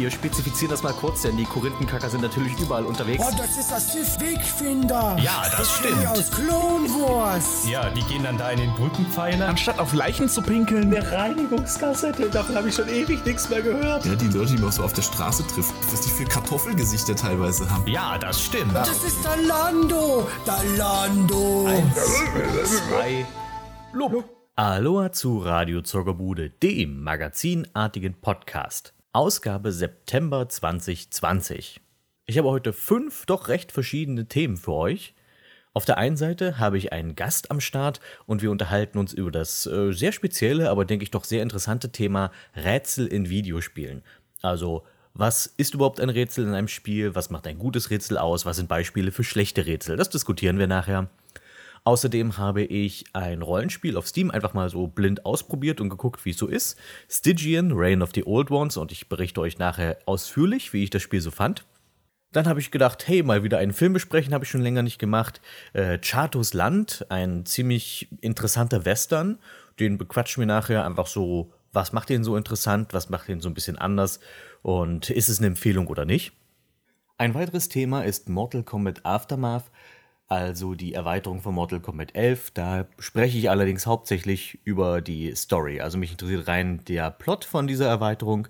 wir spezifizieren das mal kurz, denn die Korinthenkacker sind natürlich überall unterwegs. Oh, das ist das Sith Wegfinder. Ja, das stimmt. Aus Clone Wars. Ja, die gehen dann da in den Brückenpfeiler. Anstatt auf Leichen zu pinkeln. Eine Reinigungskassette, davon habe ich schon ewig nichts mehr gehört. Ja, die Leute, die man so auf der Straße trifft, was die für Kartoffelgesichter teilweise haben. Ja, das stimmt. Das ist der Lando. Der Lando. Zwei. Lob. Aloha zu Radio Zockerbude, dem magazinartigen Podcast. Ausgabe September 2020. Ich habe heute fünf doch recht verschiedene Themen für euch. Auf der einen Seite habe ich einen Gast am Start und wir unterhalten uns über das äh, sehr spezielle, aber denke ich doch sehr interessante Thema Rätsel in Videospielen. Also, was ist überhaupt ein Rätsel in einem Spiel? Was macht ein gutes Rätsel aus? Was sind Beispiele für schlechte Rätsel? Das diskutieren wir nachher. Außerdem habe ich ein Rollenspiel auf Steam einfach mal so blind ausprobiert und geguckt, wie es so ist. Stygian, Reign of the Old Ones und ich berichte euch nachher ausführlich, wie ich das Spiel so fand. Dann habe ich gedacht, hey, mal wieder einen Film besprechen, habe ich schon länger nicht gemacht. Äh, Chatos Land, ein ziemlich interessanter Western. Den bequatschen wir nachher einfach so, was macht den so interessant, was macht den so ein bisschen anders und ist es eine Empfehlung oder nicht. Ein weiteres Thema ist Mortal Kombat Aftermath also die Erweiterung von Mortal Kombat 11. Da spreche ich allerdings hauptsächlich über die Story. Also mich interessiert rein der Plot von dieser Erweiterung,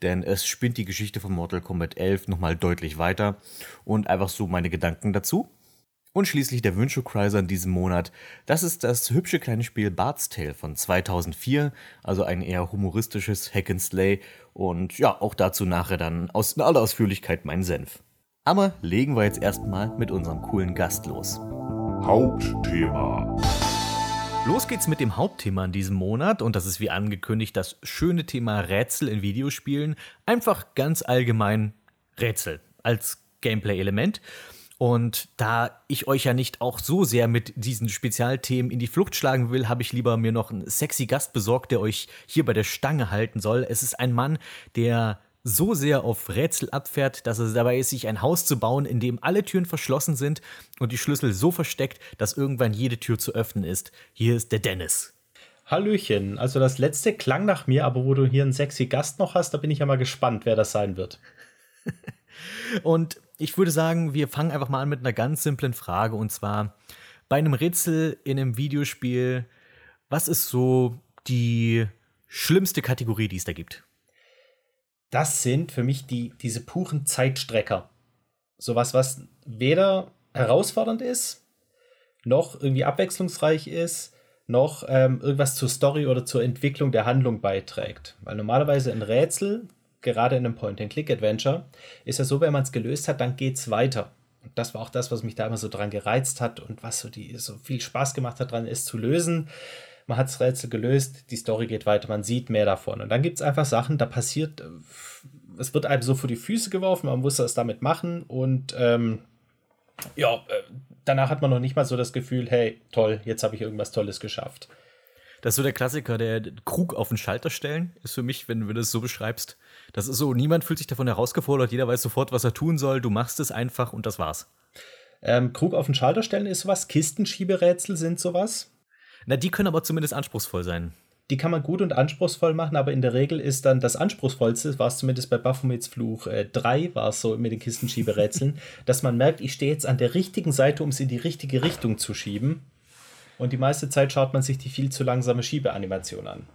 denn es spinnt die Geschichte von Mortal Kombat 11 nochmal deutlich weiter und einfach so meine Gedanken dazu. Und schließlich der Wünschekreiser in diesem Monat. Das ist das hübsche kleine Spiel Bart's Tale von 2004, also ein eher humoristisches Hack and Slay. Und ja, auch dazu nachher dann aus in aller Ausführlichkeit mein Senf. Aber legen wir jetzt erstmal mit unserem coolen Gast los. Hauptthema. Los geht's mit dem Hauptthema in diesem Monat und das ist wie angekündigt das schöne Thema Rätsel in Videospielen. Einfach ganz allgemein Rätsel als Gameplay-Element. Und da ich euch ja nicht auch so sehr mit diesen Spezialthemen in die Flucht schlagen will, habe ich lieber mir noch einen sexy Gast besorgt, der euch hier bei der Stange halten soll. Es ist ein Mann, der so sehr auf Rätsel abfährt, dass er dabei ist, sich ein Haus zu bauen, in dem alle Türen verschlossen sind und die Schlüssel so versteckt, dass irgendwann jede Tür zu öffnen ist. Hier ist der Dennis. Hallöchen. Also das letzte klang nach mir, aber wo du hier einen sexy Gast noch hast, da bin ich ja mal gespannt, wer das sein wird. und ich würde sagen, wir fangen einfach mal an mit einer ganz simplen Frage und zwar bei einem Rätsel in einem Videospiel, was ist so die schlimmste Kategorie, die es da gibt? Das sind für mich die, diese puren Zeitstrecker. Sowas, was weder herausfordernd ist, noch irgendwie abwechslungsreich ist, noch ähm, irgendwas zur Story oder zur Entwicklung der Handlung beiträgt. Weil normalerweise ein Rätsel, gerade in einem Point-and-Click-Adventure, ist ja so, wenn man es gelöst hat, dann geht es weiter. Und das war auch das, was mich da immer so dran gereizt hat und was so, die, so viel Spaß gemacht hat, dran ist zu lösen man hat das Rätsel gelöst, die Story geht weiter, man sieht mehr davon. Und dann gibt es einfach Sachen, da passiert, äh, es wird einem so vor die Füße geworfen, man muss das damit machen und ähm, ja, äh, danach hat man noch nicht mal so das Gefühl, hey, toll, jetzt habe ich irgendwas Tolles geschafft. Das ist so der Klassiker, der Krug auf den Schalter stellen, ist für mich, wenn du das so beschreibst. Das ist so, niemand fühlt sich davon herausgefordert, jeder weiß sofort, was er tun soll, du machst es einfach und das war's. Ähm, Krug auf den Schalter stellen ist sowas, Kistenschieberätsel sind sowas. Na, die können aber zumindest anspruchsvoll sein. Die kann man gut und anspruchsvoll machen, aber in der Regel ist dann das anspruchsvollste, war es zumindest bei Baphomets Fluch äh, 3, war es so mit den Kistenschieberätseln, dass man merkt, ich stehe jetzt an der richtigen Seite, um es in die richtige Richtung zu schieben. Und die meiste Zeit schaut man sich die viel zu langsame Schiebeanimation an.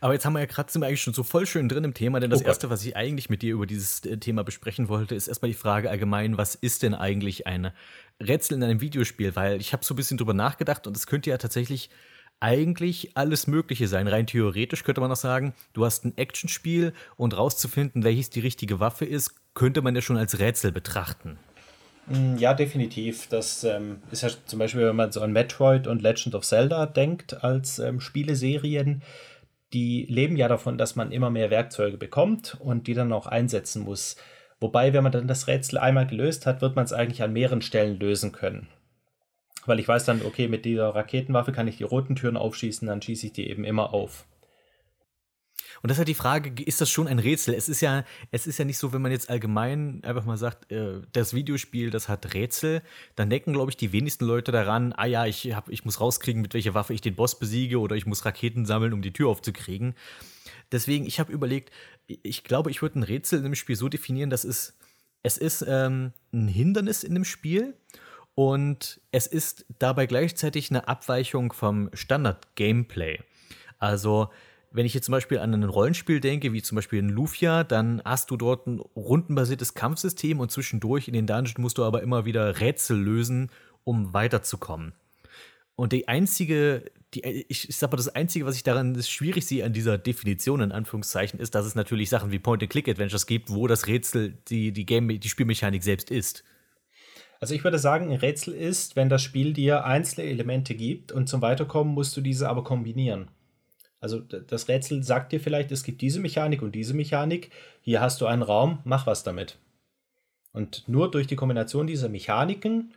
Aber jetzt haben wir ja gerade sind wir eigentlich schon so voll schön drin im Thema, denn das oh erste, was ich eigentlich mit dir über dieses äh, Thema besprechen wollte, ist erstmal die Frage allgemein, was ist denn eigentlich ein Rätsel in einem Videospiel? Weil ich habe so ein bisschen drüber nachgedacht und es könnte ja tatsächlich eigentlich alles Mögliche sein. Rein theoretisch könnte man auch sagen, du hast ein Actionspiel und rauszufinden, welches die richtige Waffe ist, könnte man ja schon als Rätsel betrachten. Mm, ja, definitiv. Das ähm, ist ja zum Beispiel, wenn man so an Metroid und Legend of Zelda denkt als ähm, Spieleserien, die leben ja davon, dass man immer mehr Werkzeuge bekommt und die dann auch einsetzen muss. Wobei, wenn man dann das Rätsel einmal gelöst hat, wird man es eigentlich an mehreren Stellen lösen können. Weil ich weiß dann, okay, mit dieser Raketenwaffe kann ich die roten Türen aufschießen, dann schieße ich die eben immer auf. Und das ist halt die Frage, ist das schon ein Rätsel? Es ist ja, es ist ja nicht so, wenn man jetzt allgemein einfach mal sagt, äh, das Videospiel, das hat Rätsel, dann denken, glaube ich, die wenigsten Leute daran, ah ja, ich, hab, ich muss rauskriegen, mit welcher Waffe ich den Boss besiege oder ich muss Raketen sammeln, um die Tür aufzukriegen. Deswegen, ich habe überlegt, ich glaube, ich würde ein Rätsel in dem Spiel so definieren, dass es, es ist ähm, ein Hindernis in dem Spiel und es ist dabei gleichzeitig eine Abweichung vom Standard-Gameplay. Also, wenn ich jetzt zum Beispiel an ein Rollenspiel denke, wie zum Beispiel in Lufia, dann hast du dort ein rundenbasiertes Kampfsystem und zwischendurch in den Dungeons musst du aber immer wieder Rätsel lösen, um weiterzukommen. Und die einzige, die, ich, ich sag mal, das Einzige, was ich daran schwierig sehe an dieser Definition, in Anführungszeichen, ist, dass es natürlich Sachen wie Point-and-Click-Adventures gibt, wo das Rätsel die, die, Game, die Spielmechanik selbst ist. Also ich würde sagen, ein Rätsel ist, wenn das Spiel dir einzelne Elemente gibt und zum Weiterkommen musst du diese aber kombinieren. Also das Rätsel sagt dir vielleicht, es gibt diese Mechanik und diese Mechanik. Hier hast du einen Raum, mach was damit. Und nur durch die Kombination dieser Mechaniken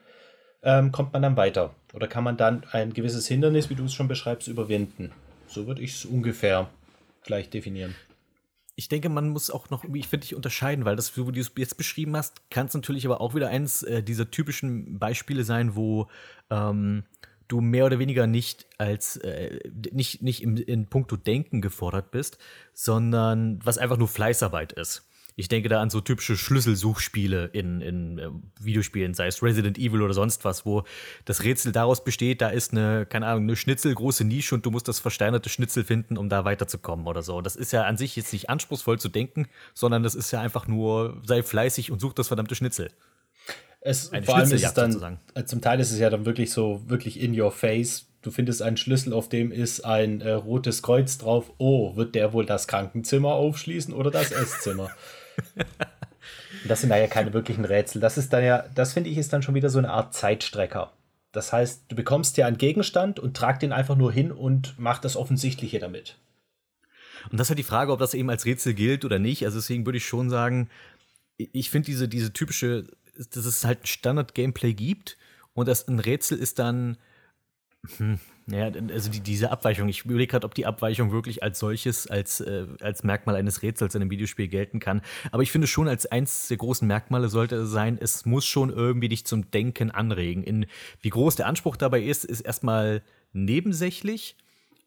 ähm, kommt man dann weiter. Oder kann man dann ein gewisses Hindernis, wie du es schon beschreibst, überwinden. So würde ich es ungefähr gleich definieren ich denke, man muss auch noch, ich finde, dich unterscheiden, weil das, so wie du es jetzt beschrieben hast, kann es natürlich aber auch wieder eins äh, dieser typischen Beispiele sein, wo ähm, du mehr oder weniger nicht als äh, nicht, nicht im, in puncto Denken gefordert bist, sondern was einfach nur Fleißarbeit ist. Ich denke da an so typische Schlüsselsuchspiele in, in äh, Videospielen, sei es Resident Evil oder sonst was, wo das Rätsel daraus besteht, da ist eine, keine Ahnung, eine schnitzelgroße Nische und du musst das versteinerte Schnitzel finden, um da weiterzukommen oder so. Das ist ja an sich jetzt nicht anspruchsvoll zu denken, sondern das ist ja einfach nur, sei fleißig und such das verdammte Schnitzel. Es, vor allem ist es dann, sozusagen. Äh, zum Teil ist es ja dann wirklich so, wirklich in your face. Du findest einen Schlüssel, auf dem ist ein äh, rotes Kreuz drauf. Oh, wird der wohl das Krankenzimmer aufschließen oder das Esszimmer? das sind da ja keine wirklichen Rätsel. Das ist dann ja, das finde ich, ist dann schon wieder so eine Art Zeitstrecker. Das heißt, du bekommst dir einen Gegenstand und trag den einfach nur hin und mach das Offensichtliche damit. Und das ist halt die Frage, ob das eben als Rätsel gilt oder nicht. Also deswegen würde ich schon sagen, ich finde diese, diese typische, dass es halt ein Standard-Gameplay gibt und das ein Rätsel ist dann, hm, ja, also die, diese Abweichung, ich überlege gerade, ob die Abweichung wirklich als solches, als, äh, als Merkmal eines Rätsels in einem Videospiel gelten kann. Aber ich finde schon, als eins der großen Merkmale sollte es sein, es muss schon irgendwie dich zum Denken anregen. In, wie groß der Anspruch dabei ist, ist erstmal nebensächlich,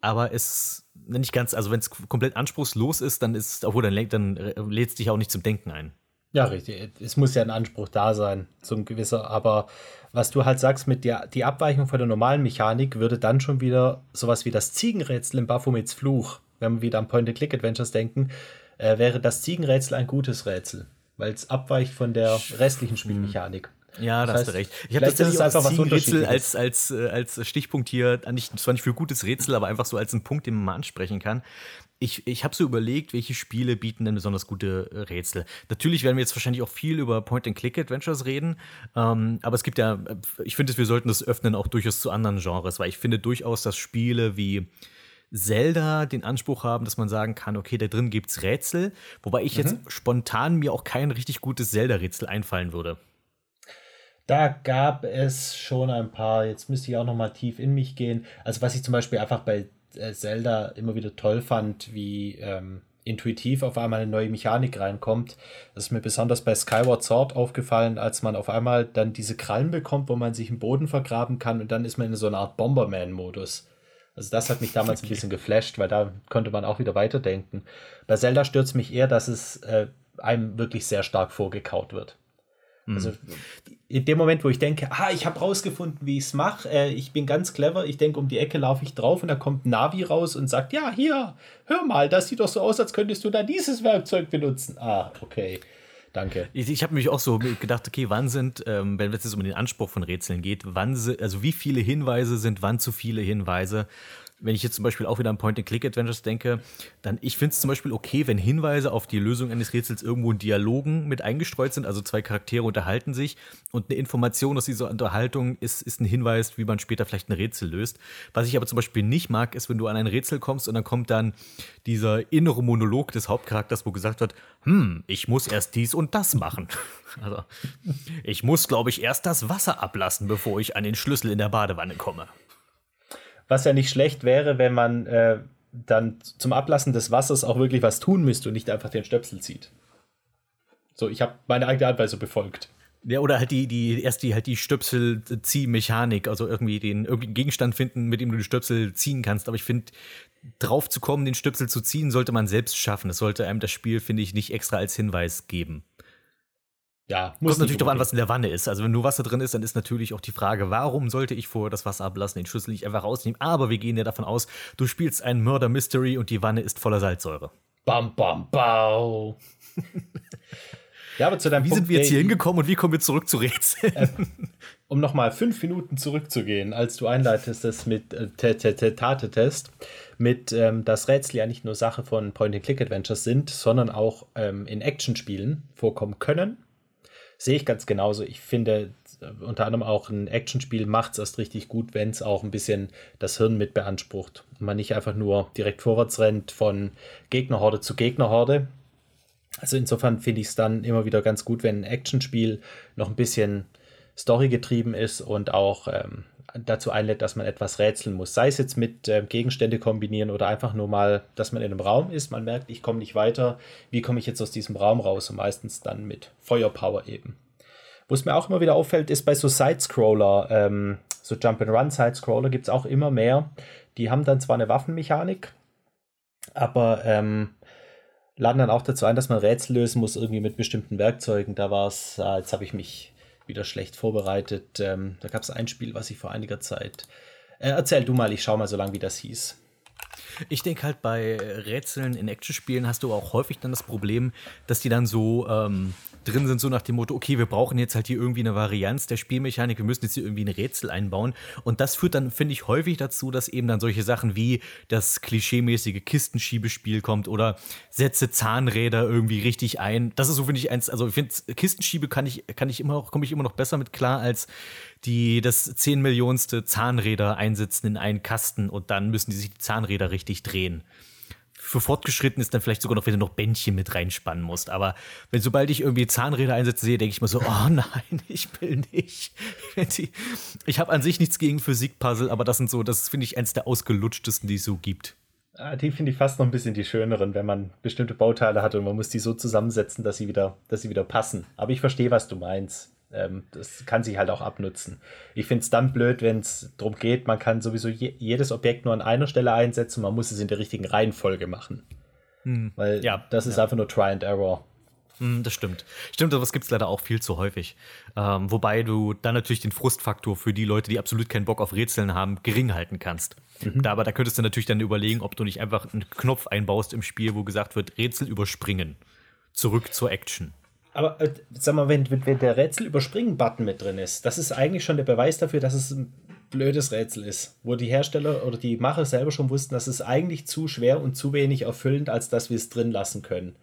aber es nicht ganz, also wenn es komplett anspruchslos ist, dann ist, obwohl dann, dann lädt es dich auch nicht zum Denken ein. Ja, richtig. Es muss ja ein Anspruch da sein, so ein gewisser, aber was du halt sagst mit der die Abweichung von der normalen Mechanik würde dann schon wieder sowas wie das Ziegenrätsel im Baphomets Fluch, wenn wir wieder an Point-and-Click-Adventures denken, äh, wäre das Ziegenrätsel ein gutes Rätsel, weil es abweicht von der restlichen Spielmechanik. Ja, da hast du recht. Ich habe das einfach was Rätsel als, als, äh, als Stichpunkt hier, nicht, zwar nicht für gutes Rätsel, aber einfach so als einen Punkt, den man mal ansprechen kann ich, ich habe so überlegt, welche Spiele bieten denn besonders gute äh, Rätsel. Natürlich werden wir jetzt wahrscheinlich auch viel über Point-and-Click-Adventures reden, ähm, aber es gibt ja, äh, ich finde, wir sollten das öffnen auch durchaus zu anderen Genres, weil ich finde durchaus, dass Spiele wie Zelda den Anspruch haben, dass man sagen kann, okay, da drin gibt's Rätsel, wobei ich mhm. jetzt spontan mir auch kein richtig gutes Zelda-Rätsel einfallen würde. Da gab es schon ein paar, jetzt müsste ich auch noch mal tief in mich gehen. Also was ich zum Beispiel einfach bei Zelda immer wieder toll fand, wie ähm, intuitiv auf einmal eine neue Mechanik reinkommt. Das ist mir besonders bei Skyward Sword aufgefallen, als man auf einmal dann diese Krallen bekommt, wo man sich im Boden vergraben kann und dann ist man in so einer Art Bomberman-Modus. Also das hat mich damals okay. ein bisschen geflasht, weil da konnte man auch wieder weiterdenken. Bei Zelda stört mich eher, dass es äh, einem wirklich sehr stark vorgekaut wird. Also hm. in dem Moment, wo ich denke, ah, ich habe rausgefunden, wie ich es mache, äh, ich bin ganz clever, ich denke, um die Ecke laufe ich drauf und da kommt Navi raus und sagt, ja, hier, hör mal, das sieht doch so aus, als könntest du da dieses Werkzeug benutzen. Ah, okay. Danke. Ich, ich habe mich auch so gedacht, okay, wann sind, ähm, wenn es jetzt um den Anspruch von Rätseln geht, wann, also wie viele Hinweise sind wann zu viele Hinweise? Wenn ich jetzt zum Beispiel auch wieder an Point-and-Click-Adventures denke, dann ich finde es zum Beispiel okay, wenn Hinweise auf die Lösung eines Rätsels irgendwo in Dialogen mit eingestreut sind, also zwei Charaktere unterhalten sich und eine Information aus dieser Unterhaltung ist, ist ein Hinweis, wie man später vielleicht ein Rätsel löst. Was ich aber zum Beispiel nicht mag, ist, wenn du an ein Rätsel kommst und dann kommt dann dieser innere Monolog des Hauptcharakters, wo gesagt wird, hm, ich muss erst dies und das machen. Also, ich muss, glaube ich, erst das Wasser ablassen, bevor ich an den Schlüssel in der Badewanne komme. Was ja nicht schlecht wäre, wenn man äh, dann zum Ablassen des Wassers auch wirklich was tun müsste und nicht einfach den Stöpsel zieht. So, ich habe meine eigene Anweisung befolgt. Ja, oder halt die, die, erst die, halt die Stöpsel-Ziehmechanik, also irgendwie den irgendeinen Gegenstand finden, mit dem du die Stöpsel ziehen kannst. Aber ich finde, drauf zu kommen, den Stöpsel zu ziehen, sollte man selbst schaffen. Das sollte einem das Spiel, finde ich, nicht extra als Hinweis geben. Ja, Kommt natürlich darauf an, was in der Wanne ist. Also wenn nur Wasser drin ist, dann ist natürlich auch die Frage, warum sollte ich vorher das Wasser ablassen, den Schlüssel nicht einfach rausnehmen. Aber wir gehen ja davon aus, du spielst ein Murder Mystery und die Wanne ist voller Salzsäure. Bam, bam, bau. ja, aber zu deinem Wie Punkt, sind wir jetzt hier hingekommen und wie kommen wir zurück zu Rätseln? Um nochmal fünf Minuten zurückzugehen, als du einleitest das mit äh, Te- Te- Te- Tate-Test, mit, ähm, dass Rätsel ja nicht nur Sache von Point-and-Click-Adventures sind, sondern auch ähm, in Actionspielen vorkommen können. Sehe ich ganz genauso. Ich finde, äh, unter anderem auch ein Actionspiel macht es erst richtig gut, wenn es auch ein bisschen das Hirn mit beansprucht. Und man nicht einfach nur direkt vorwärts rennt von Gegnerhorde zu Gegnerhorde. Also insofern finde ich es dann immer wieder ganz gut, wenn ein Actionspiel noch ein bisschen storygetrieben ist und auch ähm, dazu einlädt, dass man etwas rätseln muss. Sei es jetzt mit ähm, Gegenstände kombinieren oder einfach nur mal, dass man in einem Raum ist, man merkt, ich komme nicht weiter, wie komme ich jetzt aus diesem Raum raus? Und meistens dann mit Feuerpower eben. Wo es mir auch immer wieder auffällt, ist bei so Sidescroller, ähm, so Jump-and-Run-Sidescroller gibt es auch immer mehr. Die haben dann zwar eine Waffenmechanik, aber ähm, laden dann auch dazu ein, dass man Rätsel lösen muss, irgendwie mit bestimmten Werkzeugen. Da war es, ah, jetzt habe ich mich wieder schlecht vorbereitet. Ähm, da gab es ein Spiel, was ich vor einiger Zeit. Äh, erzähl du mal, ich schau mal so lang, wie das hieß. Ich denke halt bei Rätseln in Actionspielen hast du auch häufig dann das Problem, dass die dann so ähm, drin sind, so nach dem Motto, okay, wir brauchen jetzt halt hier irgendwie eine Varianz der Spielmechanik, wir müssen jetzt hier irgendwie ein Rätsel einbauen. Und das führt dann, finde ich, häufig dazu, dass eben dann solche Sachen wie das klischeemäßige Kistenschiebespiel kommt oder setze Zahnräder irgendwie richtig ein. Das ist so, finde ich, eins, also ich finde, Kistenschiebe kann ich, kann ich immer noch, komme ich immer noch besser mit klar als die das 10 Millionste Zahnräder einsetzen in einen Kasten und dann müssen die sich die Zahnräder richtig drehen. Für Fortgeschritten ist dann vielleicht sogar noch, wenn du noch Bändchen mit reinspannen musst. Aber wenn sobald ich irgendwie Zahnräder einsetze, sehe, denke ich mir so, oh nein, ich will nicht. Ich habe an sich nichts gegen Physikpuzzle, aber das sind so, das finde ich eins der ausgelutschtesten, die es so gibt. Ah, die finde ich fast noch ein bisschen die schöneren, wenn man bestimmte Bauteile hat und man muss die so zusammensetzen, dass sie wieder, dass sie wieder passen. Aber ich verstehe, was du meinst. Ähm, das kann sich halt auch abnutzen. Ich finde es dann blöd, wenn es darum geht, man kann sowieso je, jedes Objekt nur an einer Stelle einsetzen, man muss es in der richtigen Reihenfolge machen. Weil Ja, das ist einfach nur Try and Error. Hm, das stimmt. Stimmt, aber das gibt es leider auch viel zu häufig. Ähm, wobei du dann natürlich den Frustfaktor für die Leute, die absolut keinen Bock auf Rätseln haben, gering halten kannst. Da, aber da könntest du natürlich dann überlegen, ob du nicht einfach einen Knopf einbaust im Spiel, wo gesagt wird, Rätsel überspringen. Zurück zur Action. Aber äh, sag mal, wenn, wenn der Rätsel-Überspringen-Button mit drin ist, das ist eigentlich schon der Beweis dafür, dass es ein blödes Rätsel ist. Wo die Hersteller oder die Macher selber schon wussten, dass es eigentlich zu schwer und zu wenig erfüllend, als dass wir es drin lassen können.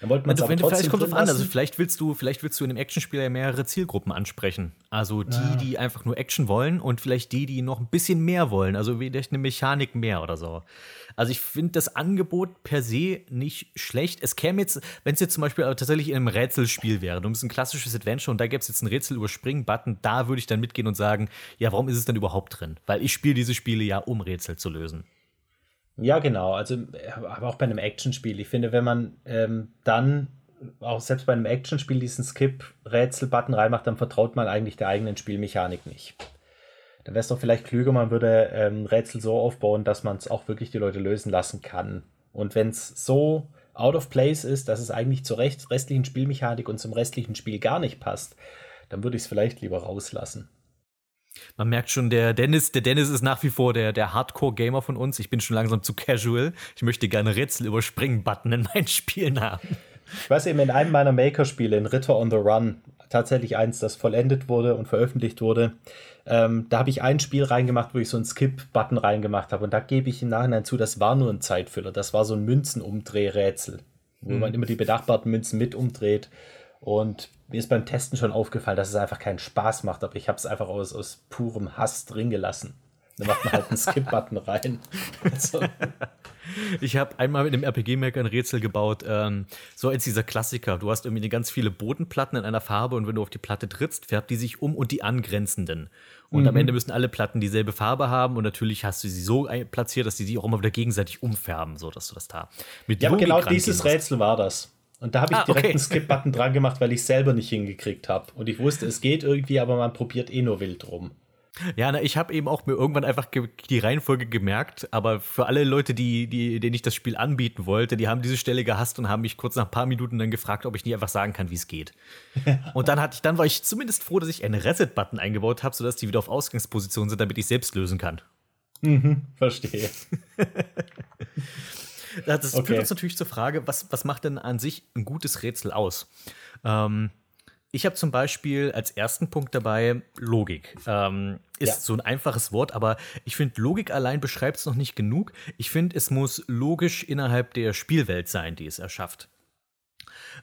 Dann wollten man es Also, aber wenn, trotzdem vielleicht kommt an, also vielleicht willst du, vielleicht willst du in einem Actionspiel ja mehrere Zielgruppen ansprechen. Also die, die einfach nur Action wollen und vielleicht die, die noch ein bisschen mehr wollen, also vielleicht eine Mechanik mehr oder so. Also ich finde das Angebot per se nicht schlecht. Es käme jetzt, wenn es jetzt zum Beispiel tatsächlich in einem Rätselspiel wäre, du bist ein klassisches Adventure und da gäbe es jetzt einen Rätsel überspringen Button, da würde ich dann mitgehen und sagen, ja, warum ist es denn überhaupt drin? Weil ich spiele diese Spiele ja, um Rätsel zu lösen. Ja, genau. Also, aber auch bei einem Actionspiel. Ich finde, wenn man ähm, dann auch selbst bei einem Actionspiel diesen Skip-Rätsel-Button reinmacht, dann vertraut man eigentlich der eigenen Spielmechanik nicht. Dann wäre es doch vielleicht klüger, man würde ähm, Rätsel so aufbauen, dass man es auch wirklich die Leute lösen lassen kann. Und wenn es so out of place ist, dass es eigentlich zur restlichen Spielmechanik und zum restlichen Spiel gar nicht passt, dann würde ich es vielleicht lieber rauslassen. Man merkt schon, der Dennis, der Dennis ist nach wie vor der, der Hardcore-Gamer von uns. Ich bin schon langsam zu casual. Ich möchte gerne Rätsel überspringen Button in meinen Spielen haben. Ich weiß eben in einem meiner Maker-Spiele, in Ritter on the Run, tatsächlich eins, das vollendet wurde und veröffentlicht wurde. Ähm, da habe ich ein Spiel reingemacht, wo ich so einen Skip-Button reingemacht habe. Und da gebe ich im Nachhinein zu, das war nur ein Zeitfüller. Das war so ein Münzenumdrehrätsel, wo man immer die benachbarten Münzen mit umdreht. Und mir ist beim Testen schon aufgefallen, dass es einfach keinen Spaß macht. Aber ich habe es einfach aus, aus purem Hass drin gelassen. Dann macht man halt einen Skip-Button rein. Also, Ich habe einmal mit einem RPG-Maker ein Rätsel gebaut, ähm, so als dieser Klassiker. Du hast irgendwie ganz viele Bodenplatten in einer Farbe und wenn du auf die Platte trittst, färbt die sich um und die angrenzenden. Und Mhm. am Ende müssen alle Platten dieselbe Farbe haben und natürlich hast du sie so platziert, dass die sich auch immer wieder gegenseitig umfärben, so dass du das da mit ja, genau dieses. Rätsel war das. Und da habe ich Ah, direkt okay. einen Skip-Button dran gemacht, weil ich selber nicht hingekriegt habe. Und ich wusste, es geht irgendwie, aber man probiert eh nur wild rum. Ja, na, ich habe eben auch mir irgendwann einfach die Reihenfolge gemerkt, aber für alle Leute, die, die, denen ich das Spiel anbieten wollte, die haben diese Stelle gehasst und haben mich kurz nach ein paar Minuten dann gefragt, ob ich nicht einfach sagen kann, wie es geht. und dann hatte ich, dann war ich zumindest froh, dass ich einen Reset-Button eingebaut habe, sodass die wieder auf Ausgangsposition sind, damit ich selbst lösen kann. Verstehe. Das Okay. führt uns natürlich zur Frage, was, was macht denn an sich ein gutes Rätsel aus? Ähm, ich habe zum Beispiel als ersten Punkt dabei Logik. Ähm, ist Ja. so ein einfaches Wort, aber ich finde, Logik allein beschreibt es noch nicht genug. Ich finde, es muss logisch innerhalb der Spielwelt sein, die es erschafft.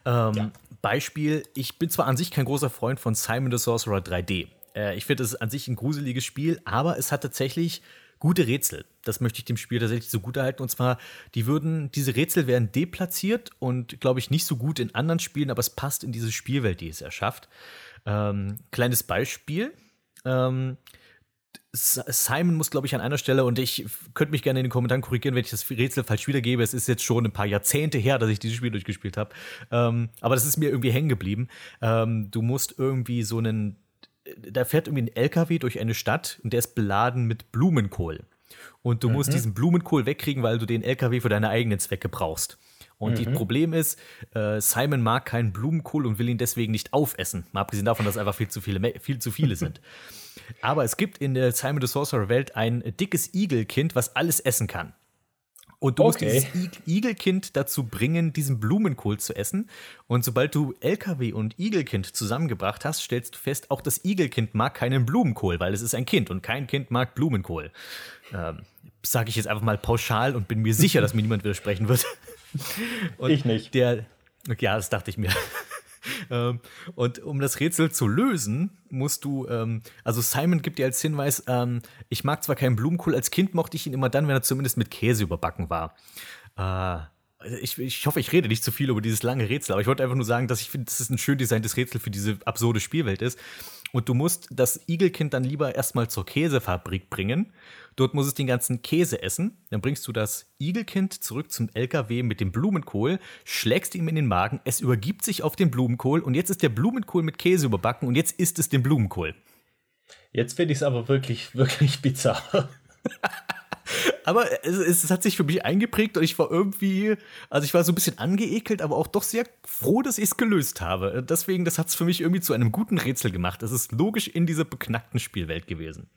Ähm, Beispiel, ich bin zwar an sich kein großer Freund von Simon the Sorcerer 3D. Äh, ich finde es an sich ein gruseliges Spiel, aber es hat tatsächlich gute Rätsel. Das möchte ich dem Spiel tatsächlich so gut erhalten. Und zwar, die würden, diese Rätsel werden deplatziert und, glaube ich, nicht so gut in anderen Spielen, aber es passt in diese Spielwelt, die es erschafft. Ähm, kleines Beispiel. Ähm, Simon muss, glaube ich, an einer Stelle, und ich könnte mich gerne in den Kommentaren korrigieren, wenn ich das Rätsel falsch wiedergebe. Es ist jetzt schon ein paar Jahrzehnte her, dass ich dieses Spiel durchgespielt habe. Ähm, aber das ist mir irgendwie hängen geblieben. Ähm, du musst irgendwie so einen. Da fährt irgendwie ein LKW durch eine Stadt und der ist beladen mit Blumenkohl. Und du musst diesen Blumenkohl wegkriegen, weil du den LKW für deine eigenen Zwecke brauchst. Und das Problem ist, äh, Simon mag keinen Blumenkohl und will ihn deswegen nicht aufessen. Mal abgesehen davon, dass einfach viel zu viele, viel zu viele sind. Aber es gibt in der Simon the Sorcerer Welt ein dickes Igelkind, was alles essen kann. Und du musst Okay. dieses I- Igelkind dazu bringen, diesen Blumenkohl zu essen. Und sobald du LKW und Igelkind zusammengebracht hast, stellst du fest, auch das Igelkind mag keinen Blumenkohl, weil es ist ein Kind und kein Kind mag Blumenkohl. Ähm, Sage ich jetzt einfach mal pauschal und bin mir sicher, dass mir niemand widersprechen wird. Und Ich nicht. Der, ja, das dachte ich mir. Ähm, und um das Rätsel zu lösen, musst du, ähm, also Simon gibt dir als Hinweis, ähm, ich mag zwar keinen Blumenkohl, als Kind mochte ich ihn immer dann, wenn er zumindest mit Käse überbacken war. Äh, ich, ich hoffe, ich rede nicht zu viel über dieses lange Rätsel, aber ich wollte einfach nur sagen, dass ich finde, dass es ein schön designtes Rätsel für diese absurde Spielwelt ist. Und du musst das Igelkind dann lieber erstmal zur Käsefabrik bringen. Dort muss es den ganzen Käse essen. Dann bringst du das Igelkind zurück zum LKW mit dem Blumenkohl, schlägst ihm in den Magen, es übergibt sich auf den Blumenkohl und jetzt ist der Blumenkohl mit Käse überbacken und jetzt isst es den Blumenkohl. Jetzt finde ich es aber wirklich, wirklich bizarr. Aber es, es hat sich für mich eingeprägt und ich war irgendwie, also ich war so ein bisschen angeekelt, aber auch doch sehr froh, dass ich es gelöst habe. Deswegen, das hat es für mich irgendwie zu einem guten Rätsel gemacht. Es ist logisch in dieser beknackten Spielwelt gewesen.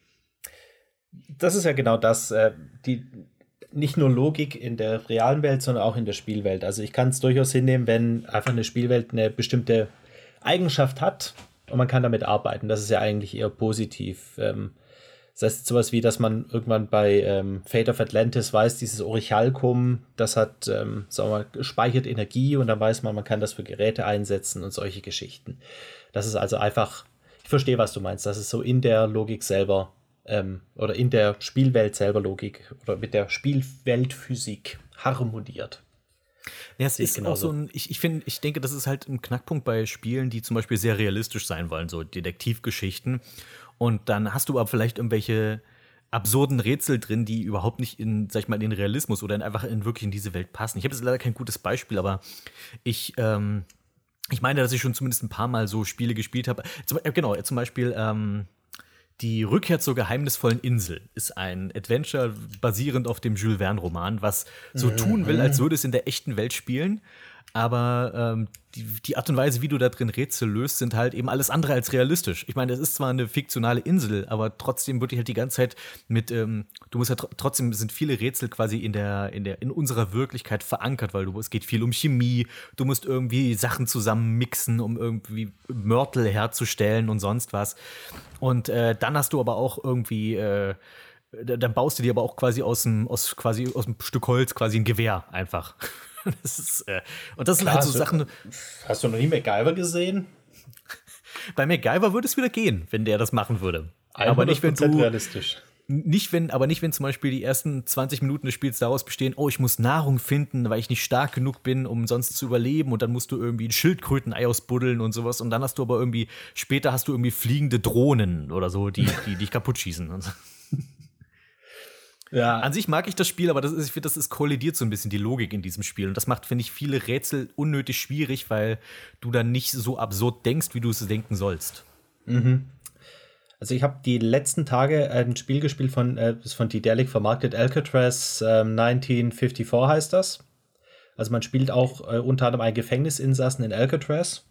Das ist ja genau das, äh, die nicht nur Logik in der realen Welt, sondern auch in der Spielwelt. Also ich kann es durchaus hinnehmen, wenn einfach eine Spielwelt eine bestimmte Eigenschaft hat und man kann damit arbeiten. Das ist ja eigentlich eher positiv. Ähm, das heißt sowas wie, dass man irgendwann bei ähm, Fate of Atlantis weiß, dieses Orichalcum, das hat, ähm, sagen wir mal, speichert Energie und dann weiß man, man kann das für Geräte einsetzen und solche Geschichten. Das ist also einfach, ich verstehe, was du meinst, das ist so in der Logik selber ähm, oder in der Spielwelt selber Logik oder mit der Spielweltphysik harmoniert. Ja, es ist auch so ein, ich, ich finde, ich denke, das ist halt ein Knackpunkt bei Spielen, die zum Beispiel sehr realistisch sein wollen, so Detektivgeschichten. Und dann hast du aber vielleicht irgendwelche absurden Rätsel drin, die überhaupt nicht in, sag ich mal, in den Realismus oder in, einfach in wirklich in diese Welt passen. Ich habe jetzt leider kein gutes Beispiel, aber ich, ähm, ich meine, dass ich schon zumindest ein paar Mal so Spiele gespielt habe. Äh, genau, zum Beispiel ähm, die Rückkehr zur geheimnisvollen Insel ist ein Adventure basierend auf dem Jules Verne-Roman, was so tun will, als würde es in der echten Welt spielen. Aber ähm, die, die Art und Weise, wie du da drin Rätsel löst, sind halt eben alles andere als realistisch. Ich meine, es ist zwar eine fiktionale Insel, aber trotzdem wird die halt die ganze Zeit mit, ähm, du musst ja tr trotzdem sind viele Rätsel quasi in der, in der, in unserer Wirklichkeit verankert, weil du, es geht viel um Chemie, du musst irgendwie Sachen zusammen mixen, um irgendwie Mörtel herzustellen und sonst was. Und äh, dann hast du aber auch irgendwie, äh, da- dann baust du dir aber auch quasi aus dem, aus quasi aus dem Stück Holz quasi ein Gewehr einfach. Das ist, äh, und das sind halt so hast du- Sachen. Hast du noch nie MacGyver gesehen? Bei MacGyver würde es wieder gehen, wenn der das machen würde. Aber nicht, wenn 100% du, realistisch. nicht wenn, aber nicht, wenn zum Beispiel die ersten 20 Minuten des Spiels daraus bestehen, oh, ich muss Nahrung finden, weil ich nicht stark genug bin, um sonst zu überleben und dann musst du irgendwie ein Schildkrötenei ausbuddeln und sowas und dann hast du aber irgendwie, später hast du irgendwie fliegende Drohnen oder so, die, die dich kaputt schießen. Und so. Ja. An sich mag ich das Spiel, aber das ist, ich finde, das ist kollidiert so ein bisschen die Logik in diesem Spiel. Und das macht, finde ich, viele Rätsel unnötig schwierig, weil du dann nicht so absurd denkst, wie du es denken sollst. Also ich habe die letzten Tage ein Spiel gespielt von, äh, von Dedelic vermarktet, Alcatraz ähm, 1954 heißt das. Also man spielt auch äh, unter anderem einen Gefängnisinsassen in Alcatraz.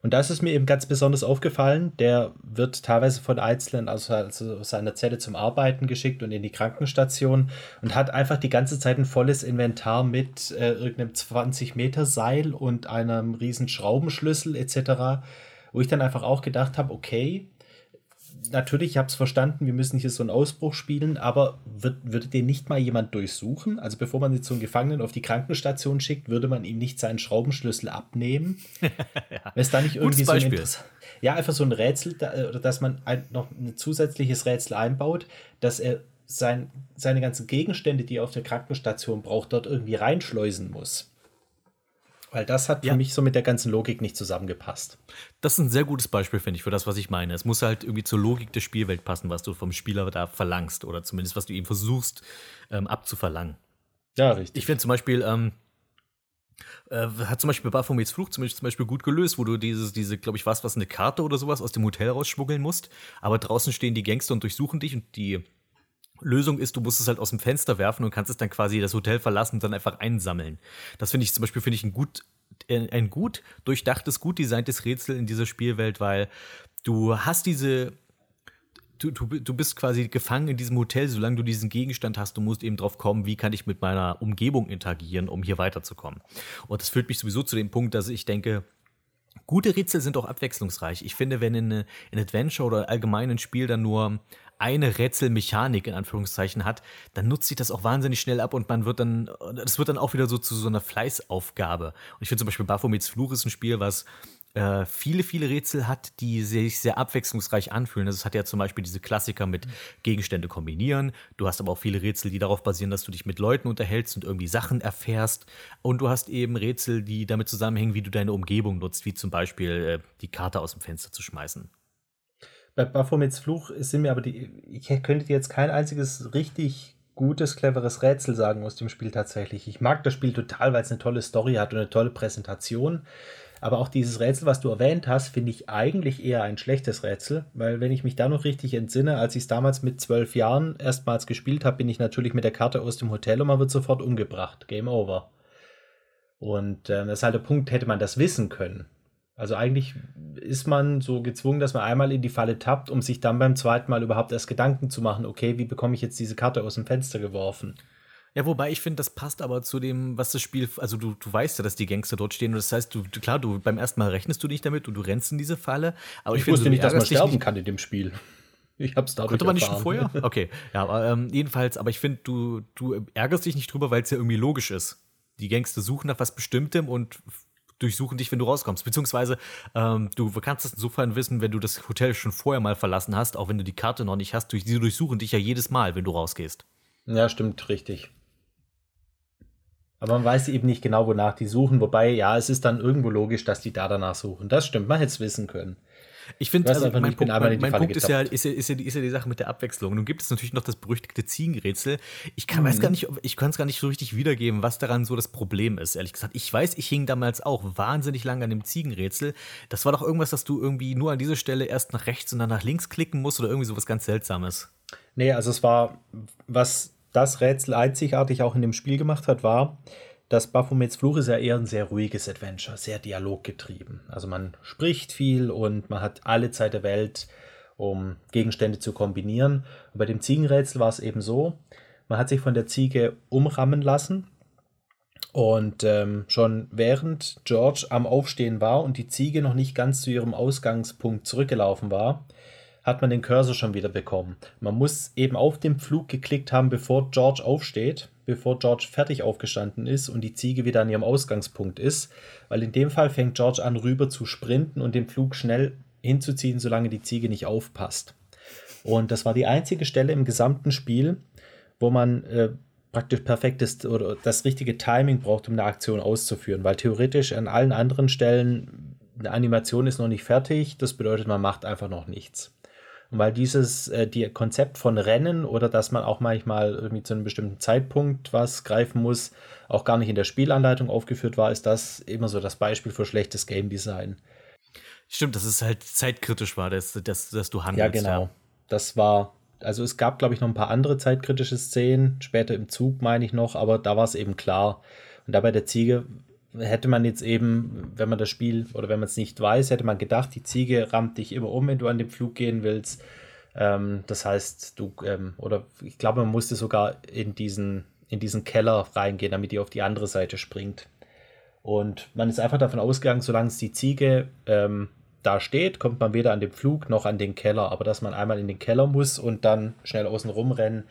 Und da ist es mir eben ganz besonders aufgefallen, der wird teilweise von Einzelnen aus, also seiner Zelle zum Arbeiten geschickt und in die Krankenstation und hat einfach die ganze Zeit ein volles Inventar mit äh, irgendeinem 20-Meter-Seil und einem riesen Schraubenschlüssel etc., wo ich dann einfach auch gedacht habe, okay, natürlich, ich habe es verstanden, wir müssen hier so einen Ausbruch spielen, aber wird, würde den nicht mal jemand durchsuchen? Also bevor man jetzt so einen Gefangenen auf die Krankenstation schickt, würde man ihm nicht seinen Schraubenschlüssel abnehmen? ja. Ist da nicht irgendwie so ein Ja, einfach so ein Rätsel, oder dass man ein, noch ein zusätzliches Rätsel einbaut, dass er sein, seine ganzen Gegenstände, die er auf der Krankenstation braucht, dort irgendwie reinschleusen muss. Weil das hat Ja. für mich so mit der ganzen Logik nicht zusammengepasst. Das ist ein sehr gutes Beispiel, finde ich, für das, was ich meine. Es muss halt irgendwie zur Logik der Spielwelt passen, was du vom Spieler da verlangst oder zumindest, was du ihm versuchst ähm, abzuverlangen. Ja, richtig. Ich finde zum Beispiel, ähm, äh, hat zum Beispiel Baphomets Fluch zum Beispiel, zum Beispiel gut gelöst, wo du dieses, diese, glaube ich, was, was eine Karte oder sowas aus dem Hotel rausschmuggeln musst, aber draußen stehen die Gangster und durchsuchen dich und die Lösung ist, du musst es halt aus dem Fenster werfen und kannst es dann quasi das Hotel verlassen und dann einfach einsammeln. Das finde ich zum Beispiel finde ich ein gut, äh, ein gut durchdachtes, gut designtes Rätsel in dieser Spielwelt, weil du hast diese Du, du, du bist quasi gefangen in diesem Hotel, solange du diesen Gegenstand hast. Du musst eben drauf kommen, wie kann ich mit meiner Umgebung interagieren, um hier weiterzukommen. Und das führt mich sowieso zu dem Punkt, dass ich denke, gute Rätsel sind auch abwechslungsreich. Ich finde, wenn in, in Adventure oder allgemein ein Spiel dann nur eine Rätselmechanik in Anführungszeichen hat, dann nutzt sich das auch wahnsinnig schnell ab und man wird dann, das wird dann auch wieder so zu so einer Fleißaufgabe. Und ich finde zum Beispiel Baphomets Fluch ist ein Spiel, was äh, viele, viele Rätsel hat, die sich sehr abwechslungsreich anfühlen. Also es hat ja zum Beispiel diese Klassiker mit Gegenstände kombinieren. Du hast aber auch viele Rätsel, die darauf basieren, dass du dich mit Leuten unterhältst und irgendwie Sachen erfährst. Und du hast eben Rätsel, die damit zusammenhängen, wie du deine Umgebung nutzt, wie zum Beispiel äh, die Karte aus dem Fenster zu schmeißen. Bei Baphomets Fluch sind mir aber die. Ich könnte dir jetzt kein einziges richtig gutes, cleveres Rätsel sagen aus dem Spiel tatsächlich. Ich mag das Spiel total, weil es eine tolle Story hat und eine tolle Präsentation. Aber auch dieses Rätsel, was du erwähnt hast, finde ich eigentlich eher ein schlechtes Rätsel, weil wenn ich mich da noch richtig entsinne, als ich es damals mit zwölf Jahren erstmals gespielt habe, bin ich natürlich mit der Karte aus dem Hotel und man wird sofort umgebracht. Game over. Und äh, das ist halt der Punkt, hätte man das wissen können. Also eigentlich ist man so gezwungen, dass man einmal in die Falle tappt, um sich dann beim zweiten Mal überhaupt erst Gedanken zu machen, okay, wie bekomme ich jetzt diese Karte aus dem Fenster geworfen? Ja, wobei ich finde, das passt aber zu dem, was das Spiel, also du, du weißt ja, dass die Gangster dort stehen und das heißt, du, klar, du beim ersten Mal rechnest du nicht damit und du rennst in diese Falle, aber ich, Ich, wusste du nicht, dass man sterben nicht- kann in dem Spiel. Ich hab's dadurch Konnte man nicht schon vorher? Okay, ja, aber ähm, jedenfalls, aber ich finde, du, du ärgerst dich nicht drüber, weil es ja irgendwie logisch ist. Die Gangster suchen nach was Bestimmtem und durchsuchen dich, wenn du rauskommst. Beziehungsweise ähm, du kannst es insofern wissen, wenn du das Hotel schon vorher mal verlassen hast, auch wenn du die Karte noch nicht hast. Durch, die durchsuchen dich ja jedes Mal, wenn du rausgehst. Ja, stimmt, richtig. Aber man weiß eben nicht genau, wonach die suchen. Wobei, ja, es ist dann irgendwo logisch, dass die da danach suchen. Das stimmt, man hätte es wissen können. Ich finde, also mein Punkt, mein, mein Punkt ist, ja, ist, ja, ist, ja, die- ist ja die Sache mit der Abwechslung. Nun gibt es natürlich noch das berüchtigte Ziegenrätsel. Ich kann, Mhm. weiß gar nicht, ich kann es gar nicht so richtig wiedergeben, was daran so das Problem ist, ehrlich gesagt. Ich weiß, ich hing damals auch wahnsinnig lange an dem Ziegenrätsel. Das war doch irgendwas, dass du irgendwie nur an dieser Stelle erst nach rechts und dann nach links klicken musst oder irgendwie sowas ganz Seltsames. Nee, also es war, was das Rätsel einzigartig auch in dem Spiel gemacht hat, war, dass Baphomets Fluch ist ja eher ein sehr ruhiges Adventure, sehr dialoggetrieben. Also man spricht viel und man hat alle Zeit der Welt, um Gegenstände zu kombinieren. Und bei dem Ziegenrätsel war es eben so, man hat sich von der Ziege umrammen lassen und ähm, schon während George am Aufstehen war und die Ziege noch nicht ganz zu ihrem Ausgangspunkt zurückgelaufen war, hat man den Cursor schon wieder bekommen. Man muss eben auf den Pflug geklickt haben, bevor George aufsteht, bevor George fertig aufgestanden ist und die Ziege wieder an ihrem Ausgangspunkt ist, weil in dem Fall fängt George an, rüber zu sprinten und den Pflug schnell hinzuziehen, solange die Ziege nicht aufpasst. Und das war die einzige Stelle im gesamten Spiel, wo man äh, praktisch perfektes oder das richtige Timing braucht, um eine Aktion auszuführen, weil theoretisch an allen anderen Stellen eine Animation ist noch nicht fertig, das bedeutet, man macht einfach noch nichts. Und weil dieses äh, die Konzept von Rennen oder dass man auch manchmal irgendwie zu einem bestimmten Zeitpunkt was greifen muss, auch gar nicht in der Spielanleitung aufgeführt war, ist das immer so das Beispiel für schlechtes Game Design. Stimmt, dass es halt zeitkritisch war, dass, dass, dass du handelst. Ja, genau. Das war, also es gab, glaube ich, noch ein paar andere zeitkritische Szenen, später im Zug meine ich noch, aber da war es eben klar. Und da bei der Ziege hätte man jetzt eben, wenn man das Spiel oder wenn man es nicht weiß, hätte man gedacht, die Ziege rammt dich immer um, wenn du an den Flug gehen willst. Ähm, das heißt, du, ähm, oder ich glaube, man musste sogar in diesen, in diesen Keller reingehen, damit die auf die andere Seite springt. Und man ist einfach davon ausgegangen, solange es die Ziege ähm, da steht, kommt man weder an den Flug noch an den Keller. Aber dass man einmal in den Keller muss und dann schnell außen rumrennen,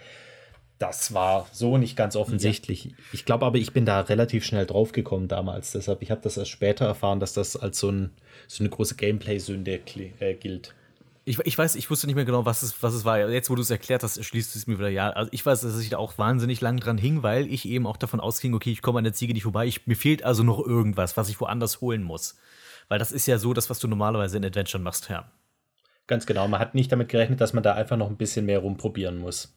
das war so nicht ganz offensichtlich. Ja. Ich glaube aber, ich bin da relativ schnell drauf gekommen damals. Deshalb, ich habe das erst später erfahren, dass das als so, ein, so eine große Gameplay-Sünde äh, gilt. Ich, ich, weiß, ich wusste nicht mehr genau, was es, was es war. Jetzt, wo du es erklärt hast, schließt es mir wieder ja. Also ich weiß, dass ich da auch wahnsinnig lang dran hing, weil ich eben auch davon ausging, okay, ich komme an der Ziege nicht vorbei. Ich, mir fehlt also noch irgendwas, was ich woanders holen muss. Weil das ist ja so das, was du normalerweise in Adventure machst, ja. Ganz genau. Man hat nicht damit gerechnet, dass man da einfach noch ein bisschen mehr rumprobieren muss.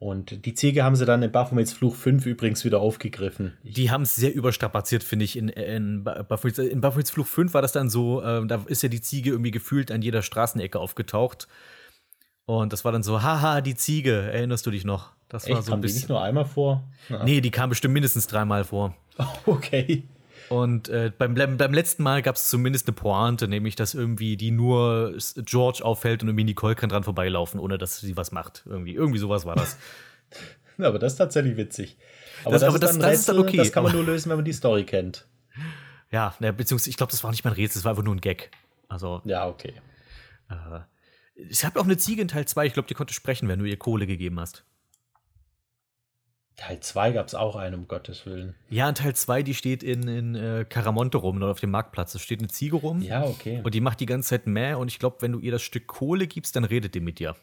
Und die Ziege haben sie dann in Baphomets Fluch 5 übrigens wieder aufgegriffen. Die haben es sehr überstrapaziert, finde ich. In, in, Baphomets, in Baphomets Fluch 5 war das dann so, äh, da ist ja die Ziege irgendwie gefühlt an jeder Straßenecke aufgetaucht. Und das war dann so, haha, die Ziege, erinnerst du dich noch? Das Echt? war so ein bisschen. Die nicht nur einmal vor? Ja. Nee, die kam bestimmt mindestens dreimal vor. Okay. Und äh, beim, beim letzten Mal gab es zumindest eine Pointe, nämlich dass irgendwie die nur George auffällt und irgendwie Nicole kann dran vorbeilaufen, ohne dass sie was macht. Irgendwie, irgendwie sowas war das. aber das ist tatsächlich witzig. Aber das, das, aber das, ist, das Rätsel, ist dann okay. Das kann man nur lösen, wenn man die Story kennt. Ja, ne, beziehungsweise ich glaube, das war nicht mal ein Rätsel, das war einfach nur ein Gag. Also. Ja, okay. Äh, ich habe auch eine Ziege in Teil 2, ich glaube, die konnte sprechen, wenn du ihr Kohle gegeben hast. Teil 2 gab es auch einen, um Gottes Willen. Ja, in Teil 2, die steht in, in äh, Caramonte rum oder auf dem Marktplatz. Da steht eine Ziege rum. Ja, okay. Und die macht die ganze Zeit mehr. Und ich glaube, wenn du ihr das Stück Kohle gibst, dann redet die mit dir.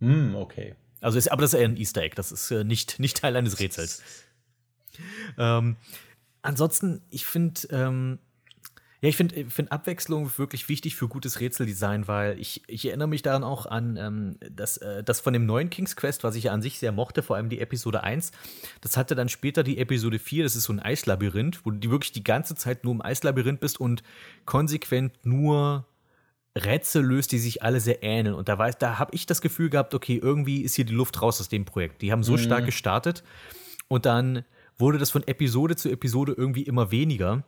Hm, okay. Also, ist, aber das ist eher ein Easter Egg. Das ist äh, nicht, nicht Teil eines Rätsels. ähm, ansonsten, ich finde, ähm, ja, ich finde find Abwechslung wirklich wichtig für gutes Rätseldesign, weil ich, ich erinnere mich daran auch an ähm, das, äh, das von dem neuen King's Quest, was ich ja an sich sehr mochte, vor allem die Episode 1. Das hatte dann später die Episode 4, das ist so ein Eislabyrinth, wo du wirklich die ganze Zeit nur im Eislabyrinth bist und konsequent nur Rätsel löst, die sich alle sehr ähneln. Und da, da habe ich das Gefühl gehabt, okay, irgendwie ist hier die Luft raus aus dem Projekt. Die haben so mhm. stark gestartet und dann wurde das von Episode zu Episode irgendwie immer weniger.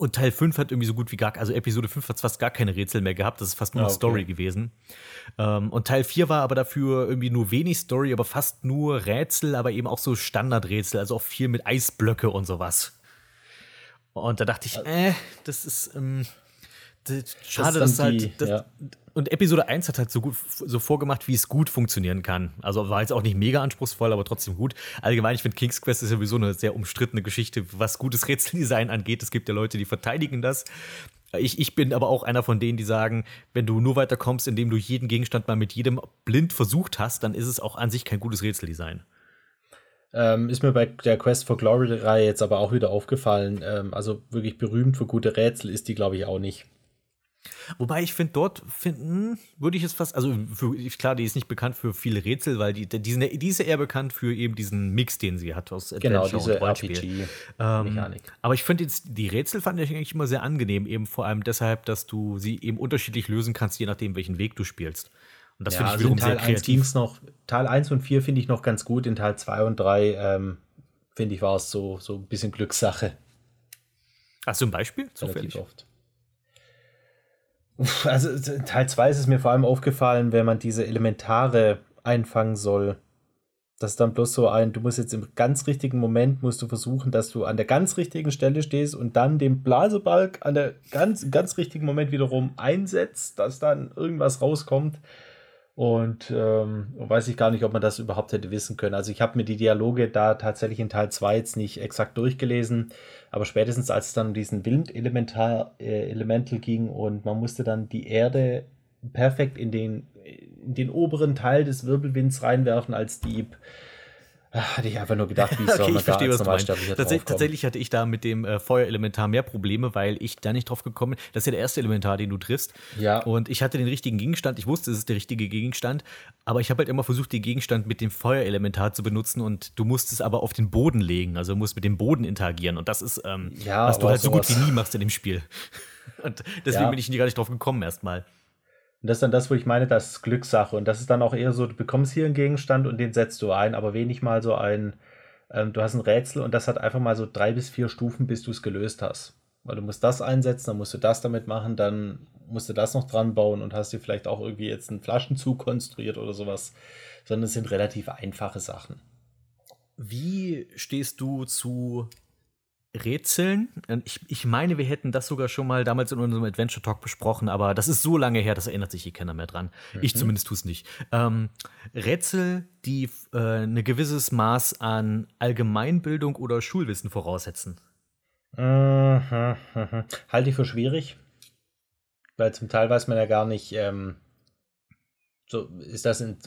Und Teil 5 hat irgendwie so gut wie gar, also Episode 5 hat fast gar keine Rätsel mehr gehabt, das ist fast nur ah, okay. Story gewesen. Ähm, und Teil 4 war aber dafür irgendwie nur wenig Story, aber fast nur Rätsel, aber eben auch so Standardrätsel, also auch viel mit Eisblöcke und sowas. Und da dachte ich, äh, das ist, ähm, das, schade, dass halt, die, das, ja und Episode 1 hat halt so gut so vorgemacht, wie es gut funktionieren kann. Also war jetzt auch nicht mega anspruchsvoll, aber trotzdem gut. Allgemein, ich finde King's Quest ist sowieso eine sehr umstrittene Geschichte, was gutes Rätseldesign angeht. Es gibt ja Leute, die verteidigen das. Ich, ich bin aber auch einer von denen, die sagen, wenn du nur weiterkommst, indem du jeden Gegenstand mal mit jedem blind versucht hast, dann ist es auch an sich kein gutes Rätseldesign. Ähm, ist mir bei der Quest for Glory-Reihe jetzt aber auch wieder aufgefallen. Ähm, also wirklich berühmt für gute Rätsel ist die, glaube ich, auch nicht. Wobei ich finde, dort finden, würde ich es fast, also für, klar, die ist nicht bekannt für viele Rätsel, weil die, die, sind, die ist ja eher bekannt für eben diesen Mix, den sie hat aus Adventure genau, diese RPG-Mechanik. Ähm, aber ich finde jetzt, die Rätsel fand ich eigentlich immer sehr angenehm, eben vor allem deshalb, dass du sie eben unterschiedlich lösen kannst, je nachdem, welchen Weg du spielst. Und das ja, finde ich also wiederum Teil sehr kreativ. noch, Teil 1 und 4 finde ich noch ganz gut, in Teil 2 und 3 ähm, finde ich, war es so, so ein bisschen Glückssache. Hast du ein Beispiel? Zufällig oft. Also Teil 2 ist es mir vor allem aufgefallen, wenn man diese Elementare einfangen soll. Das ist dann bloß so ein, du musst jetzt im ganz richtigen Moment musst du versuchen, dass du an der ganz richtigen Stelle stehst und dann den Blasebalg an der ganz, ganz richtigen Moment wiederum einsetzt, dass dann irgendwas rauskommt. Und ähm, weiß ich gar nicht, ob man das überhaupt hätte wissen können. Also ich habe mir die Dialoge da tatsächlich in Teil 2 jetzt nicht exakt durchgelesen. Aber spätestens als es dann um diesen Wind-Elemental äh, ging und man musste dann die Erde perfekt in den, in den oberen Teil des Wirbelwinds reinwerfen als Dieb. Hatte ich einfach nur gedacht, wie soll Okay, man ich verstehe, was du meinst. Tatsächlich, tatsächlich hatte ich da mit dem äh, Feuerelementar mehr Probleme, weil ich da nicht drauf gekommen bin. Das ist ja der erste Elementar, den du triffst. Ja. Und ich hatte den richtigen Gegenstand. Ich wusste, es ist der richtige Gegenstand. Aber ich habe halt immer versucht, den Gegenstand mit dem Feuerelementar zu benutzen. Und du musst es aber auf den Boden legen. Also du musst mit dem Boden interagieren. Und das ist, ähm, Ja, was du aber halt so gut wie nie machst in dem Spiel. Und deswegen Ja. bin ich nie gar nicht drauf gekommen erstmal. Und das ist dann das, wo ich meine, das ist Glückssache. Und das ist dann auch eher so, du bekommst hier einen Gegenstand und den setzt du ein, aber wenig mal so ein, ähm, du hast ein Rätsel und das hat einfach mal so drei bis vier Stufen, bis du es gelöst hast. Weil du musst das einsetzen, dann musst du das damit machen, dann musst du das noch dran bauen und hast dir vielleicht auch irgendwie jetzt einen Flaschenzug konstruiert oder sowas. Sondern es sind relativ einfache Sachen. Wie stehst du zu Rätseln? Und Ich, ich meine, wir hätten das sogar schon mal damals in unserem Adventure Talk besprochen, aber das ist so lange her, das erinnert sich hier keiner mehr dran. Ich zumindest tue es nicht. Ähm, Rätsel, die äh, ein gewisses Maß an Allgemeinbildung oder Schulwissen voraussetzen. Mhm, mhm. Halte ich für schwierig, weil zum Teil weiß man ja gar nicht, ähm, so ist das, in,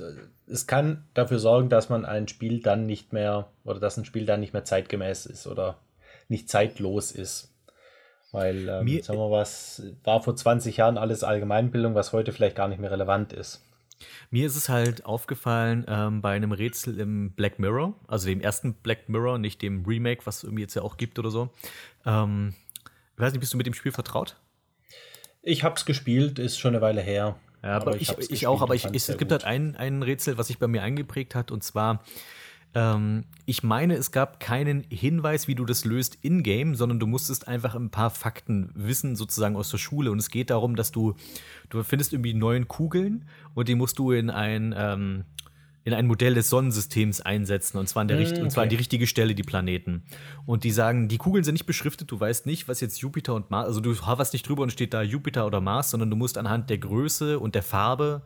es kann dafür sorgen, dass man ein Spiel dann nicht mehr, oder dass ein Spiel dann nicht mehr zeitgemäß ist oder nicht zeitlos ist. Weil, ähm, Mir- sagen wir was, war vor 20 Jahren alles Allgemeinbildung, was heute vielleicht gar nicht mehr relevant ist. Mir ist es halt aufgefallen ähm, bei einem Rätsel im Black Mirror, also dem ersten Black Mirror, nicht dem Remake, was es irgendwie jetzt ja auch gibt oder so. Ähm, ich weiß nicht, bist du mit dem Spiel vertraut? Ich habe es gespielt, ist schon eine Weile her. Ja, aber, ich, hab's ich gespielt auch, aber ich, ich, es gibt halt ein, ein Rätsel, was sich bei mir eingeprägt hat, und zwar, ähm, ich meine, es gab keinen Hinweis, wie du das löst in-game, sondern du musstest einfach ein paar Fakten wissen, sozusagen aus der Schule. Und es geht darum, dass du, du findest irgendwie neun Kugeln und die musst du in ein, ähm, in ein Modell des Sonnensystems einsetzen, und zwar, an der richt- und zwar an die richtige Stelle, die Planeten. Und die sagen, die Kugeln sind nicht beschriftet, du weißt nicht, was jetzt Jupiter und Mars, also du hoverst nicht drüber und steht da Jupiter oder Mars, sondern du musst anhand der Größe und der Farbe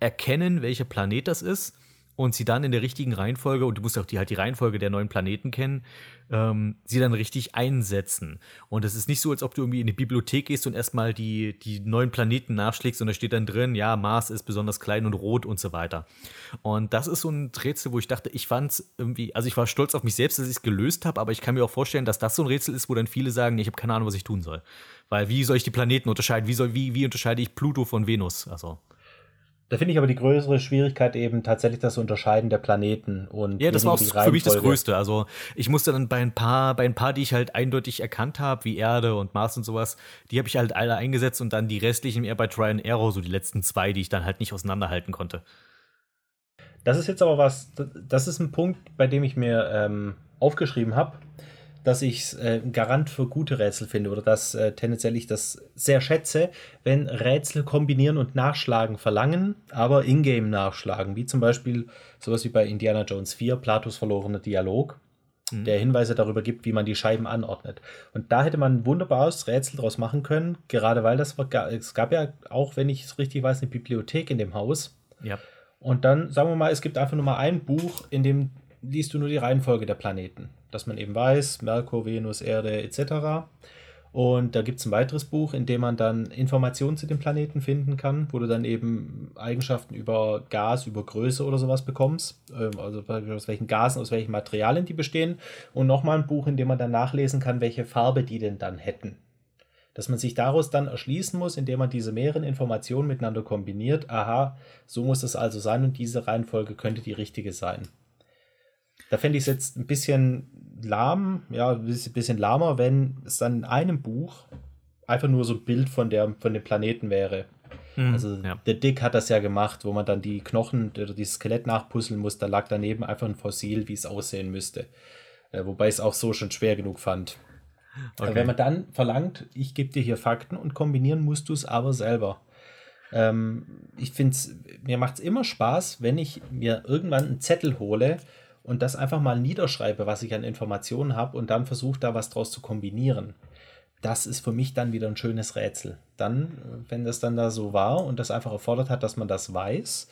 erkennen, welcher Planet das ist und sie dann in der richtigen Reihenfolge, und du musst auch die, halt die Reihenfolge der neuen Planeten kennen, ähm, sie dann richtig einsetzen. Und es ist nicht so, als ob du irgendwie in die Bibliothek gehst und erstmal die, die neuen Planeten nachschlägst und da steht dann drin, ja, Mars ist besonders klein und rot und so weiter. Und das ist so ein Rätsel, wo ich dachte, ich fand es irgendwie, also ich war stolz auf mich selbst, dass ich es gelöst habe, aber ich kann mir auch vorstellen, dass das so ein Rätsel ist, wo dann viele sagen, nee, ich habe keine Ahnung, was ich tun soll. Weil wie soll ich die Planeten unterscheiden? Wie, soll, wie, wie unterscheide ich Pluto von Venus? Also. Da finde ich aber die größere Schwierigkeit eben tatsächlich das Unterscheiden der Planeten und Ja, das war auch für mich das. Größte. Also ich musste dann bei ein paar, bei ein paar, die ich halt eindeutig erkannt habe, wie Erde und Mars und sowas, die habe ich halt alle eingesetzt und dann die restlichen eher bei Try and Error, so die letzten zwei, die ich dann halt nicht auseinanderhalten konnte. Das ist jetzt aber was, das ist ein Punkt, bei dem ich mir ähm, aufgeschrieben habe, dass ich äh, ein Garant für gute Rätsel finde oder dass äh, tendenziell ich das sehr schätze, wenn Rätsel kombinieren und nachschlagen verlangen, aber ingame nachschlagen, wie zum Beispiel sowas wie bei Indiana Jones 4, Platos verlorener Dialog, der Hinweise darüber gibt, wie man die Scheiben anordnet. Und da hätte man ein wunderbares Rätsel draus machen können, gerade weil das war, es gab ja auch, wenn ich es richtig weiß, eine Bibliothek in dem Haus. Ja. Und dann sagen wir mal, es gibt einfach nur mal ein Buch, in dem liest du nur die Reihenfolge der Planeten. Dass man eben weiß, Merkur, Venus, Erde etc. Und da gibt es ein weiteres Buch, in dem man dann Informationen zu den Planeten finden kann, wo du dann eben Eigenschaften über Gas, über Größe oder sowas bekommst. Ähm, Also aus welchen Gasen, aus welchen Materialien die bestehen. Und nochmal ein Buch, in dem man dann nachlesen kann, welche Farbe die denn dann hätten dass man sich daraus dann erschließen muss, indem man diese mehreren Informationen miteinander kombiniert. Aha, so muss es also sein und diese Reihenfolge könnte die richtige sein. Da fände ich es jetzt ein bisschen lahm, ja, ein bisschen lahmer, wenn es dann in einem Buch einfach nur so ein Bild von, der, von dem Planeten wäre. Also ja. der Dick hat das ja gemacht, wo man dann die Knochen oder dieses Skelett nachpuzzeln muss. Da lag daneben einfach ein Fossil, wie es aussehen müsste. Äh, wobei ich es auch so schon schwer genug fand. Okay. Wenn man dann verlangt, ich gebe dir hier Fakten und kombinieren musst du es aber selber. Ähm, ich finde mir macht es immer Spaß, wenn ich mir irgendwann einen Zettel hole und das einfach mal niederschreibe, was ich an Informationen habe und dann versuche, da was draus zu kombinieren. Das ist für mich dann wieder ein schönes Rätsel. Dann, wenn das dann da so war und das einfach erfordert hat, dass man das weiß,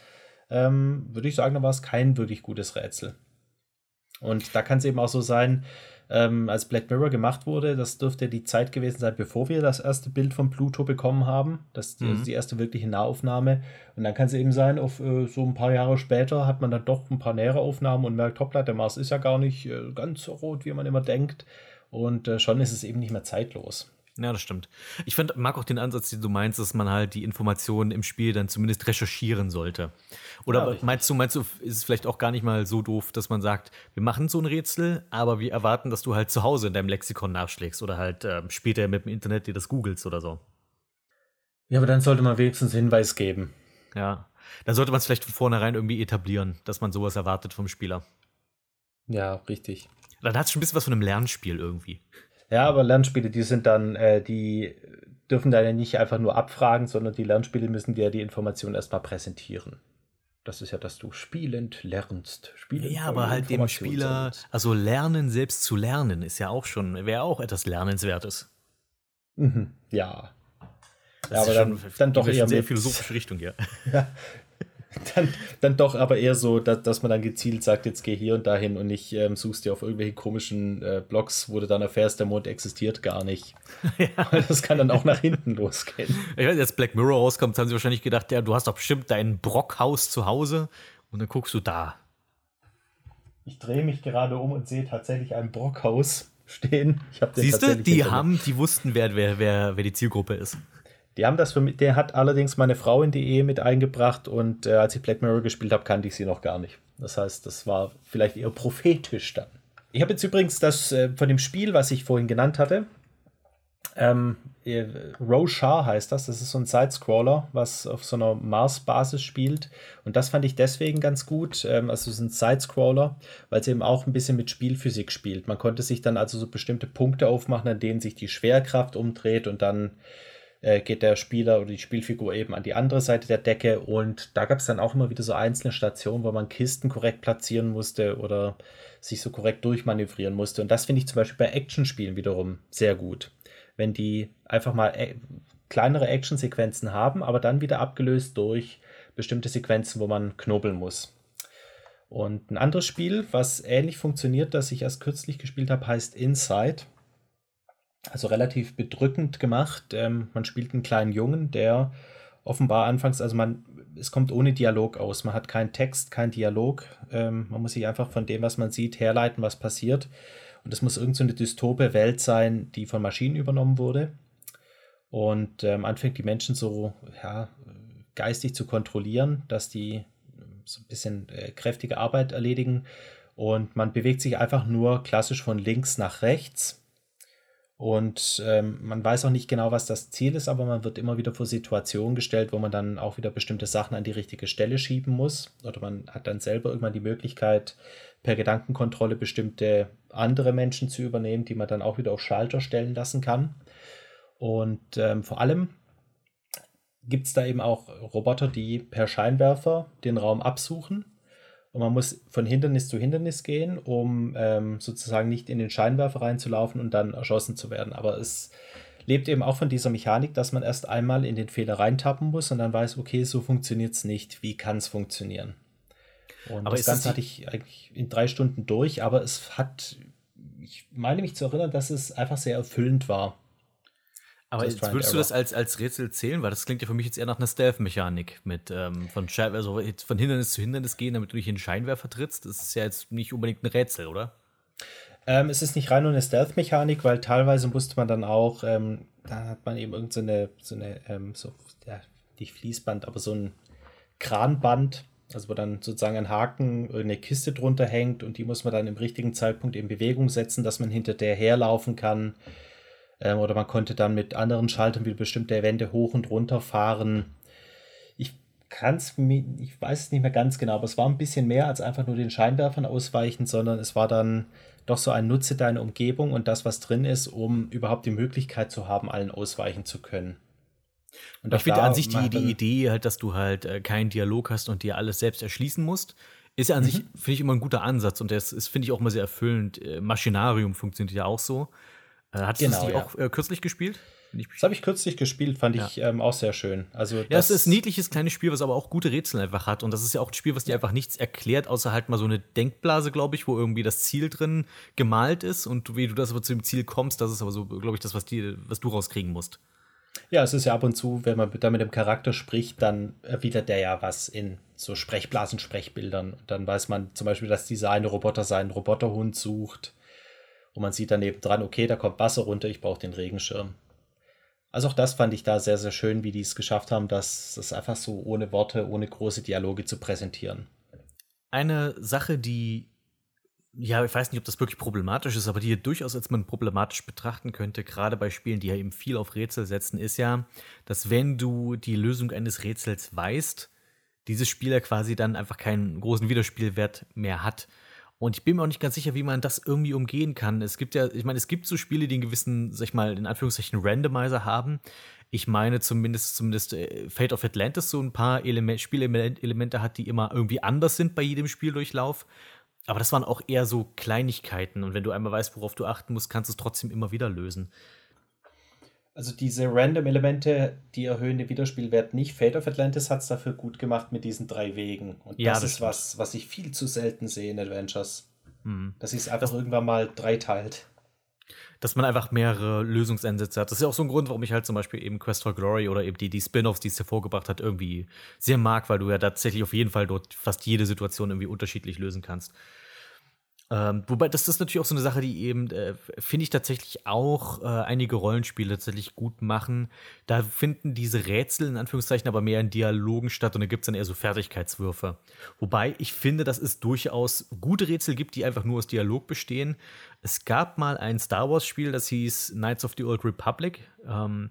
ähm, würde ich sagen, dann war es kein wirklich gutes Rätsel. Und da kann es eben auch so sein, ähm, als Black Mirror gemacht wurde. Das dürfte die Zeit gewesen sein, bevor wir das erste Bild von Pluto bekommen haben. Das Mhm. ist die erste wirkliche Nahaufnahme. Und dann kann es eben sein, auf äh, so ein paar Jahre später hat man dann doch ein paar nähere Aufnahmen und merkt, hoppla, der Mars ist ja gar nicht äh, ganz so rot, wie man immer denkt. Und äh, schon ist es eben nicht mehr zeitlos. Ja, das stimmt. Ich find, mag auch den Ansatz, den du meinst, dass man halt die Informationen im Spiel dann zumindest recherchieren sollte. Oder Ja, meinst du, meinst du, ist es vielleicht auch gar nicht mal so doof, dass man sagt, wir machen so ein Rätsel, aber wir erwarten, dass du halt zu Hause in deinem Lexikon nachschlägst oder halt ähm, später mit dem Internet dir das googelst oder so. Ja, aber dann sollte man wenigstens Hinweis geben. Ja. Dann sollte man es vielleicht von vornherein irgendwie etablieren, dass man sowas erwartet vom Spieler. Ja, richtig. Dann hat es schon ein bisschen was von einem Lernspiel irgendwie. Ja, aber Lernspiele, die sind dann, äh, die dürfen dann ja nicht einfach nur abfragen, sondern die Lernspiele müssen dir die Information erstmal präsentieren. Das ist ja, dass du spielend lernst. Spielend Ja, aber halt dem Spieler, also lernen selbst zu lernen, ist ja auch schon, wäre auch etwas Lernenswertes. Mhm, ja. Das Ja, ist aber dann, schon- dann doch eher sehr mit, philosophische Richtung hier. dann, dann doch aber eher so, dass, dass man dann gezielt sagt, jetzt geh hier und dahin und nicht ähm, suchst dir auf irgendwelche komischen äh, Blogs, wo du dann erfährst, der Mond existiert gar nicht. Weil das kann dann auch nach hinten losgehen. Ich weiß, als Black Mirror rauskommt, haben sie wahrscheinlich gedacht, ja, du hast doch bestimmt dein Brockhaus zu Hause und dann guckst du da. Ich drehe mich gerade um und sehe tatsächlich ein Brockhaus stehen. Ich hab den Siehst du, die haben, die wussten, wer, wer, wer, wer die Zielgruppe ist. Die haben das für mich, der hat allerdings meine Frau in die Ehe mit eingebracht und äh, als ich Black Mirror gespielt habe, kannte ich sie noch gar nicht. Das heißt, das war vielleicht eher prophetisch dann. Ich habe jetzt übrigens das äh, von dem Spiel, was ich vorhin genannt hatte, ähm, äh, Roshar heißt das. Das ist so ein Sidescroller, was auf so einer Mars-Basis spielt. Und das fand ich deswegen ganz gut. Ähm, also es ist ein Sidescroller, weil es eben auch ein bisschen mit Spielphysik spielt. Man konnte sich dann also so bestimmte Punkte aufmachen, an denen sich die Schwerkraft umdreht und dann äh, geht der Spieler oder die Spielfigur eben an die andere Seite der Decke und da gab es dann auch immer wieder so einzelne Stationen, wo man Kisten korrekt platzieren musste oder sich so korrekt durchmanövrieren musste. Und das finde ich zum Beispiel bei Actionspielen wiederum sehr gut. Wenn die einfach mal äh, kleinere Actionsequenzen haben, aber dann wieder abgelöst durch bestimmte Sequenzen, wo man knobeln muss. Und ein anderes Spiel, was ähnlich funktioniert, das ich erst kürzlich gespielt habe, heißt Inside. Also relativ bedrückend gemacht. Ähm, man spielt einen kleinen Jungen, der offenbar anfangs, also man, es kommt ohne Dialog aus. Man hat keinen Text, keinen Dialog. Ähm, man muss sich einfach von dem, was man sieht, herleiten, was passiert. Und es muss irgendeine so dystope Welt sein, die von Maschinen übernommen wurde. Und ähm, anfängt die Menschen so ja, geistig zu kontrollieren, dass die äh, so ein bisschen äh, kräftige Arbeit erledigen. Und man bewegt sich einfach nur klassisch von links nach rechts. Und ähm, man weiß auch nicht genau, was das Ziel ist, aber man wird immer wieder vor Situationen gestellt, wo man dann auch wieder bestimmte Sachen an die richtige Stelle schieben muss. Oder man hat dann selber irgendwann die Möglichkeit, per Gedankenkontrolle bestimmte andere Menschen zu übernehmen, die man dann auch wieder auf Schalter stellen lassen kann. Und ähm, vor allem gibt es da eben auch Roboter, die per Scheinwerfer den Raum absuchen. Und man muss von Hindernis zu Hindernis gehen, um ähm, sozusagen nicht in den Scheinwerfer reinzulaufen und dann erschossen zu werden. Aber es lebt eben auch von dieser Mechanik, dass man erst einmal in den Fehler reintappen muss und dann weiß, okay, so funktioniert es nicht. Wie kann es funktionieren? Und Aber das Ganze hatte ich eigentlich in drei Stunden durch, aber es hat, ich meine mich zu erinnern, dass es einfach sehr erfüllend war. Aber jetzt würdest du das als, als Rätsel zählen? Weil das klingt ja für mich jetzt eher nach einer Stealth-Mechanik mit ähm, von, Schein also von Hindernis zu Hindernis gehen, damit du dich in den Scheinwerfer trittst. Das ist ja jetzt nicht unbedingt ein Rätsel, oder? Ähm, es ist nicht rein nur eine Stealth-Mechanik, weil teilweise musste man dann auch, ähm, da hat man eben irgend so eine, so eine, ähm, so, ja, nicht Fließband, aber so ein Kranband, also wo dann sozusagen ein Haken, eine Kiste drunter hängt und die muss man dann im richtigen Zeitpunkt in Bewegung setzen, dass man hinter der herlaufen kann. Ähm, oder man konnte dann mit anderen Schaltern wie bestimmte Wände hoch und runter fahren. Ich kann es mir, ich weiß es nicht mehr ganz genau, aber es war ein bisschen mehr als einfach nur den Scheinwerfern ausweichen, sondern es war dann doch so ein Nutze deine Umgebung und das, was drin ist, um überhaupt die Möglichkeit zu haben, allen ausweichen zu können. Und ich finde an sich die, die Idee halt, dass du halt äh, keinen Dialog hast und dir alles selbst erschließen musst, ist ja an Mhm. sich, finde ich, immer ein guter Ansatz und das ist, finde ich, auch immer sehr erfüllend. Äh, Maschinarium funktioniert ja auch so. Äh, hattest du Genau, das nicht ja. auch äh, kürzlich gespielt? Das habe ich kürzlich gespielt, fand ich ähm, auch sehr schön. Also Ja, es ist ein niedliches kleines Spiel, was aber auch gute Rätsel einfach hat. Und das ist ja auch ein Spiel, was dir einfach nichts erklärt, außer halt mal so eine Denkblase, glaube ich, wo irgendwie das Ziel drin gemalt ist. Und wie du das aber zu dem Ziel kommst, das ist aber so, glaube ich, das, was, die, was du rauskriegen musst. Ja, es ist ja ab und zu, wenn man da mit dem Charakter spricht, dann erwidert der ja was in so Sprechblasen, Sprechbildern. Und dann weiß man zum Beispiel, dass dieser eine Roboter seinen Roboterhund sucht. Und man sieht daneben dran, okay, da kommt Wasser runter, ich brauche den Regenschirm. Also auch das fand ich da sehr, sehr schön, wie die es geschafft haben, das, das einfach so ohne Worte, ohne große Dialoge zu präsentieren. Eine Sache, die, ja, ich weiß nicht, ob das wirklich problematisch ist, aber die durchaus als man problematisch betrachten könnte, gerade bei Spielen, die ja eben viel auf Rätsel setzen, ist ja, dass wenn du die Lösung eines Rätsels weißt, dieses Spiel ja quasi dann einfach keinen großen Wiederspielwert mehr hat. Und ich bin mir auch nicht ganz sicher, wie man das irgendwie umgehen kann. Es gibt ja, ich meine, es gibt so Spiele, die einen gewissen, sag ich mal, in Anführungszeichen Randomizer haben. Ich meine zumindest, zumindest äh, Fate of Atlantis so ein paar Element, Spielelemente hat, die immer irgendwie anders sind bei jedem Spieldurchlauf. Aber das waren auch eher so Kleinigkeiten. Und wenn du einmal weißt, worauf du achten musst, kannst du es trotzdem immer wieder lösen. Also diese Random-Elemente, die erhöhen den Wiederspielwert nicht. Fate of Atlantis hat es dafür gut gemacht mit diesen drei Wegen. Und Ja, das, das ist stimmt. was, was ich viel zu selten sehe in Adventures. Hm. Dass sie es einfach irgendwann mal dreiteilt. Dass man einfach mehrere Lösungsansätze hat. Das ist ja auch so ein Grund, warum ich halt zum Beispiel eben Quest for Glory oder eben die, die Spin-offs, die es hervorgebracht hat, irgendwie sehr mag, weil du ja tatsächlich auf jeden Fall dort fast jede Situation irgendwie unterschiedlich lösen kannst. Ähm, wobei, das ist natürlich auch so eine Sache, die eben, äh, finde ich tatsächlich auch äh, einige Rollenspiele tatsächlich gut machen. Da finden diese Rätsel in Anführungszeichen aber mehr in Dialogen statt und da gibt es dann eher so Fertigkeitswürfe. Wobei ich finde, dass es durchaus gute Rätsel gibt, die einfach nur aus Dialog bestehen. Es gab mal ein Star Wars-Spiel, das hieß Knights of the Old Republic. Ähm,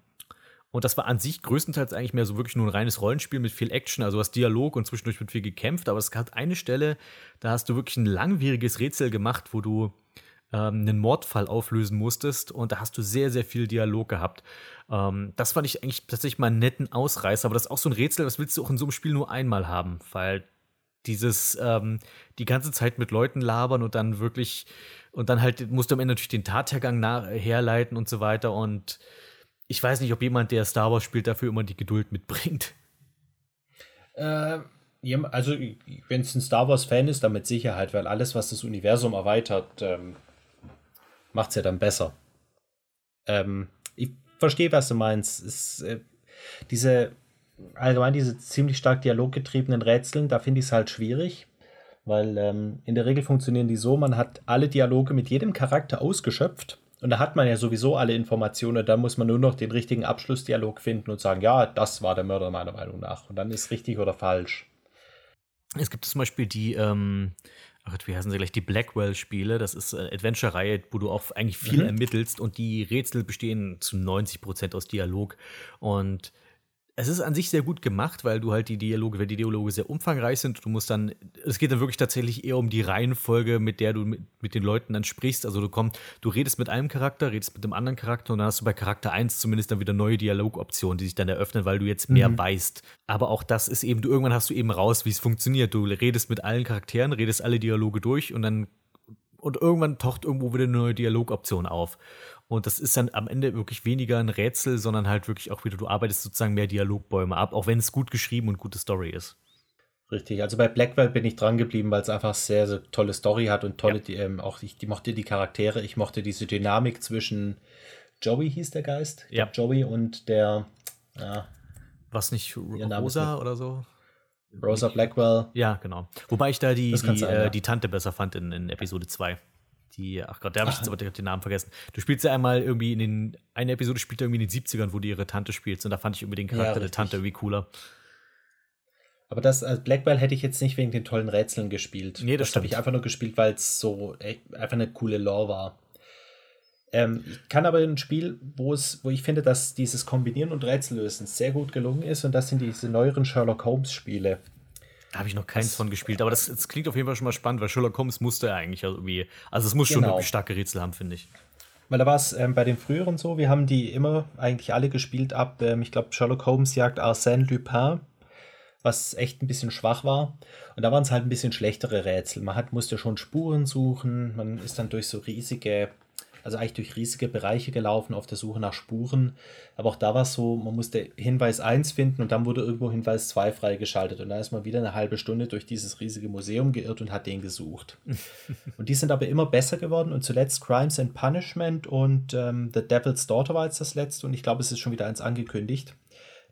und das war an sich größtenteils eigentlich mehr so wirklich nur ein reines Rollenspiel mit viel Action, also was Dialog und zwischendurch mit viel gekämpft. Aber es gab eine Stelle, da hast du wirklich ein langwieriges Rätsel gemacht, wo du ähm, einen Mordfall auflösen musstest und da hast du sehr, sehr viel Dialog gehabt. Ähm, das fand ich eigentlich tatsächlich mal einen netten Ausreißer, aber das ist auch so ein Rätsel, das willst du auch in so einem Spiel nur einmal haben, weil dieses ähm, die ganze Zeit mit Leuten labern und dann wirklich und dann halt musst du am Ende natürlich den Tathergang nach, herleiten und so weiter und ich weiß nicht, ob jemand, der Star Wars spielt, dafür immer die Geduld mitbringt. Äh, also, wenn es ein Star Wars-Fan ist, dann mit Sicherheit, weil alles, was das Universum erweitert, ähm, macht es ja dann besser. Ähm, ich verstehe, was du meinst. Es, äh, diese, allgemein diese ziemlich stark dialoggetriebenen Rätseln, da finde ich es halt schwierig, weil ähm, in der Regel funktionieren die so, man hat alle Dialoge mit jedem Charakter ausgeschöpft und da hat man ja sowieso alle Informationen, da muss man nur noch den richtigen Abschlussdialog finden und sagen, ja, das war der Mörder meiner Meinung nach. Und dann ist richtig oder falsch. Es gibt zum Beispiel die, ähm, ach wie heißen sie gleich, die Blackwell-Spiele. Das ist eine Adventure-Reihe, wo du auch eigentlich viel Mhm. ermittelst und die Rätsel bestehen zu 90 Prozent aus Dialog. Und es ist an sich sehr gut gemacht, weil du halt die Dialoge, weil die Dialoge sehr umfangreich sind, du musst dann, es geht dann wirklich tatsächlich eher um die Reihenfolge, mit der du mit, mit den Leuten dann sprichst. Also du kommst, du redest mit einem Charakter, redest mit dem anderen Charakter und dann hast du bei Charakter 1 zumindest dann wieder neue Dialogoptionen, die sich dann eröffnen, weil du jetzt mehr weißt. Aber auch das ist eben, du irgendwann hast du eben raus, wie es funktioniert. Du redest mit allen Charakteren, redest alle Dialoge durch und dann und irgendwann taucht irgendwo wieder eine neue Dialogoption auf. Und das ist dann am Ende wirklich weniger ein Rätsel, sondern halt wirklich auch wieder, du arbeitest sozusagen mehr Dialogbäume ab, auch wenn es gut geschrieben und gute Story ist. Richtig, also bei Blackwell bin ich dran geblieben, weil es einfach sehr, sehr tolle Story hat und tolle, die, ähm, auch ich die mochte die Charaktere, ich mochte diese Dynamik zwischen Joey hieß der Geist, Ja. Joey und der ja, Was nicht Rosa oder so? Rosa Blackwell. Ja, genau. Wobei ich da die, die, sein, äh, ja. die Tante besser fand in, in Episode 2. Die, ach Gott, da habe ich jetzt aber den Namen vergessen. Du spielst ja einmal irgendwie in den, eine Episode spielt irgendwie in den 70ern, wo du ihre Tante spielst. Und da fand ich irgendwie den Ja, Charakter der richtig. Tante irgendwie cooler. Aber das als Blackwell hätte ich jetzt nicht wegen den tollen Rätseln gespielt. Nee, das habe ich einfach nur gespielt, weil es so echt, einfach eine coole Lore war. Ähm, ich kann aber ein Spiel, wo es, wo ich finde, dass dieses Kombinieren und Rätsellösen sehr gut gelungen ist, und das sind diese neueren Sherlock Holmes Spiele. Da habe ich noch keins von gespielt. Aber das, das klingt auf jeden Fall schon mal spannend, weil Sherlock Holmes musste ja eigentlich irgendwie. Also es muss schon Genau. wirklich starke Rätsel haben, finde ich. Weil da war es ähm, bei den früheren so, wir haben die immer eigentlich alle gespielt ab, ähm, ich glaube, Sherlock Holmes jagt Arsène Lupin, was echt ein bisschen schwach war. Und da waren es halt ein bisschen schlechtere Rätsel. Man hat, musste schon Spuren suchen, man ist dann durch so riesige also eigentlich durch riesige Bereiche gelaufen auf der Suche nach Spuren. Aber auch da war es so, man musste Hinweis 1 finden und dann wurde irgendwo Hinweis 2 freigeschaltet. Und da ist man wieder eine halbe Stunde durch dieses riesige Museum geirrt und hat den gesucht. und die sind aber immer besser geworden und zuletzt Crimes and Punishment und ähm, The Devil's Daughter war jetzt das letzte und ich glaube, es ist schon wieder eins angekündigt.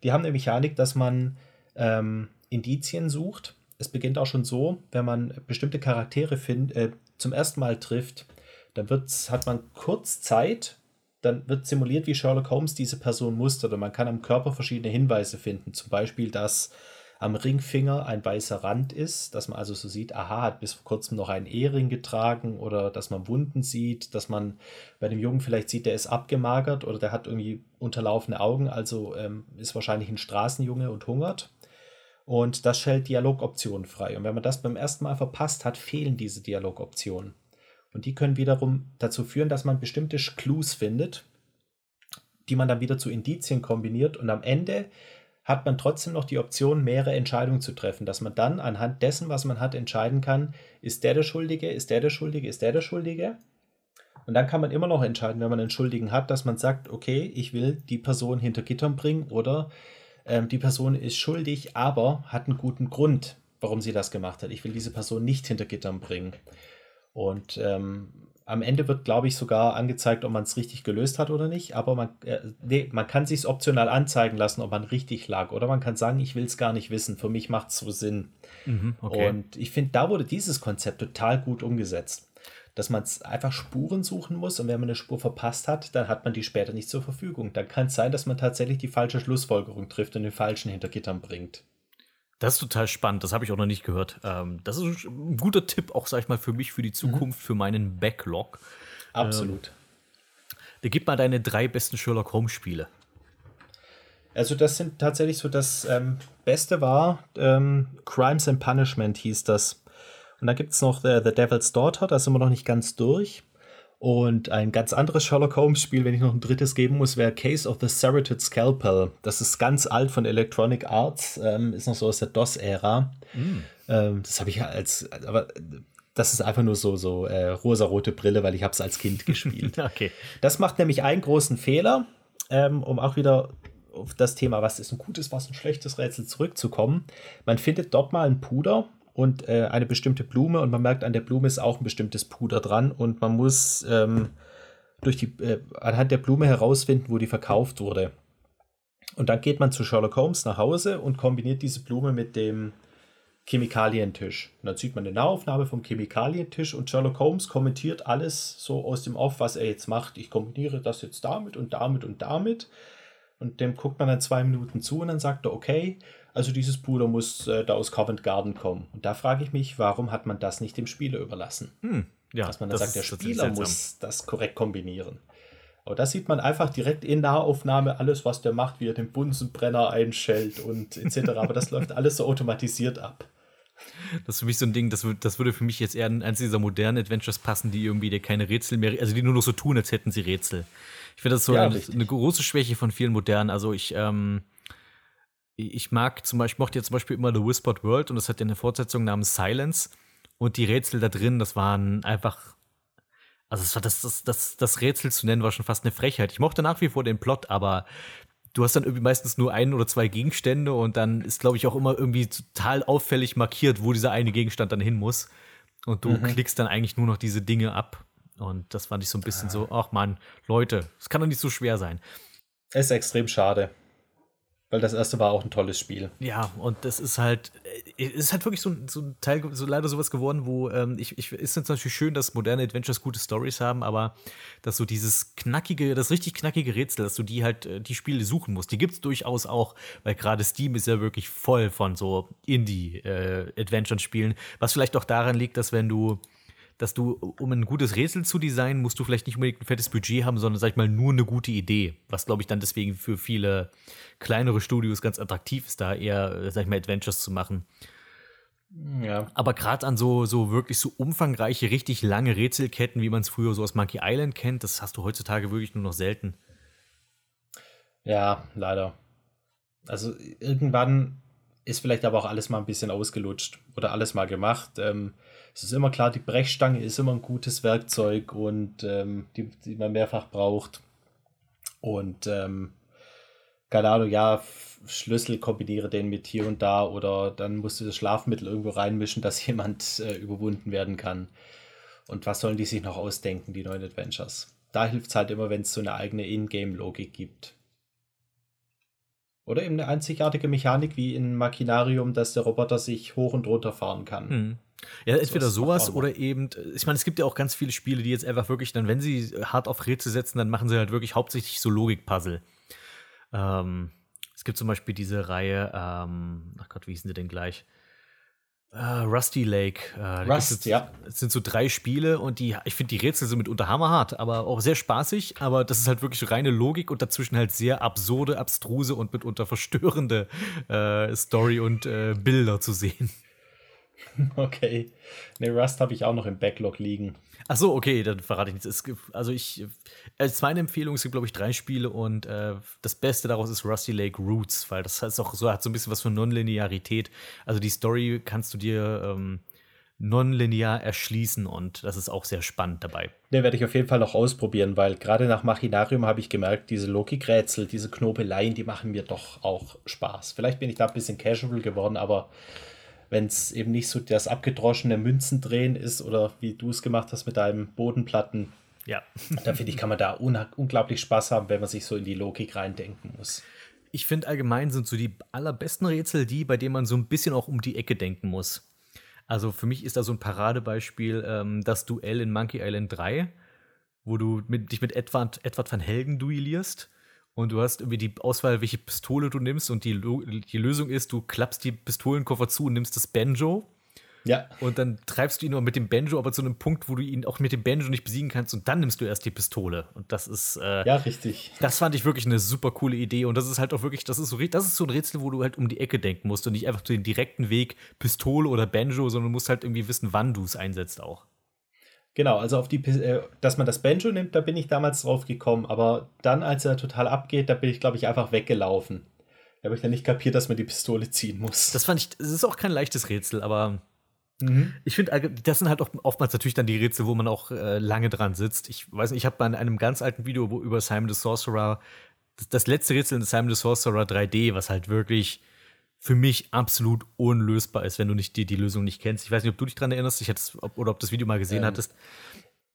Die haben eine Mechanik, dass man ähm, Indizien sucht. Es beginnt auch schon so, wenn man bestimmte Charaktere find, äh, zum ersten Mal trifft, dann wird's, hat man kurz Zeit, dann wird simuliert, wie Sherlock Holmes diese Person mustert und man kann am Körper verschiedene Hinweise finden. Zum Beispiel, dass am Ringfinger ein weißer Rand ist, dass man also so sieht, aha, hat bis vor kurzem noch einen Ehering getragen oder dass man Wunden sieht, dass man bei dem Jungen vielleicht sieht, der ist abgemagert oder der hat irgendwie unterlaufene Augen, also ähm, ist wahrscheinlich ein Straßenjunge und hungert. Und das stellt Dialogoptionen frei. Und wenn man das beim ersten Mal verpasst hat, fehlen diese Dialogoptionen. Und die können wiederum dazu führen, dass man bestimmte Clues findet, die man dann wieder zu Indizien kombiniert. Und am Ende hat man trotzdem noch die Option, mehrere Entscheidungen zu treffen, dass man dann anhand dessen, was man hat, entscheiden kann, ist der der Schuldige, ist der der Schuldige, ist der der Schuldige. Und dann kann man immer noch entscheiden, wenn man einen Schuldigen hat, dass man sagt, okay, ich will die Person hinter Gittern bringen oder ähm, die Person ist schuldig, aber hat einen guten Grund, warum sie das gemacht hat. Ich will diese Person nicht hinter Gittern bringen. Und ähm, am Ende wird, glaube ich, sogar angezeigt, ob man es richtig gelöst hat oder nicht. Aber man, äh, nee, man kann sich optional anzeigen lassen, ob man richtig lag. Oder man kann sagen, ich will es gar nicht wissen. Für mich macht es so Sinn. Mhm, okay. Und ich finde, da wurde dieses Konzept total gut umgesetzt. Dass man einfach Spuren suchen muss und wenn man eine Spur verpasst hat, dann hat man die später nicht zur Verfügung. Dann kann es sein, dass man tatsächlich die falsche Schlussfolgerung trifft und den falschen hinter Gittern bringt. Das ist total spannend, das habe ich auch noch nicht gehört. Ähm, das ist ein guter Tipp, auch sag ich mal, für mich, für die Zukunft, mhm. für meinen Backlog. Absolut. Ähm, gib mal deine drei besten Sherlock Holmes-Spiele. Also, das sind tatsächlich so das ähm, Beste war ähm, Crimes and Punishment hieß das. Und dann gibt es noch The, The Devil's Daughter, da sind wir noch nicht ganz durch. Und ein ganz anderes Sherlock Holmes-Spiel, wenn ich noch ein drittes geben muss, wäre Case of the Serrated Scalpel. Das ist ganz alt von Electronic Arts, ähm, ist noch so aus der DOS-Ära. Mm. Ähm, das habe ich ja als, aber das ist einfach nur so, so äh, rosarote Brille, weil ich habe es als Kind gespielt. okay. Das macht nämlich einen großen Fehler, ähm, um auch wieder auf das Thema, was ist ein gutes, was ein schlechtes Rätsel zurückzukommen. Man findet dort mal ein Puder und äh, eine bestimmte Blume und man merkt, an der Blume ist auch ein bestimmtes Puder dran und man muss ähm, durch die, äh, anhand der Blume herausfinden, wo die verkauft wurde. Und dann geht man zu Sherlock Holmes nach Hause und kombiniert diese Blume mit dem Chemikalientisch. Und dann sieht man eine Nahaufnahme vom Chemikalientisch und Sherlock Holmes kommentiert alles so aus dem Off, was er jetzt macht. Ich kombiniere das jetzt damit und damit und damit. Und dem guckt man dann zwei Minuten zu und dann sagt er, okay, also dieses Puder muss äh, da aus Covent Garden kommen. Und da frage ich mich, warum hat man das nicht dem Spieler überlassen? Hm, ja, Dass man dann sagt, der Spieler muss das korrekt kombinieren. Aber da sieht man einfach direkt in Nahaufnahme alles, was der macht, wie er den Bunsenbrenner einschält und etc. Aber das läuft alles so automatisiert ab. Das ist für mich so ein Ding, das, das würde für mich jetzt eher an eins dieser modernen Adventures passen, die irgendwie keine Rätsel mehr, also die nur noch so tun, als hätten sie Rätsel. Ich finde das so ja, eine, eine, große Schwäche von vielen modernen. Also ich, ähm, ich mag zum Beispiel, mochte ja zum Beispiel immer The Whispered World und das hat ja eine Fortsetzung namens Silence. Und die Rätsel da drin, das waren einfach. Also das, war das, das, das, das Rätsel zu nennen, war schon fast eine Frechheit. Ich mochte nach wie vor den Plot, aber du hast dann irgendwie meistens nur ein oder zwei Gegenstände und dann ist, glaube ich, auch immer irgendwie total auffällig markiert, wo dieser eine Gegenstand dann hin muss. Und du mhm. klickst dann eigentlich nur noch diese Dinge ab. Und das fand ich so ein bisschen ah. so, ach man, Leute, es kann doch nicht so schwer sein. Es ist extrem schade. Weil das erste war auch ein tolles Spiel. Ja, und das ist halt, äh, ist halt wirklich so, so ein Teil, so leider sowas geworden, wo ähm, ich, ich ist natürlich schön, dass moderne Adventures gute Stories haben, aber dass so dieses knackige, das richtig knackige Rätsel, dass du die halt, äh, die Spiele suchen musst, die gibt es durchaus auch, weil gerade Steam ist ja wirklich voll von so Indie-Adventure-Spielen, äh, was vielleicht auch daran liegt, dass wenn du dass du, um ein gutes Rätsel zu designen, musst du vielleicht nicht unbedingt ein fettes Budget haben, sondern, sag ich mal, nur eine gute Idee. Was, glaube ich, dann deswegen für viele kleinere Studios ganz attraktiv ist, da eher, sag ich mal, Adventures zu machen. Ja. Aber gerade an so, so wirklich so umfangreiche, richtig lange Rätselketten, wie man es früher so aus Monkey Island kennt, das hast du heutzutage wirklich nur noch selten. Ja, leider. Also irgendwann ist vielleicht aber auch alles mal ein bisschen ausgelutscht oder alles mal gemacht. Ähm, es ist immer klar, die Brechstange ist immer ein gutes Werkzeug und ähm, die, die man mehrfach braucht. Und ähm, keine Ahnung, ja, Schlüssel kombiniere den mit hier und da oder dann musst du das Schlafmittel irgendwo reinmischen, dass jemand äh, überwunden werden kann. Und was sollen die sich noch ausdenken, die neuen Adventures? Da hilft es halt immer, wenn es so eine eigene Ingame-Logik gibt. Oder eben eine einzigartige Mechanik wie in Machinarium, dass der Roboter sich hoch und runter fahren kann. Hm. Ja, entweder So sowas oder eben, ich meine, es gibt ja auch ganz viele Spiele, die jetzt einfach wirklich dann, wenn sie hart auf Rätsel setzen, dann machen sie halt wirklich hauptsächlich so Logik-Puzzle. Ähm, es gibt zum Beispiel diese Reihe, ähm, ach Gott, wie hießen sie denn gleich? Äh, Rusty Lake. Äh, Rust, jetzt- ja. Es sind so drei Spiele und die, ich finde die Rätsel sind mitunter hammerhart, aber auch sehr spaßig. Aber das ist halt wirklich reine Logik und dazwischen halt sehr absurde, abstruse und mitunter verstörende äh, Story und äh, Bilder zu sehen. Okay. Ne, Rust habe ich auch noch im Backlog liegen. Ach so, okay, dann verrate ich nichts. Es gibt, also ich, als meine Empfehlung, es gibt, glaube ich, drei Spiele und äh, das Beste daraus ist Rusty Lake Roots, weil das ist auch so, hat so ein bisschen was von Nonlinearität. Also die Story kannst du dir ähm, nonlinear erschließen und das ist auch sehr spannend dabei. Ne, werde ich auf jeden Fall noch ausprobieren, weil gerade nach Machinarium habe ich gemerkt, diese Logikrätsel, diese Knobeleien, die machen mir doch auch Spaß. Vielleicht bin ich da ein bisschen casual geworden, aber wenn es eben nicht so das abgedroschene Münzen drehen ist oder wie du es gemacht hast mit deinem Bodenplatten, Ja. dann finde ich, kann man da un unglaublich Spaß haben, wenn man sich so in die Logik reindenken muss. Ich finde allgemein sind so die allerbesten Rätsel die, bei denen man so ein bisschen auch um die Ecke denken muss. Also für mich ist da so ein Paradebeispiel ähm, das Duell in Monkey Island 3, wo du mit, dich mit Edward, Edward van Helgen duellierst und du hast irgendwie die Auswahl, welche Pistole du nimmst. Und die, die Lösung ist, du klappst die Pistolenkoffer zu und nimmst das Banjo. Ja, und dann treibst du ihn mit dem Banjo aber zu einem Punkt, wo du ihn auch mit dem Banjo nicht besiegen kannst. Und dann nimmst du erst die Pistole. Und das ist äh, ja, richtig. das fand ich wirklich eine super coole Idee. Und das ist halt auch wirklich, das ist so, das ist so ein Rätsel, wo du halt um die Ecke denken musst und nicht einfach den direkten Weg Pistole oder Banjo, sondern du musst halt irgendwie wissen, wann du es einsetzt auch. Genau, also auf die, äh, dass man das Banjo nimmt, da bin ich damals drauf gekommen, aber dann, als er total abgeht, da bin ich, glaube ich, einfach weggelaufen. Da habe ich dann nicht kapiert, dass man die Pistole ziehen muss. Das fand ich, das ist auch kein leichtes Rätsel, aber Mhm. ich finde, das sind halt auch oftmals natürlich dann die Rätsel, wo man auch äh, lange dran sitzt. Ich weiß nicht, ich habe mal in einem ganz alten Video wo, über Simon the Sorcerer, das, das letzte Rätsel in Simon the Sorcerer 3D, was halt wirklich für mich absolut unlösbar ist, wenn du nicht die, die Lösung nicht kennst. Ich weiß nicht, ob du dich dran erinnerst, ich ob, oder ob das Video mal gesehen Ähm, hattest.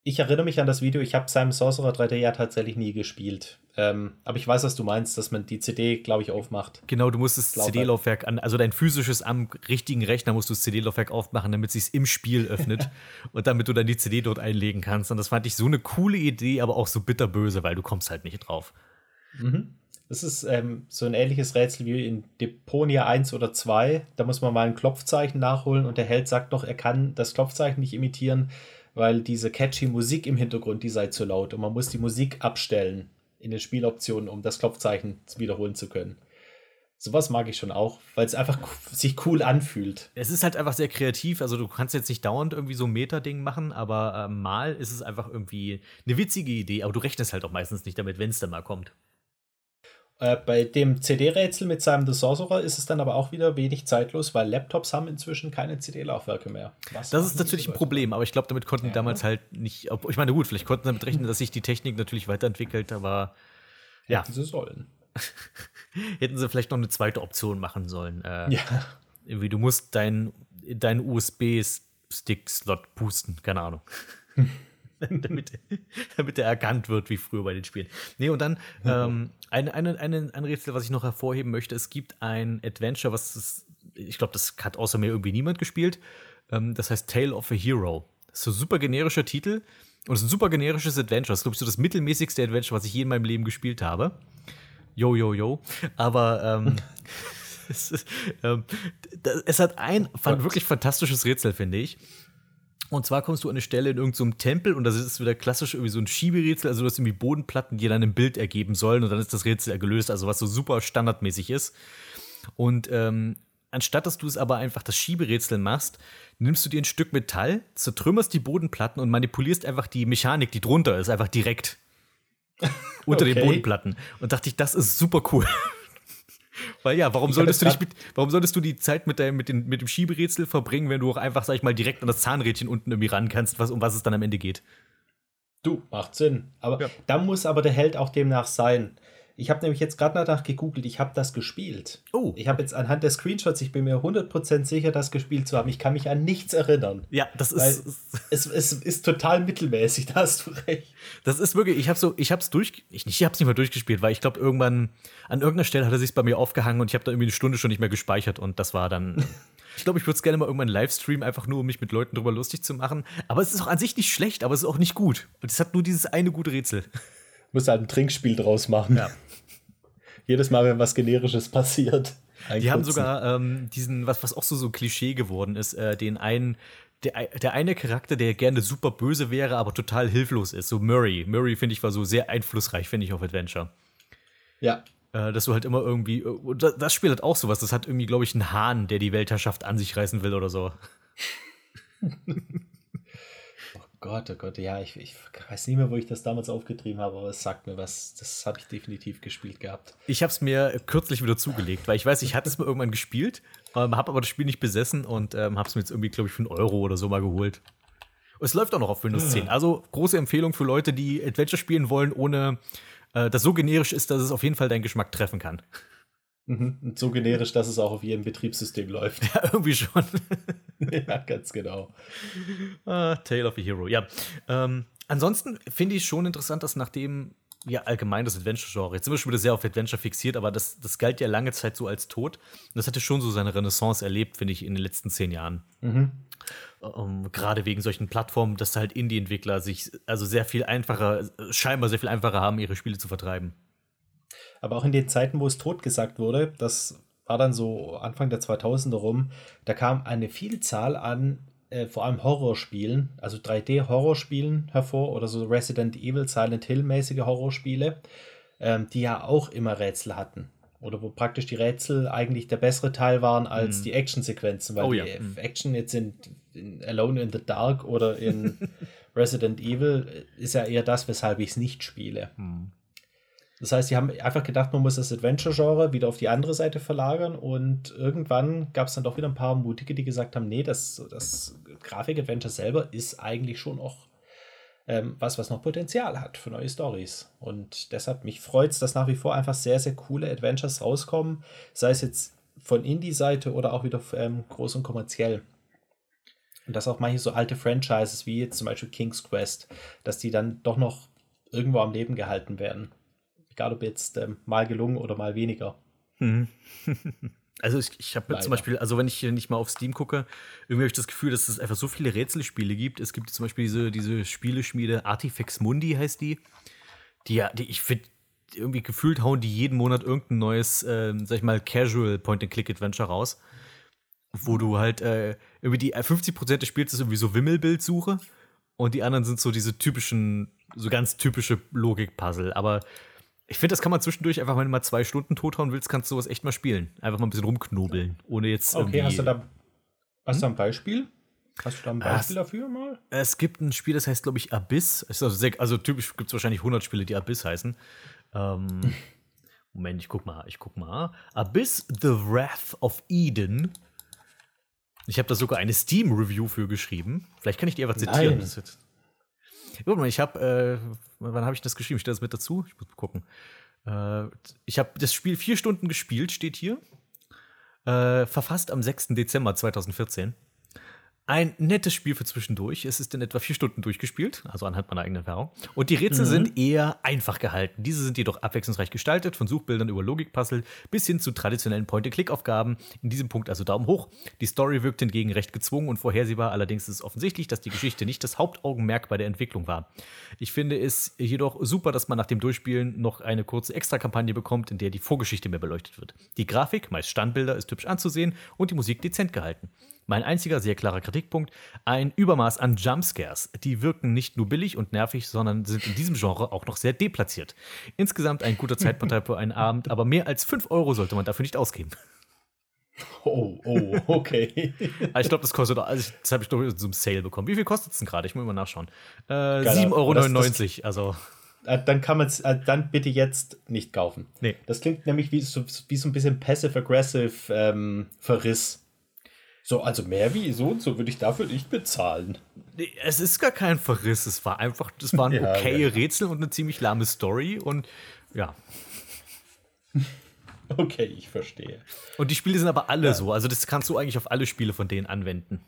Ich erinnere mich an das Video, ich habe Simon Sorcerer 3D ja tatsächlich nie gespielt. Ähm, aber ich weiß, was du meinst, dass man die CD, glaube ich, aufmacht. Genau, du musst das CD-Laufwerk an, also dein physisches am richtigen Rechner musst du das CD-Laufwerk aufmachen, damit es sich im Spiel öffnet und damit du dann die CD dort einlegen kannst. Und das fand ich so eine coole Idee, aber auch so bitterböse, weil du kommst halt nicht drauf. Das ist ähm, so ein ähnliches Rätsel wie in Deponia 1 oder 2. Da muss man mal ein Klopfzeichen nachholen und der Held sagt noch, er kann das Klopfzeichen nicht imitieren, weil diese catchy Musik im Hintergrund, die sei zu laut. Und man muss die Musik abstellen in den Spieloptionen, um das Klopfzeichen wiederholen zu können. Sowas mag ich schon auch, weil es einfach sich cool anfühlt. Es ist halt einfach sehr kreativ, also du kannst jetzt nicht dauernd irgendwie so ein Meta-Ding machen, aber äh, mal ist es einfach irgendwie eine witzige Idee, aber du rechnest halt auch meistens nicht damit, wenn es dann mal kommt. Äh, bei dem CD-Rätsel mit Simon the Sorcerer ist es dann aber auch wieder wenig zeitlos, weil Laptops haben inzwischen keine CD-Laufwerke mehr. Was Das ist natürlich ein? Problem, aber ich glaube, damit konnten die Ja. damals halt nicht. Ich meine, gut, vielleicht konnten sie damit rechnen, dass sich die Technik natürlich weiterentwickelt, aber ja, Hätten sie sollen. hätten sie vielleicht noch eine zweite Option machen sollen. Äh, Ja. Irgendwie, du musst deinen dein USB-Stick-Slot pusten, keine Ahnung. damit, damit er erkannt wird, wie früher bei den Spielen. Nee, und dann ähm, ein, eine, eine, ein Rätsel, was ich noch hervorheben möchte: Es gibt ein Adventure, was ist, ich glaube, das hat außer mir irgendwie niemand gespielt. Ähm, das heißt Tale of a Hero. Das ist so ein super generischer Titel und es ist ein super generisches Adventure. Das ist, glaube ich, so das mittelmäßigste Adventure, was ich je in meinem Leben gespielt habe. Yo, yo, yo. Aber ähm, es, ist, ähm, es hat ein fan- wirklich fantastisches Rätsel, finde ich. Und zwar kommst du an eine Stelle in irgendeinem so Tempel und das ist wieder klassisch irgendwie so ein Schieberätsel, also du hast irgendwie Bodenplatten, die dann ein Bild ergeben sollen und dann ist das Rätsel gelöst, also was so super standardmäßig ist. Und ähm, anstatt dass du es aber einfach das Schieberätsel machst, nimmst du dir ein Stück Metall, zertrümmerst die Bodenplatten und manipulierst einfach die Mechanik, die drunter ist, einfach direkt unter den Okay. Bodenplatten. Und dachte ich, das ist super cool. Weil ja, warum solltest du dich mit, warum solltest du die Zeit mit, deinem, mit, den, mit dem Schieberätsel verbringen, wenn du auch einfach, sag ich mal, direkt an das Zahnrädchen unten irgendwie ran kannst, was, um was es dann am Ende geht? Du, macht Sinn. Aber Ja. dann muss aber der Held auch demnach sein. Ich habe nämlich jetzt gerade danach gegoogelt, ich habe das gespielt. Oh. Ich habe jetzt anhand der Screenshots, ich bin mir 100% sicher, das gespielt zu haben. Ich kann mich an nichts erinnern. Ja, das ist, es, es ist total mittelmäßig, da hast du recht. das ist wirklich, ich habe so, ich hab's durch, ich, nicht- ich hab's nicht mehr durchgespielt, weil ich glaube, irgendwann, an irgendeiner Stelle hat er sich bei mir aufgehangen und ich habe da irgendwie eine Stunde schon nicht mehr gespeichert und das war dann. Ich glaube, ich würde es gerne mal irgendwann live streamen, einfach nur, um mich mit Leuten drüber lustig zu machen. Aber es ist auch an sich nicht schlecht, aber es ist auch nicht gut. Und es hat nur dieses eine gute Rätsel. Muss halt ein Trinkspiel draus machen. Ja. Jedes Mal, wenn was Generisches passiert. Die haben sogar ähm, diesen, was, was auch so, so Klischee geworden ist, äh, den einen, der, der eine Charakter, der gerne super böse wäre, aber total hilflos ist, so Murray. Murray, finde ich, war so sehr einflussreich, finde ich, auf Adventure. Ja. Äh, dass du halt immer irgendwie, äh, das, das Spiel hat auch sowas, das hat irgendwie, glaube ich, einen Hahn, der die Weltherrschaft an sich reißen will oder so. Gott, oh Gott, ja, ich, ich weiß nicht mehr, wo ich das damals aufgetrieben habe, aber es sagt mir was. Das habe ich definitiv gespielt gehabt. Ich habe es mir kürzlich wieder zugelegt, weil ich weiß, ich hatte es mal irgendwann gespielt, ähm, habe aber das Spiel nicht besessen und ähm, habe es mir jetzt irgendwie, glaube ich, für einen Euro oder so mal geholt. Es läuft auch noch auf Windows 10. Also große Empfehlung für Leute, die Adventure spielen wollen, ohne äh, das so generisch ist, dass es auf jeden Fall deinen Geschmack treffen kann. Mhm. So generisch, dass es auch auf jedem Betriebssystem läuft. Ja, irgendwie schon. ja, ganz genau. Ah, Tale of a Hero, ja. Ähm, ansonsten finde ich schon interessant, dass nachdem ja allgemein das Adventure-Genre, jetzt sind wir schon wieder sehr auf Adventure fixiert, aber das, das galt ja lange Zeit so als tot. Und das hatte schon so seine Renaissance erlebt, finde ich, in den letzten zehn Jahren. Ähm, Gerade wegen solchen Plattformen, dass halt Indie-Entwickler sich also sehr viel einfacher, scheinbar sehr viel einfacher haben, ihre Spiele zu vertreiben. Aber auch in den Zeiten, wo es tot gesagt wurde, das war dann so Anfang der 2000er rum, da kam eine Vielzahl an äh, vor allem Horrorspielen, also 3D-Horrorspielen hervor oder so Resident Evil, Silent Hill-mäßige Horrorspiele, ähm, die ja auch immer Rätsel hatten. Oder wo praktisch die Rätsel eigentlich der bessere Teil waren als die Actionsequenzen, weil Oh ja, die mhm. Action jetzt in, in Alone in the Dark oder in Resident Evil ist ja eher das, weshalb ich es nicht spiele. Das heißt, die haben einfach gedacht, man muss das Adventure-Genre wieder auf die andere Seite verlagern und irgendwann gab es dann doch wieder ein paar Mutige, die gesagt haben, nee, das, das Grafik-Adventure selber ist eigentlich schon auch ähm, was, was noch Potenzial hat für neue Stories. Und deshalb mich freut es, dass nach wie vor einfach sehr, sehr coole Adventures rauskommen, sei es jetzt von Indie-Seite oder auch wieder ähm, groß und kommerziell. Und dass auch manche so alte Franchises wie jetzt zum Beispiel King's Quest, dass die dann doch noch irgendwo am Leben gehalten werden. Egal ob jetzt ähm, mal gelungen oder mal weniger. Also ich, ich habe zum Beispiel, also wenn ich hier nicht mal auf Steam gucke, irgendwie habe ich das Gefühl, dass es einfach so viele Rätselspiele gibt. Es gibt zum Beispiel diese, diese Spieleschmiede Artifex Mundi heißt die. Die ja, die, ich finde, irgendwie gefühlt hauen die jeden Monat irgendein neues, ähm, sag ich mal, Casual Point-and-Click-Adventure raus. Wo du halt äh, irgendwie die 50% des Spiels ist irgendwie so Wimmelbildsuche und die anderen sind so diese typischen, so ganz typische Logik-Puzzle. Aber ich finde, das kann man zwischendurch einfach, wenn du mal zwei Stunden tothauen willst, kannst du sowas echt mal spielen. Einfach mal ein bisschen rumknobeln, ohne jetzt Okay, hast du da, hast du da ein Beispiel? Hast du da ein Ah, Beispiel dafür mal? Es gibt ein Spiel, das heißt, glaube ich, Abyss. Also, also typisch gibt es wahrscheinlich 100 Spiele, die Abyss heißen. Ähm, Moment, ich guck mal, ich guck mal. Abyss, The Wrath of Eden. Ich habe da sogar eine Steam-Review für geschrieben. Vielleicht kann ich die einfach zitieren. Nein. Guck mal, ich habe, äh, wann habe ich das geschrieben? Steht das mit dazu? Ich muss gucken. Äh, ich habe das Spiel vier Stunden gespielt, steht hier. Äh, verfasst am 6. Dezember 2014. Ein nettes Spiel für zwischendurch. Es ist in etwa vier Stunden durchgespielt, also anhand meiner eigenen Erfahrung. Und die Rätsel sind eher einfach gehalten. Diese sind jedoch abwechslungsreich gestaltet, von Suchbildern über Logikpuzzle bis hin zu traditionellen Point-and-Click-Aufgaben. In diesem Punkt also Daumen hoch. Die Story wirkt hingegen recht gezwungen und vorhersehbar. Allerdings ist es offensichtlich, dass die Geschichte nicht das Hauptaugenmerk bei der Entwicklung war. Ich finde es jedoch super, dass man nach dem Durchspielen noch eine kurze Extra-Kampagne bekommt, in der die Vorgeschichte mehr beleuchtet wird. Die Grafik, meist Standbilder, ist hübsch anzusehen und die Musik dezent gehalten. Mein einziger sehr klarer Kritikpunkt, ein Übermaß an Jumpscares. Die wirken nicht nur billig und nervig, sondern sind in diesem Genre auch noch sehr deplatziert. Insgesamt ein guter Zeitportal für einen Abend, aber mehr als 5 Euro sollte man dafür nicht ausgeben. Oh, oh, okay. Also ich glaube, das kostet, also das habe ich doch in so einem Sale bekommen. Wie viel kostet es denn gerade? Ich muss mal nachschauen. Äh, Keine 7,99 Ahnung. Euro. Also, äh, dann kann man es, äh, dann bitte jetzt nicht kaufen. Nee. Das klingt nämlich wie so, wie so ein bisschen passive-aggressive ähm, Verriss. So, also mehr wie so und so würde ich dafür nicht bezahlen. Nee, es ist gar kein Verriss. Es war einfach, es waren Ja, okaye ja. Rätsel und eine ziemlich lahme Story und ja. Okay, ich verstehe. Und die Spiele sind aber alle so. Also das kannst du eigentlich auf alle Spiele von denen anwenden.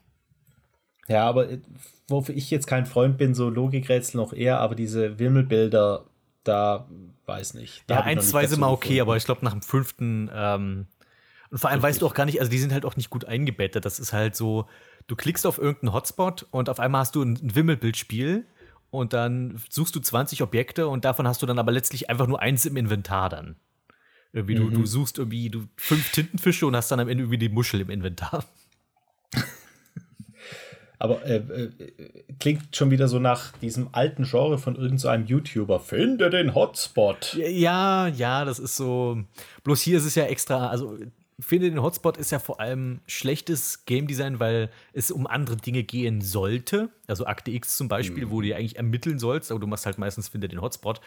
Ja, aber äh, wofür ich jetzt kein Freund bin, so Logikrätsel noch eher, aber diese Wimmelbilder, da weiß nicht. Da Ja, eins, zwei sind mal okay, aber ich glaube nach dem fünften ähm, und vor allem weißt du auch gar nicht, also die sind halt auch nicht gut eingebettet. Das ist halt so, du klickst auf irgendeinen Hotspot und auf einmal hast du ein, Wimmelbildspiel und dann suchst du 20 Objekte und davon hast du dann aber letztlich einfach nur eins im Inventar dann. Irgendwie, du, Mhm. du suchst irgendwie du, fünf Tintenfische und hast dann am Ende irgendwie die Muschel im Inventar. Aber äh, äh, klingt schon wieder so nach diesem alten Genre von irgendeinem so YouTuber. Finde den Hotspot. Ja, ja, das ist so. Bloß hier ist es ja extra, also finde den Hotspot ist ja vor allem schlechtes Game Design, weil es um andere Dinge gehen sollte. Also Akte X zum Beispiel, wo du ja eigentlich ermitteln sollst, aber du machst halt meistens finde den Hotspot.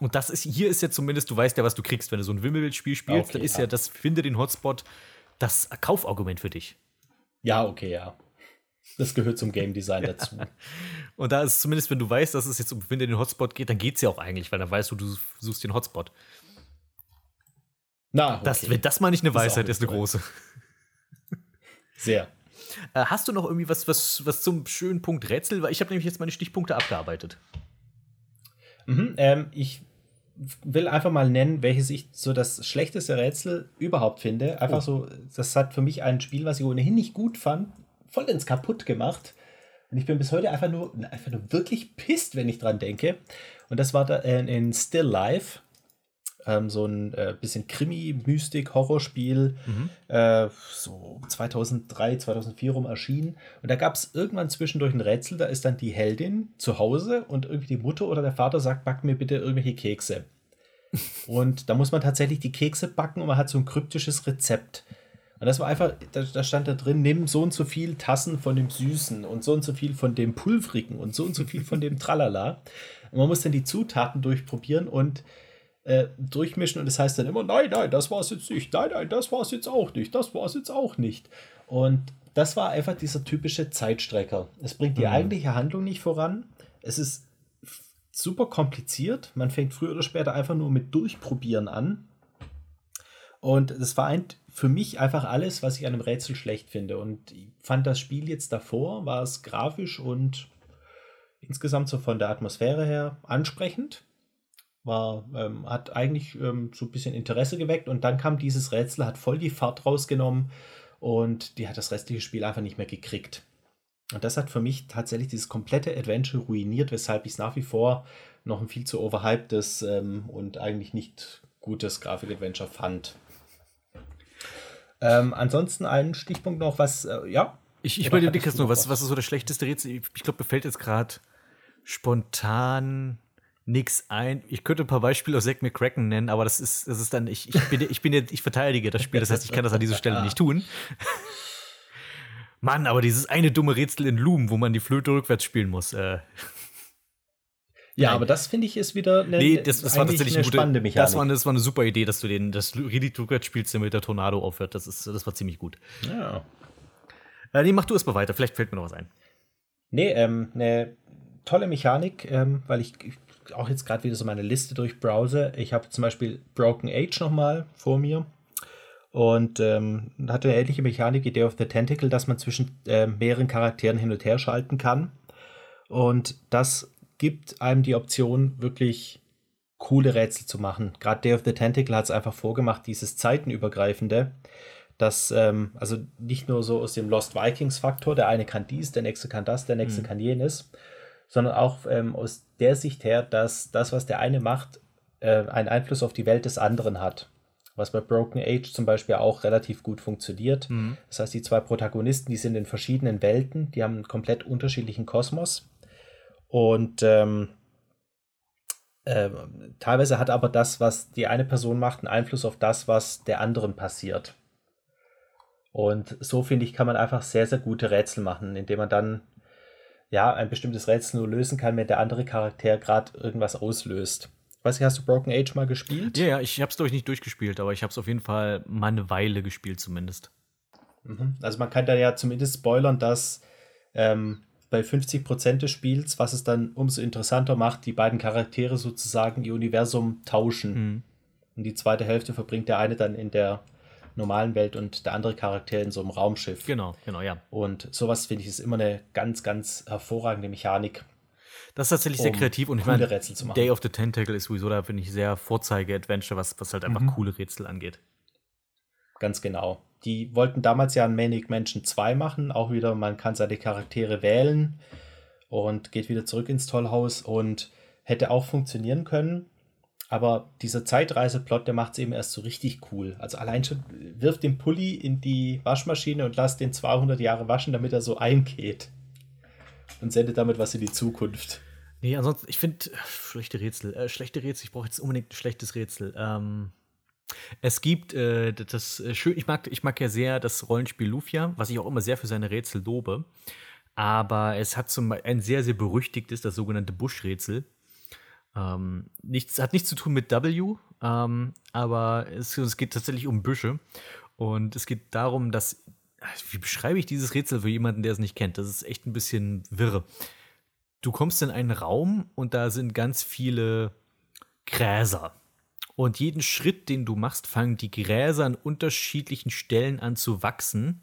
Und das ist, hier ist ja zumindest, du weißt ja, was du kriegst, wenn du so ein Wimmelbildspiel spielst, Okay, dann ist ja. ja das finde den Hotspot das Kaufargument für dich. Ja, okay, ja. Das gehört zum Game Design dazu. Und da ist zumindest, wenn du weißt, dass es jetzt um finde den Hotspot geht, dann geht es ja auch eigentlich, weil dann weißt du, du suchst den Hotspot. Na, okay. Das, wenn das mal nicht eine Das ist Weisheit ist, eine hilfreich. große. Sehr. Äh, hast du noch irgendwie was, was, was zum schönen Punkt Rätsel? Weil ich habe nämlich jetzt meine Stichpunkte abgearbeitet. Mhm, ähm, ich will einfach mal nennen, welches ich so das schlechteste Rätsel überhaupt finde. Einfach so, das hat für mich ein Spiel, was ich ohnehin nicht gut fand, vollends kaputt gemacht. Und ich bin bis heute einfach nur, einfach nur wirklich pisst, wenn ich dran denke. Und das war da äh, in Still Life. Ähm, so ein äh, bisschen Krimi-Mystik-Horrorspiel, äh, so 2003, 2004 rum erschienen. Und da gab es irgendwann zwischendurch ein Rätsel, da ist dann die Heldin zu Hause und irgendwie die Mutter oder der Vater sagt, back mir bitte irgendwelche Kekse. und da muss man tatsächlich die Kekse backen und man hat so ein kryptisches Rezept. Und das war einfach, da, da stand da drin, nimm so und so viel Tassen von dem Süßen und so und so viel von dem Pulvrigen und so und so viel von dem Tralala. Und man muss dann die Zutaten durchprobieren und äh, durchmischen und es das heißt dann immer, nein, nein, das war es jetzt nicht, nein, nein, das war es jetzt auch nicht, das war es jetzt auch nicht. Und das war einfach dieser typische Zeitstrecker. Es bringt die eigentliche Handlung nicht voran. Es ist super kompliziert. Man fängt früher oder später einfach nur mit Durchprobieren an. Und das vereint für mich einfach alles, was ich an einem Rätsel schlecht finde. Und ich fand das Spiel jetzt davor, war es grafisch und insgesamt so von der Atmosphäre her ansprechend. War, ähm, hat eigentlich ähm, so ein bisschen Interesse geweckt und dann kam dieses Rätsel, hat voll die Fahrt rausgenommen und die hat das restliche Spiel einfach nicht mehr gekriegt. Und das hat für mich tatsächlich dieses komplette Adventure ruiniert, weshalb ich es nach wie vor noch ein viel zu overhypedes ähm, und eigentlich nicht gutes Grafik-Adventure fand. Ähm, ansonsten ein Stichpunkt noch, was, äh, ja. Ich, ich überlege jetzt nur, was, was ist so das schlechteste Rätsel? Ich, ich glaube, mir fällt jetzt gerade spontan nichts ein. Ich könnte ein paar Beispiele aus Zack McCracken nennen, aber das ist, das ist dann, ich, ich bin, ich bin jetzt, ich verteidige das Spiel, das heißt, ich kann das an dieser Stelle nicht tun. Mann, aber dieses eine dumme Rätsel in Loom, wo man die Flöte rückwärts spielen muss. Äh, Ja, Nein. aber das finde ich ist wieder eine, nee, das, das war tatsächlich eine gute, spannende Mechanik. das war, eine- das war eine super Idee, dass du den, das Lied rückwärts spielst, damit der Tornado aufhört. Das, ist, das war ziemlich gut. ja. Äh, nee, mach du erst mal weiter, vielleicht fällt mir noch was ein. Nee, ähm, eine tolle Mechanik, ähm, weil ich ich auch jetzt gerade wieder so meine Liste durchbrowse. Ich habe zum Beispiel Broken Age nochmal vor mir und ähm, hatte eine ähnliche Mechanik, Idee of the Tentacle, dass man zwischen ähm, mehreren Charakteren hin und her schalten kann. Und das gibt einem die Option, wirklich coole Rätsel zu machen. Gerade Day of the Tentacle hat es einfach vorgemacht, dieses zeitenübergreifende, dass, ähm, also nicht nur so aus dem Lost Vikings Faktor, der eine kann dies, der nächste kann das, der nächste kann jenes, sondern auch ähm, aus der Sicht her, dass das, was der eine macht, äh, einen Einfluss auf die Welt des anderen hat. Was bei Broken Age zum Beispiel auch relativ gut funktioniert. Das heißt, die zwei Protagonisten, die sind in verschiedenen Welten, die haben einen komplett unterschiedlichen Kosmos. Und ähm, ähm, teilweise hat aber das, was die eine Person macht, einen Einfluss auf das, was der anderen passiert. Und so finde ich, kann man einfach sehr, sehr gute Rätsel machen, indem man dann ja ein bestimmtes Rätsel nur lösen kann, wenn der andere Charakter gerade irgendwas auslöst. Weiß nicht, hast du Broken Age mal gespielt? Ja, ja, ich habe es, ich, nicht durchgespielt, aber ich habe es auf jeden Fall mal eine Weile gespielt zumindest. Also man kann da ja zumindest spoilern, dass ähm, bei 50% des Spiels, was es dann umso interessanter macht, die beiden Charaktere sozusagen ihr Universum tauschen. Mhm. Und die zweite Hälfte verbringt der eine dann in der normalen Welt und der andere Charakter in so einem Raumschiff. Genau, genau, ja. Und sowas finde ich ist immer eine ganz, ganz hervorragende Mechanik. Das ist tatsächlich sehr Um kreativ und ich meine, Rätsel zu machen. Day of the Tentacle ist sowieso da, finde ich, sehr Vorzeige-Adventure, was, was halt einfach Mhm. coole Rätsel angeht. Ganz genau. Die wollten damals ja ein Manic Mansion 2 machen. Auch wieder, man kann seine Charaktere wählen und geht wieder zurück ins Tollhaus und hätte auch funktionieren können. Aber dieser Zeitreiseplot, der macht es eben erst so richtig cool. Also allein schon wirft den Pulli in die Waschmaschine und lasst den 200 Jahre waschen, damit er so eingeht. Und sendet damit was in die Zukunft. Nee, ansonsten, ich finde, schlechte Rätsel, äh, schlechte Rätsel, ich brauche jetzt unbedingt ein schlechtes Rätsel. Ähm, es gibt äh, das äh, schön, ich mag, ich mag ja sehr das Rollenspiel Lufia, was ich auch immer sehr für seine Rätsel lobe. Aber es hat zum ein sehr, sehr berüchtigtes, das sogenannte Busch-Rätsel. Ähm, nichts, hat nichts zu tun mit W, ähm, aber es, es geht tatsächlich um Büsche. Und es geht darum, dass. Wie beschreibe ich dieses Rätsel für jemanden, der es nicht kennt? Das ist echt ein bisschen wirre. Du kommst in einen Raum und da sind ganz viele Gräser. Und jeden Schritt, den du machst, fangen die Gräser an unterschiedlichen Stellen an zu wachsen.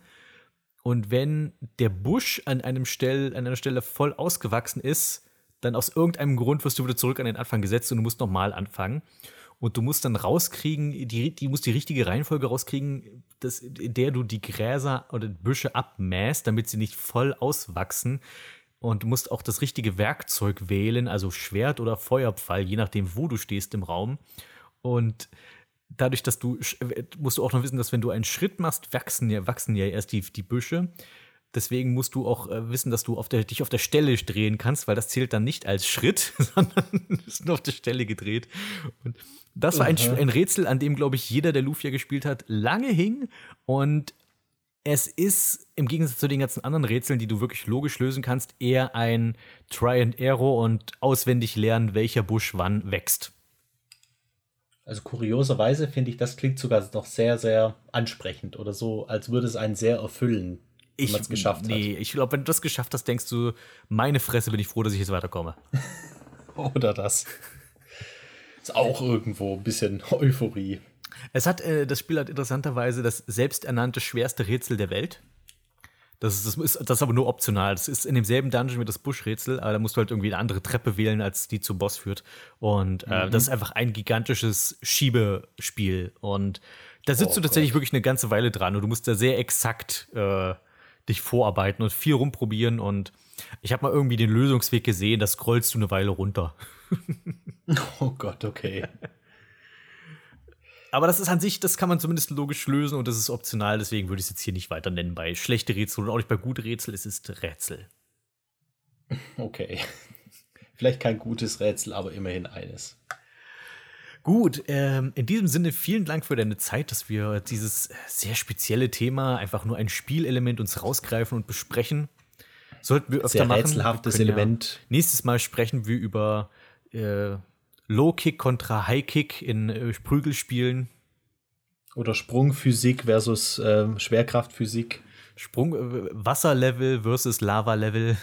Und wenn der Busch an, einem Stell, an einer Stelle voll ausgewachsen ist, dann aus irgendeinem Grund wirst du wieder zurück an den Anfang gesetzt und du musst nochmal anfangen. Und du musst dann rauskriegen, die, die musst die richtige Reihenfolge rauskriegen, dass, in der du die Gräser oder Büsche abmähst, damit sie nicht voll auswachsen. Und du musst auch das richtige Werkzeug wählen, also Schwert oder Feuerpfeil, je nachdem, wo du stehst im Raum. Und dadurch, dass du, musst du auch noch wissen, dass wenn du einen Schritt machst, wachsen ja, wachsen ja erst die, die Büsche. Deswegen musst du auch äh, wissen, dass du auf der, dich auf der Stelle drehen kannst, weil das zählt dann nicht als Schritt, sondern du bist nur auf der Stelle gedreht. Und das war ein, ein Rätsel, an dem, glaube ich, jeder, der Lufia gespielt hat, lange hing. Und es ist im Gegensatz zu den ganzen anderen Rätseln, die du wirklich logisch lösen kannst, eher ein Try and Error und auswendig lernen, welcher Busch wann wächst. Also kurioserweise finde ich, das klingt sogar noch sehr, sehr ansprechend oder so, als würde es einen sehr erfüllen, man es geschafft nee, ich glaube, wenn du das geschafft hast, denkst du, meine Fresse, bin ich froh, dass ich jetzt weiterkomme. hat. Oder das. Ist auch irgendwo ein bisschen Euphorie. Es hat, äh, das Spiel hat interessanterweise das selbsternannte schwerste Rätsel der Welt. Das ist, das, ist, das ist aber nur optional. Das ist in demselben Dungeon wie das Busch-Rätsel, aber da musst du halt irgendwie eine andere Treppe wählen, als die zum Boss führt. Und äh, das ist einfach ein gigantisches Schiebespiel. Und da sitzt Oh du tatsächlich Gott. wirklich eine ganze Weile dran und du musst da sehr exakt äh, dich vorarbeiten und viel rumprobieren. Und ich habe mal irgendwie den Lösungsweg gesehen, da scrollst du eine Weile runter. Oh Gott, okay. Aber das ist an sich, das kann man zumindest logisch lösen und das ist optional, deswegen würde ich es jetzt hier nicht weiter nennen bei schlechte Rätsel und auch nicht bei gute Rätsel, es ist Rätsel. Okay. Vielleicht kein gutes Rätsel, aber immerhin eines. Gut, ähm, in diesem Sinne vielen Dank für deine Zeit, dass wir dieses sehr spezielle Thema, einfach nur ein Spielelement uns rausgreifen und besprechen. Sollten wir öfter Sehr machen. rätselhaftes Element. nächstes Mal sprechen wir über äh, Low-Kick kontra High-Kick in äh, Prügelspielen. Oder Sprungphysik versus ähm, Schwerkraftphysik. Sprung, äh, Wasserlevel versus Lava-Level.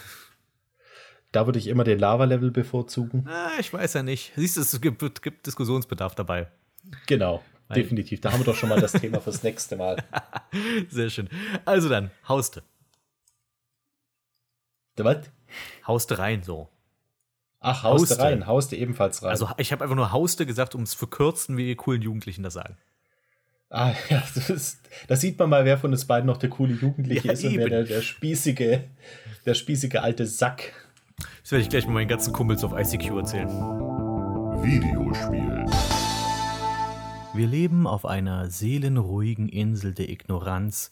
Da würde ich immer den Lava-Level bevorzugen. Ah, ich weiß ja nicht. Siehst du, es gibt, gibt Diskussionsbedarf dabei. Genau, Weil- definitiv. Da haben wir doch schon mal das Thema fürs nächste Mal. Sehr schön. Also dann, hauste. Was? Hauste rein so. Ach, hauste Hauste. rein, hauste ebenfalls rein. Also ich habe einfach nur hauste gesagt, um es verkürzen, wie die coolen Jugendlichen das sagen. Ah, ja, das ist, da sieht man mal, wer von uns beiden noch der coole Jugendliche Ja, ist und wer eben. der, der spießige, der spießige alte Sack. Das werde ich gleich mit meinen ganzen Kumpels auf ICQ erzählen. Videospiel. Wir leben auf einer seelenruhigen Insel der Ignoranz,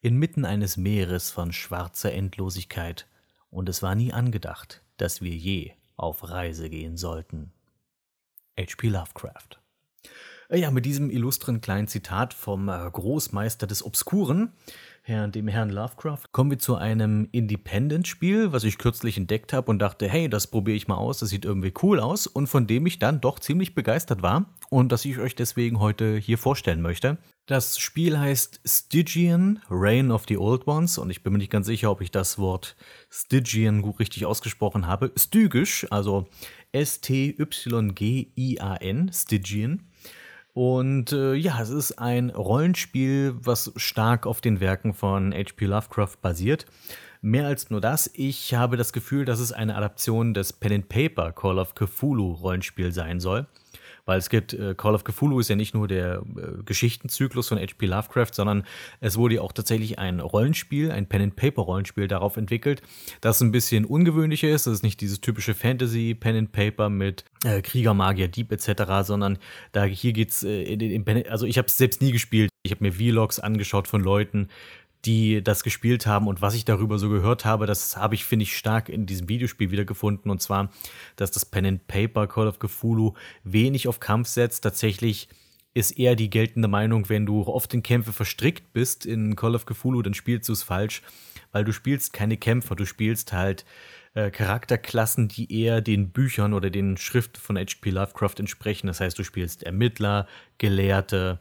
inmitten eines Meeres von schwarzer Endlosigkeit, und es war nie angedacht, dass wir je auf Reise gehen sollten. H.P. Lovecraft. Ja, mit diesem illustren kleinen Zitat vom äh, Großmeister des Obskuren Herrn, dem Herrn Lovecraft, kommen wir zu einem Independent-Spiel, was ich kürzlich entdeckt habe und dachte, hey, das probiere ich mal aus, das sieht irgendwie cool aus und von dem ich dann doch ziemlich begeistert war und das ich euch deswegen heute hier vorstellen möchte. Das Spiel heißt Stygian, Reign of the Old Ones und ich bin mir nicht ganz sicher, ob ich das Wort Stygian gut richtig ausgesprochen habe. Stygisch, also S-T-Y-G-I-A-N, Stygian. Und äh, ja, es ist ein Rollenspiel, was stark auf den Werken von H.P. Lovecraft basiert. Mehr als nur das, ich habe das Gefühl, dass es eine Adaption des Pen and Paper Call of Cthulhu Rollenspiel sein soll. Weil es gibt, äh, Call of Cthulhu ist ja nicht nur der äh, Geschichtenzyklus von H.P. Lovecraft, sondern es wurde ja auch tatsächlich ein Rollenspiel, ein Pen-and-Paper-Rollenspiel darauf entwickelt, das ein bisschen ungewöhnlicher ist. Das ist nicht dieses typische Fantasy-Pen-and-Paper mit äh, Krieger, Magier, Dieb etc., sondern da hier geht's äh, also ich habe es selbst nie gespielt. Ich habe mir Vlogs angeschaut von Leuten, die das gespielt haben und was ich darüber so gehört habe, das habe ich, finde ich, stark in diesem Videospiel wiedergefunden. Und zwar, dass das Pen and Paper Call of Cthulhu wenig auf Kampf setzt. Tatsächlich ist eher die geltende Meinung, wenn du oft in Kämpfe verstrickt bist in Call of Cthulhu, dann spielst du es falsch, weil du spielst keine Kämpfer, du spielst halt äh, Charakterklassen, die eher den Büchern oder den Schriften von H.P. Lovecraft entsprechen. Das heißt, du spielst Ermittler, Gelehrte,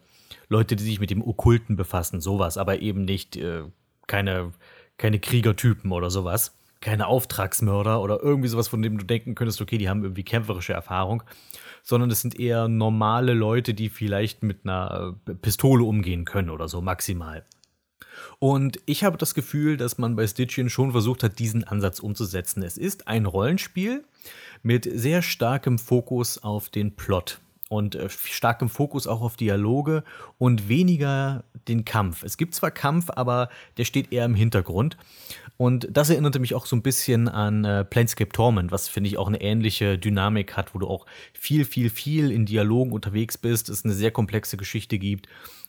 Leute, die sich mit dem Okkulten befassen, sowas, aber eben nicht äh, keine, keine Kriegertypen oder sowas, keine Auftragsmörder oder irgendwie sowas, von dem du denken könntest, okay, die haben irgendwie kämpferische Erfahrung, sondern es sind eher normale Leute, die vielleicht mit einer äh, Pistole umgehen können oder so maximal. Und ich habe das Gefühl, dass man bei Stitchian schon versucht hat, diesen Ansatz umzusetzen. Es ist ein Rollenspiel mit sehr starkem Fokus auf den Plot und äh, starkem Fokus auch auf Dialoge und weniger den Kampf. Es gibt zwar Kampf, aber der steht eher im Hintergrund. Und das erinnerte mich auch so ein bisschen an äh, Planescape Torment, was finde ich auch eine ähnliche Dynamik hat, wo du auch viel, viel, viel in Dialogen unterwegs bist, es eine sehr komplexe Geschichte gibt.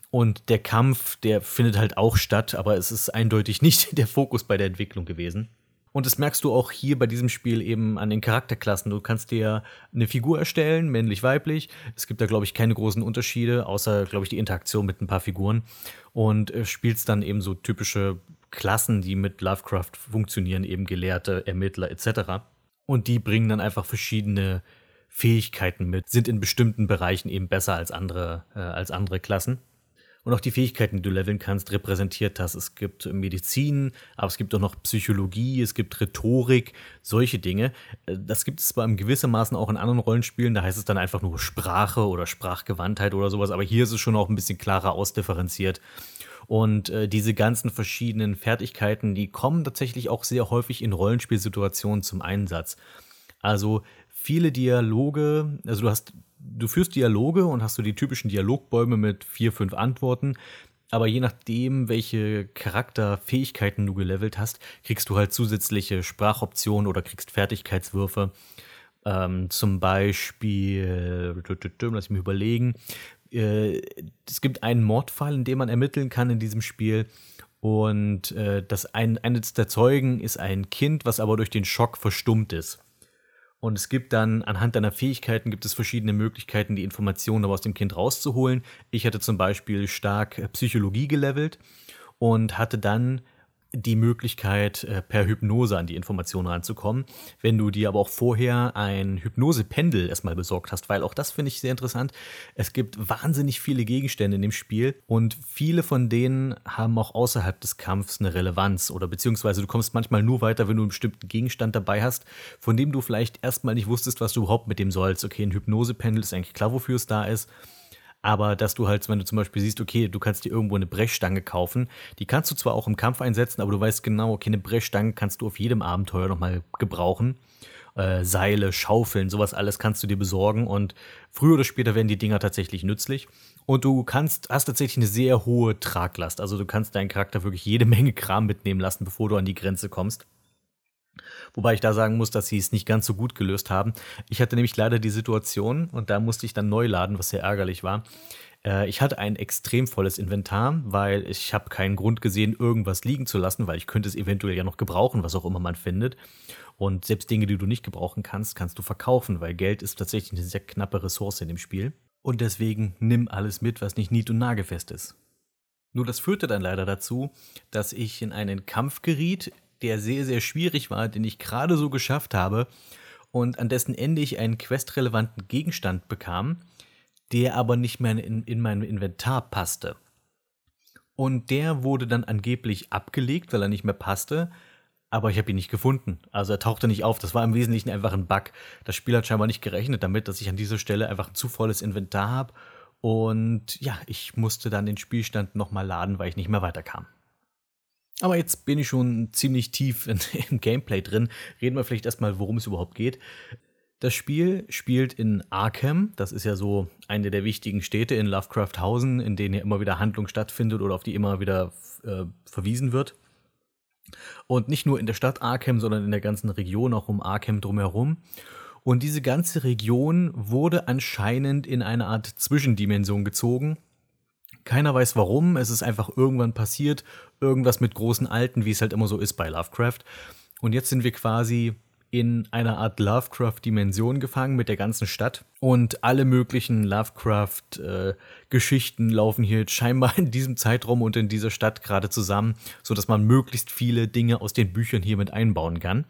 Und der Kampf, der findet halt auch statt, aber es ist eindeutig nicht der Fokus bei der Entwicklung gewesen. Und das merkst du auch hier bei diesem Spiel eben an den Charakterklassen. Du kannst dir eine Figur erstellen, männlich, weiblich. Es gibt da, glaube ich, keine großen Unterschiede, außer, glaube ich, die Interaktion mit ein paar Figuren. Und äh, spielst dann eben so typische Klassen, die mit Lovecraft funktionieren, eben Gelehrte, Ermittler etc. Und die bringen dann einfach verschiedene Fähigkeiten mit, sind in bestimmten Bereichen eben besser als andere, äh, als andere Klassen und auch die Fähigkeiten, die du leveln kannst, repräsentiert hast. Es gibt Medizin, aber es gibt auch noch Psychologie, es gibt Rhetorik, solche Dinge. Äh, das gibt es zwar im gewissermaßen auch in anderen Rollenspielen, da heißt es dann einfach nur Sprache oder Sprachgewandtheit oder sowas, aber hier ist es schon auch ein bisschen klarer ausdifferenziert. Und äh, diese ganzen verschiedenen Fertigkeiten, die kommen tatsächlich auch sehr häufig in Rollenspielsituationen zum Einsatz. Also viele Dialoge, also du hast du führst Dialoge und hast so die typischen Dialogbäume mit vier, fünf Antworten. Aber je nachdem, welche Charakterfähigkeiten du gelevelt hast, kriegst du halt zusätzliche Sprachoptionen oder kriegst Fertigkeitswürfe. Ähm, zum Beispiel, lass ich mir überlegen, äh, es gibt einen Mordfall, in dem man ermitteln kann in diesem Spiel. Und äh, das ein, eines der Zeugen ist ein Kind, was aber durch den Schock verstummt ist. Und es gibt dann, anhand deiner Fähigkeiten gibt es verschiedene Möglichkeiten, die Informationen aus dem Kind rauszuholen. Ich hatte zum Beispiel stark Psychologie gelevelt und hatte dann die Möglichkeit, äh, per Hypnose an die Informationen ranzukommen. Wenn du dir aber auch vorher ein Hypnosependel erstmal besorgt hast, weil auch das finde ich sehr interessant. Es gibt wahnsinnig viele Gegenstände in dem Spiel und viele von denen haben auch außerhalb des Kampfs eine Relevanz oder beziehungsweise du kommst manchmal nur weiter, wenn du einen bestimmten Gegenstand dabei hast, von dem du vielleicht erstmal nicht wusstest, was du überhaupt mit dem sollst. Okay, ein Hypnosependel ist eigentlich klar, wofür es da ist aber dass du halt, wenn du zum Beispiel siehst, okay, du kannst dir irgendwo eine Brechstange kaufen, die kannst du zwar auch im Kampf einsetzen, aber du weißt genau, okay, eine Brechstange kannst du auf jedem Abenteuer nochmal gebrauchen. Äh, Seile, Schaufeln, sowas alles kannst du dir besorgen und früher oder später werden die Dinger tatsächlich nützlich. Und du kannst, hast tatsächlich eine sehr hohe Traglast. Also du kannst deinen Charakter wirklich jede Menge Kram mitnehmen lassen, bevor du an die Grenze kommst. Wobei ich da sagen muss, dass sie es nicht ganz so gut gelöst haben. Ich hatte nämlich leider die Situation, und da musste ich dann neu laden, was sehr ärgerlich war. Äh, ich hatte ein extrem volles Inventar, weil ich habe keinen Grund gesehen, irgendwas liegen zu lassen, weil ich könnte es eventuell ja noch gebrauchen, was auch immer man findet. Und selbst Dinge, die du nicht gebrauchen kannst, kannst du verkaufen, weil Geld ist tatsächlich eine sehr knappe Ressource in dem Spiel. Und deswegen nimm alles mit, was nicht nied- und nagelfest ist. Nur das führte dann leider dazu, dass ich in einen Kampf geriet, der sehr, sehr schwierig war, den ich gerade so geschafft habe und an dessen Ende ich einen questrelevanten Gegenstand bekam, der aber nicht mehr in, in mein Inventar passte. Und der wurde dann angeblich abgelegt, weil er nicht mehr passte, aber ich habe ihn nicht gefunden. Also er tauchte nicht auf. Das war im Wesentlichen einfach ein Bug. Das Spiel hat scheinbar nicht gerechnet damit, dass ich an dieser Stelle einfach ein zu volles Inventar habe. Und ja, ich musste dann den Spielstand nochmal laden, weil ich nicht mehr weiterkam. Aber jetzt bin ich schon ziemlich tief in, im Gameplay drin. Reden wir vielleicht erstmal, worum es überhaupt geht. Das Spiel spielt in Arkham. Das ist ja so eine der wichtigen Städte in Lovecrafthausen, in denen ja immer wieder Handlung stattfindet oder auf die immer wieder äh, verwiesen wird. Und nicht nur in der Stadt Arkham, sondern in der ganzen Region, auch um Arkham drumherum. Und diese ganze Region wurde anscheinend in eine Art Zwischendimension gezogen. Keiner weiß warum, es ist einfach irgendwann passiert, irgendwas mit großen Alten, wie es halt immer so ist bei Lovecraft. Und jetzt sind wir quasi in einer Art Lovecraft-Dimension gefangen mit der ganzen Stadt. Und alle möglichen Lovecraft-Geschichten laufen hier scheinbar in diesem Zeitraum und in dieser Stadt gerade zusammen, sodass man möglichst viele Dinge aus den Büchern hier mit einbauen kann.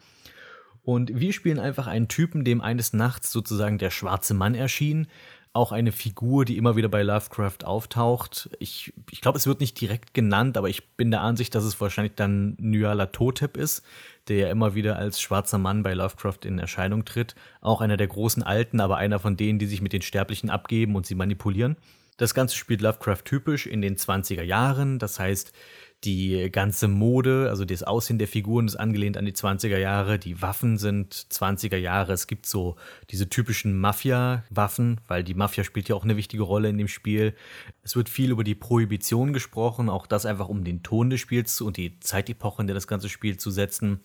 Und wir spielen einfach einen Typen, dem eines Nachts sozusagen der schwarze Mann erschien, auch eine Figur, die immer wieder bei Lovecraft auftaucht. Ich, ich glaube, es wird nicht direkt genannt, aber ich bin der Ansicht, dass es wahrscheinlich dann Nyala Totep ist, der ja immer wieder als schwarzer Mann bei Lovecraft in Erscheinung tritt. Auch einer der großen Alten, aber einer von denen, die sich mit den Sterblichen abgeben und sie manipulieren. Das Ganze spielt Lovecraft typisch in den 20er Jahren, das heißt, die ganze Mode, also das Aussehen der Figuren ist angelehnt an die 20er Jahre. Die Waffen sind 20er Jahre. Es gibt so diese typischen Mafia-Waffen, weil die Mafia spielt ja auch eine wichtige Rolle in dem Spiel. Es wird viel über die Prohibition gesprochen, auch das einfach um den Ton des Spiels und die Zeitepoche, in der das ganze Spiel zu setzen.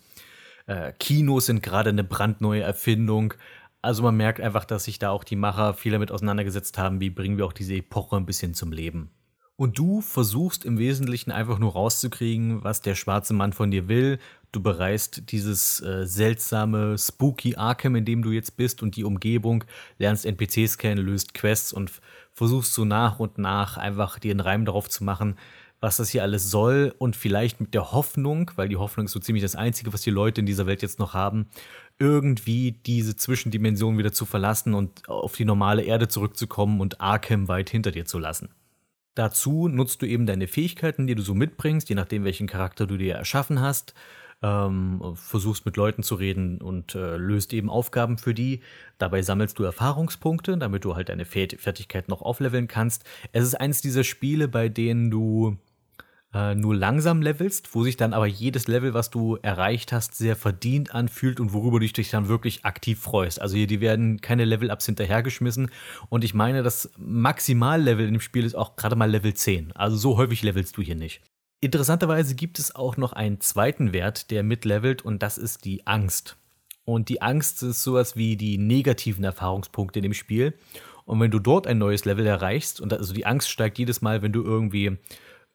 Äh, Kinos sind gerade eine brandneue Erfindung. Also man merkt einfach, dass sich da auch die Macher viel damit auseinandergesetzt haben, wie bringen wir auch diese Epoche ein bisschen zum Leben. Und du versuchst im Wesentlichen einfach nur rauszukriegen, was der schwarze Mann von dir will. Du bereist dieses äh, seltsame, spooky Arkham, in dem du jetzt bist und die Umgebung, lernst NPCs kennen, löst Quests und versuchst so nach und nach einfach dir einen Reim darauf zu machen, was das hier alles soll und vielleicht mit der Hoffnung, weil die Hoffnung ist so ziemlich das Einzige, was die Leute in dieser Welt jetzt noch haben, irgendwie diese Zwischendimension wieder zu verlassen und auf die normale Erde zurückzukommen und Arkham weit hinter dir zu lassen. Dazu nutzt du eben deine Fähigkeiten, die du so mitbringst, je nachdem, welchen Charakter du dir erschaffen hast. Ähm, versuchst mit Leuten zu reden und äh, löst eben Aufgaben für die. Dabei sammelst du Erfahrungspunkte, damit du halt deine Fertigkeit noch aufleveln kannst. Es ist eines dieser Spiele, bei denen du äh, nur langsam levelst, wo sich dann aber jedes Level, was du erreicht hast, sehr verdient anfühlt und worüber du dich dann wirklich aktiv freust. Also hier, die werden keine Level-Ups hinterhergeschmissen und ich meine, das Maximallevel in dem Spiel ist auch gerade mal Level 10. Also so häufig levelst du hier nicht. Interessanterweise gibt es auch noch einen zweiten Wert, der mitlevelt und das ist die Angst. Und die Angst ist sowas wie die negativen Erfahrungspunkte in dem Spiel. Und wenn du dort ein neues Level erreichst, und also die Angst steigt jedes Mal, wenn du irgendwie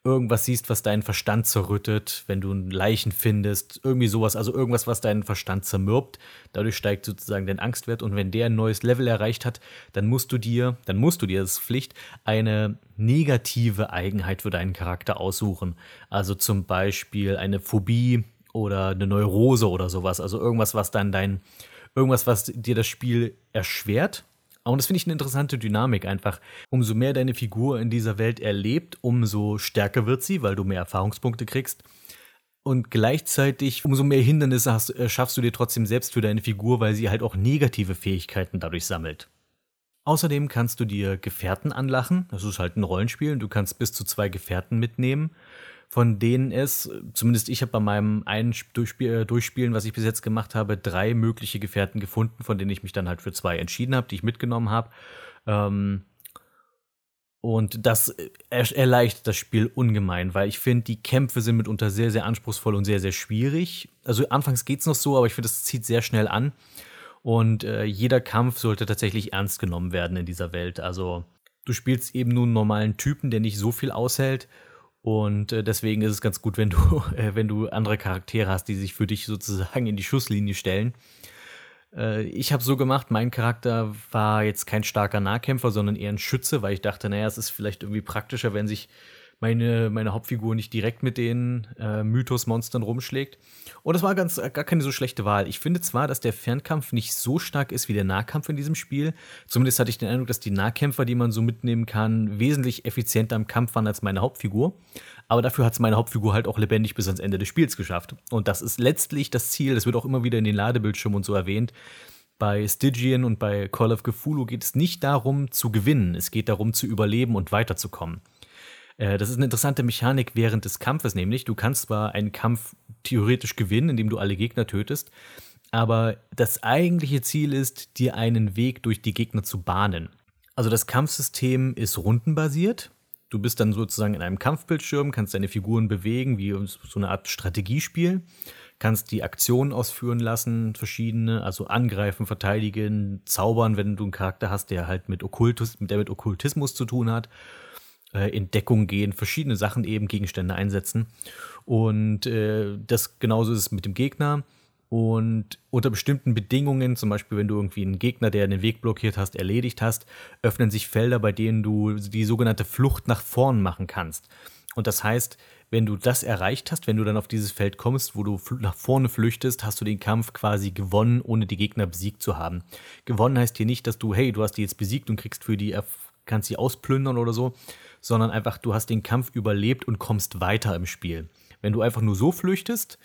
irgendwas siehst, was deinen Verstand zerrüttet, wenn du Leichen findest, irgendwie sowas, also irgendwas, was deinen Verstand zermürbt. Dadurch steigt sozusagen dein Angstwert und wenn der ein neues Level erreicht hat, dann musst du dir, dann musst du dir, das ist Pflicht, eine negative Eigenheit für deinen Charakter aussuchen. Also zum Beispiel eine Phobie oder eine Neurose oder sowas, also irgendwas, was dann dein, irgendwas, was dir das Spiel erschwert und das finde ich eine interessante Dynamik einfach. Umso mehr deine Figur in dieser Welt erlebt, umso stärker wird sie, weil du mehr Erfahrungspunkte kriegst. Und gleichzeitig, umso mehr Hindernisse hast, äh, schaffst du dir trotzdem selbst für deine Figur, weil sie halt auch negative Fähigkeiten dadurch sammelt. Außerdem kannst du dir Gefährten anlachen. Das ist halt ein Rollenspiel und du kannst bis zu zwei Gefährten mitnehmen von denen es, zumindest ich habe bei meinem einen äh, Durchspielen, was ich bis jetzt gemacht habe, drei mögliche Gefährten gefunden, von denen ich mich dann halt für zwei entschieden habe, die ich mitgenommen habe. Ähm, und das äh, erleichtert das Spiel ungemein, weil ich finde, die Kämpfe sind mitunter sehr, sehr anspruchsvoll und sehr, sehr schwierig. Also anfangs geht es noch so, aber ich finde, das zieht sehr schnell an. Und äh, jeder Kampf sollte tatsächlich ernst genommen werden in dieser Welt. Also du spielst eben nur einen normalen Typen, der nicht so viel aushält. Und äh, deswegen ist es ganz gut, wenn du, äh, wenn du andere Charaktere hast, die sich für dich sozusagen in die Schusslinie stellen. Äh, ich habe so gemacht, mein Charakter war jetzt kein starker Nahkämpfer, sondern eher ein Schütze, weil ich dachte, naja, es ist vielleicht irgendwie praktischer, wenn sich meine, meine Hauptfigur nicht direkt mit den äh, Mythos-Monstern rumschlägt. Und das war ganz, gar keine so schlechte Wahl. Ich finde zwar, dass der Fernkampf nicht so stark ist wie der Nahkampf in diesem Spiel. Zumindest hatte ich den Eindruck, dass die Nahkämpfer, die man so mitnehmen kann, wesentlich effizienter im Kampf waren als meine Hauptfigur. Aber dafür hat es meine Hauptfigur halt auch lebendig bis ans Ende des Spiels geschafft. Und das ist letztlich das Ziel. Das wird auch immer wieder in den Ladebildschirmen und so erwähnt. Bei Stygian und bei Call of Cthulhu geht es nicht darum zu gewinnen, es geht darum zu überleben und weiterzukommen. Äh, das ist eine interessante Mechanik während des Kampfes, nämlich du kannst zwar einen Kampf theoretisch gewinnen, indem du alle Gegner tötest, aber das eigentliche Ziel ist, dir einen Weg durch die Gegner zu bahnen. Also das Kampfsystem ist rundenbasiert. Du bist dann sozusagen in einem Kampfbildschirm, kannst deine Figuren bewegen, wie so eine Art Strategiespiel, kannst die Aktionen ausführen lassen, verschiedene, also angreifen, verteidigen, zaubern, wenn du einen Charakter hast, der halt mit Okkultus, der mit Okkultismus zu tun hat äh, in Deckung gehen, verschiedene Sachen eben, Gegenstände einsetzen. Und äh, das genauso ist es mit dem Gegner. Und unter bestimmten Bedingungen, zum Beispiel wenn du irgendwie einen Gegner, der den Weg blockiert hast, erledigt hast, öffnen sich Felder, bei denen du die sogenannte Flucht nach vorn machen kannst. Und das heißt, wenn du das erreicht hast, wenn du dann auf dieses Feld kommst, wo du nach vorne flüchtest, hast du den Kampf quasi gewonnen, ohne die Gegner besiegt zu haben. Gewonnen heißt hier nicht, dass du, hey, du hast die jetzt besiegt und kriegst für die, kannst sie ausplündern oder so, sondern einfach, du hast den Kampf überlebt und kommst weiter im Spiel. Wenn du einfach nur so flüchtest,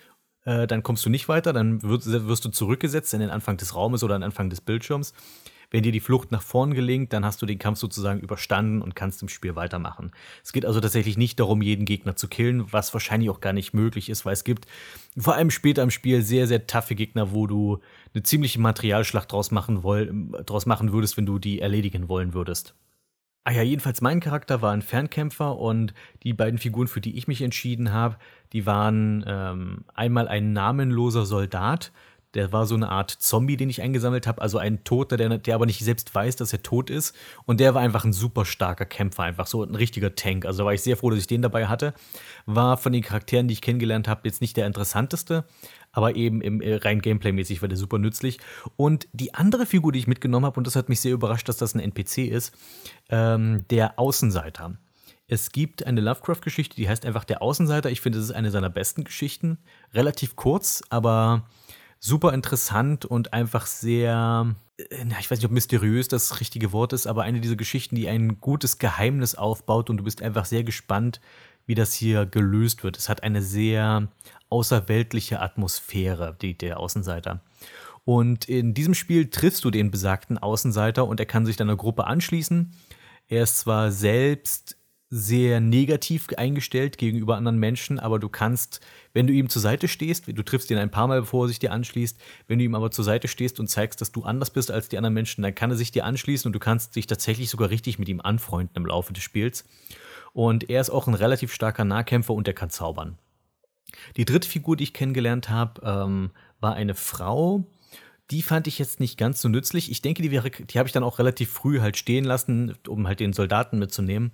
äh, dann kommst du nicht weiter, dann wirst, wirst du zurückgesetzt in den Anfang des Raumes oder an den Anfang des Bildschirms. Wenn dir die Flucht nach vorn gelingt, dann hast du den Kampf sozusagen überstanden und kannst im Spiel weitermachen. Es geht also tatsächlich nicht darum, jeden Gegner zu killen, was wahrscheinlich auch gar nicht möglich ist, weil es gibt vor allem später im Spiel sehr, sehr taffe Gegner, wo du eine ziemliche Materialschlacht draus machen, woll, draus machen würdest, wenn du die erledigen wollen würdest. Ah ja, jedenfalls mein Charakter war ein Fernkämpfer und die beiden Figuren, für die ich mich entschieden habe, die waren ähm, einmal ein namenloser Soldat, der war so eine Art Zombie, den ich eingesammelt habe, also ein Toter, der, der aber nicht selbst weiß, dass er tot ist. Und der war einfach ein super starker Kämpfer, einfach so ein richtiger Tank. Also da war ich sehr froh, dass ich den dabei hatte. War von den Charakteren, die ich kennengelernt habe, jetzt nicht der interessanteste, aber eben im, äh, rein Gameplay-mäßig war der super nützlich. Und die andere Figur, die ich mitgenommen habe, und das hat mich sehr überrascht, dass das ein NPC ist, ähm, der Außenseiter. Es gibt eine Lovecraft-Geschichte, die heißt einfach Der Außenseiter. Ich finde, das ist eine seiner besten Geschichten. Relativ kurz, aber super interessant und einfach sehr, äh, ich weiß nicht, ob mysteriös das richtige Wort ist, aber eine dieser Geschichten, die ein gutes Geheimnis aufbaut und du bist einfach sehr gespannt, wie das hier gelöst wird. Es hat eine sehr außerweltliche Atmosphäre, die, der Außenseiter. Und in diesem Spiel triffst du den besagten Außenseiter und er kann sich deiner Gruppe anschließen. Er ist zwar selbst sehr negativ eingestellt gegenüber anderen Menschen, aber du kannst, wenn du ihm zur Seite stehst, du triffst ihn ein paar Mal, bevor er sich dir anschließt, wenn du ihm aber zur Seite stehst und zeigst, dass du anders bist als die anderen Menschen, dann kann er sich dir anschließen und du kannst dich tatsächlich sogar richtig mit ihm anfreunden im Laufe des Spiels. Und er ist auch ein relativ starker Nahkämpfer und er kann zaubern. Die dritte Figur, die ich kennengelernt habe, ähm, war eine Frau. Die fand ich jetzt nicht ganz so nützlich. Ich denke, die, die habe ich dann auch relativ früh halt stehen lassen, um halt den Soldaten mitzunehmen.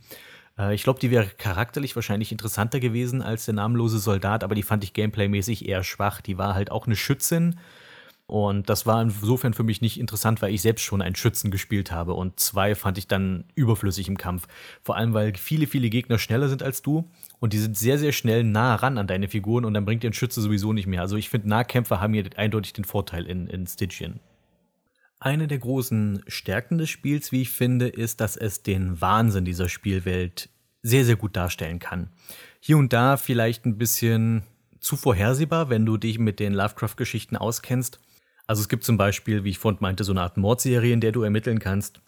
Äh, ich glaube, die wäre charakterlich wahrscheinlich interessanter gewesen als der namenlose Soldat, aber die fand ich gameplaymäßig eher schwach. Die war halt auch eine Schützin. Und das war insofern für mich nicht interessant, weil ich selbst schon einen Schützen gespielt habe. Und zwei fand ich dann überflüssig im Kampf. Vor allem, weil viele, viele Gegner schneller sind als du. Und die sind sehr, sehr schnell nah ran an deine Figuren. Und dann bringt dir ein Schütze sowieso nicht mehr. Also ich finde, Nahkämpfer haben hier eindeutig den Vorteil in, in Stygian. Eine der großen Stärken des Spiels, wie ich finde, ist, dass es den Wahnsinn dieser Spielwelt sehr, sehr gut darstellen kann. Hier und da vielleicht ein bisschen zu vorhersehbar, wenn du dich mit den Lovecraft-Geschichten auskennst. Also es gibt zum Beispiel, wie ich vorhin meinte, so eine Art Mordserie, in der du ermitteln kannst.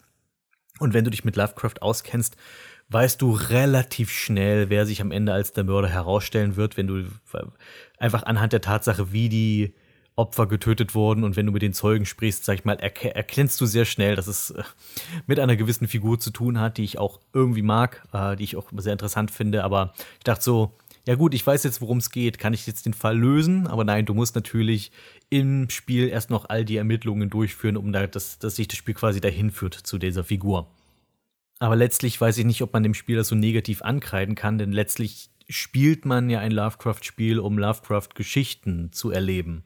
Und wenn du dich mit Lovecraft auskennst, weißt du relativ schnell, wer sich am Ende als der Mörder herausstellen wird, wenn du einfach anhand der Tatsache, wie die Opfer getötet wurden und wenn du mit den Zeugen sprichst, sag ich mal, erk erkennst du sehr schnell, dass es äh, mit einer gewissen Figur zu tun hat, die ich auch irgendwie mag, äh, die ich auch sehr interessant finde. Aber ich dachte so, ja gut, ich weiß jetzt, worum es geht. Kann ich jetzt den Fall lösen? Aber nein, du musst natürlich im Spiel erst noch all die Ermittlungen durchführen, um da, dass, dass sich das Spiel quasi dahin führt zu dieser Figur. Aber letztlich weiß ich nicht, ob man dem Spiel das so negativ ankreiden kann, denn letztlich spielt man ja ein Lovecraft-Spiel, um Lovecraft-Geschichten zu erleben.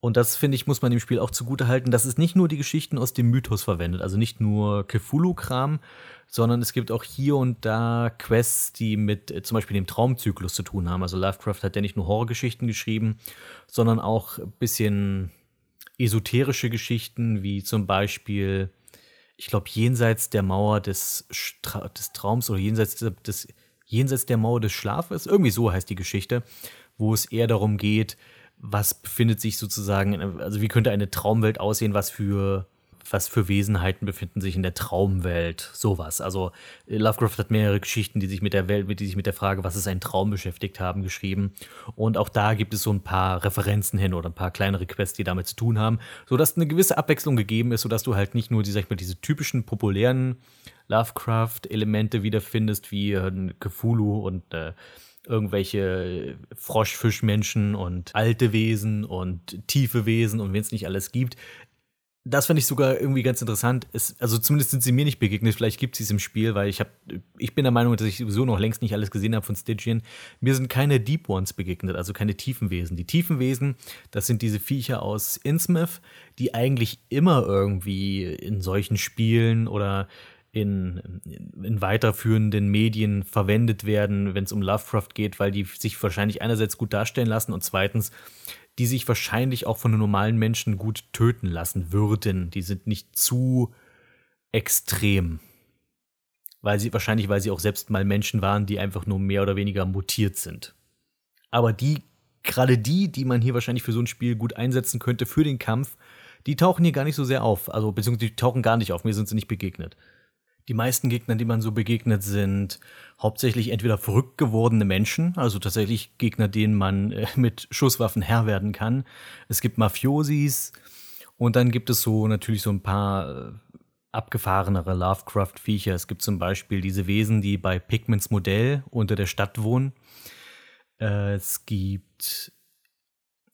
Und das, finde ich, muss man dem Spiel auch zugute halten, dass es nicht nur die Geschichten aus dem Mythos verwendet, also nicht nur Cthulhu-Kram, sondern es gibt auch hier und da Quests, die mit äh, zum Beispiel dem Traumzyklus zu tun haben. Also Lovecraft hat ja nicht nur Horrorgeschichten geschrieben, sondern auch ein bisschen esoterische Geschichten, wie zum Beispiel, ich glaube, jenseits der Mauer des, Stra des Traums oder jenseits des, jenseits der Mauer des Schlafes, irgendwie so heißt die Geschichte, wo es eher darum geht, was befindet sich sozusagen, also wie könnte eine Traumwelt aussehen, was für was für Wesenheiten befinden sich in der Traumwelt, sowas. Also Lovecraft hat mehrere Geschichten, die sich mit der Welt, die sich mit der Frage, was ist ein Traum beschäftigt haben, geschrieben. Und auch da gibt es so ein paar Referenzen hin oder ein paar kleinere Quests, die damit zu tun haben, sodass eine gewisse Abwechslung gegeben ist, sodass du halt nicht nur die, sag ich mal, diese typischen populären Lovecraft-Elemente wiederfindest, wie äh, Cthulhu und äh, irgendwelche Froschfischmenschen und alte Wesen und tiefe Wesen und wenn es nicht alles gibt. Das fand ich sogar irgendwie ganz interessant. Es, also zumindest sind sie mir nicht begegnet. Vielleicht gibt es es im Spiel, weil ich habe, ich bin der Meinung, dass ich sowieso noch längst nicht alles gesehen habe von Stygian. Mir sind keine Deep Ones begegnet, also keine tiefen Wesen. Die tiefen Wesen, das sind diese Viecher aus Innsmouth, die eigentlich immer irgendwie in solchen Spielen oder in, in weiterführenden Medien verwendet werden, wenn es um Lovecraft geht, weil die sich wahrscheinlich einerseits gut darstellen lassen und zweitens, die sich wahrscheinlich auch von den normalen Menschen gut töten lassen würden. Die sind nicht zu extrem. Weil sie, wahrscheinlich, weil sie auch selbst mal Menschen waren, die einfach nur mehr oder weniger mutiert sind. Aber die, gerade die, die man hier wahrscheinlich für so ein Spiel gut einsetzen könnte, für den Kampf, die tauchen hier gar nicht so sehr auf. Also, beziehungsweise die tauchen gar nicht auf, mir sind sie nicht begegnet. Die meisten Gegner, die man so begegnet, sind hauptsächlich entweder verrückt gewordene Menschen, also tatsächlich Gegner, denen man äh, mit Schusswaffen Herr werden kann. Es gibt Mafiosis und dann gibt es so natürlich so ein paar äh, abgefahrenere Lovecraft-Viecher. Es gibt zum Beispiel diese Wesen, die bei Pigments Modell unter der Stadt wohnen. Äh, es gibt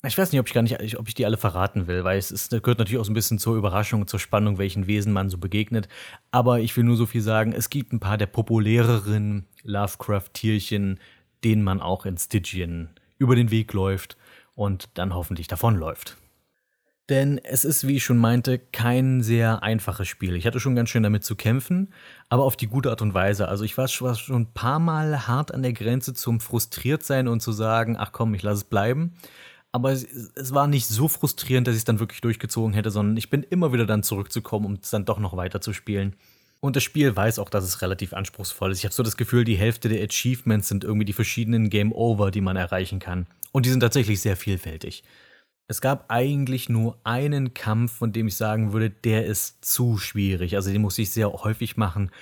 ich weiß nicht, ob ich gar nicht, ob ich die alle verraten will, weil es ist, gehört natürlich auch so ein bisschen zur Überraschung, zur Spannung, welchen Wesen man so begegnet. Aber ich will nur so viel sagen, es gibt ein paar der populäreren Lovecraft-Tierchen, denen man auch in Stygian über den Weg läuft und dann hoffentlich davonläuft. Denn es ist, wie ich schon meinte, kein sehr einfaches Spiel. Ich hatte schon ganz schön damit zu kämpfen, aber auf die gute Art und Weise. Also ich war schon ein paar Mal hart an der Grenze zum frustriert sein und zu sagen, ach komm, ich lasse es bleiben. Aber es, es, war nicht so frustrierend, dass ich es dann wirklich durchgezogen hätte, sondern ich bin immer wieder dann zurückzukommen, um es dann doch noch weiter zu spielen. Und das Spiel weiß auch, dass es relativ anspruchsvoll ist. Ich habe so das Gefühl, die Hälfte der Achievements sind irgendwie die verschiedenen Game Over, die man erreichen kann. Und die sind tatsächlich sehr vielfältig. Es gab eigentlich nur einen Kampf, von dem ich sagen würde, der ist zu schwierig. Also den muss ich sehr häufig machen.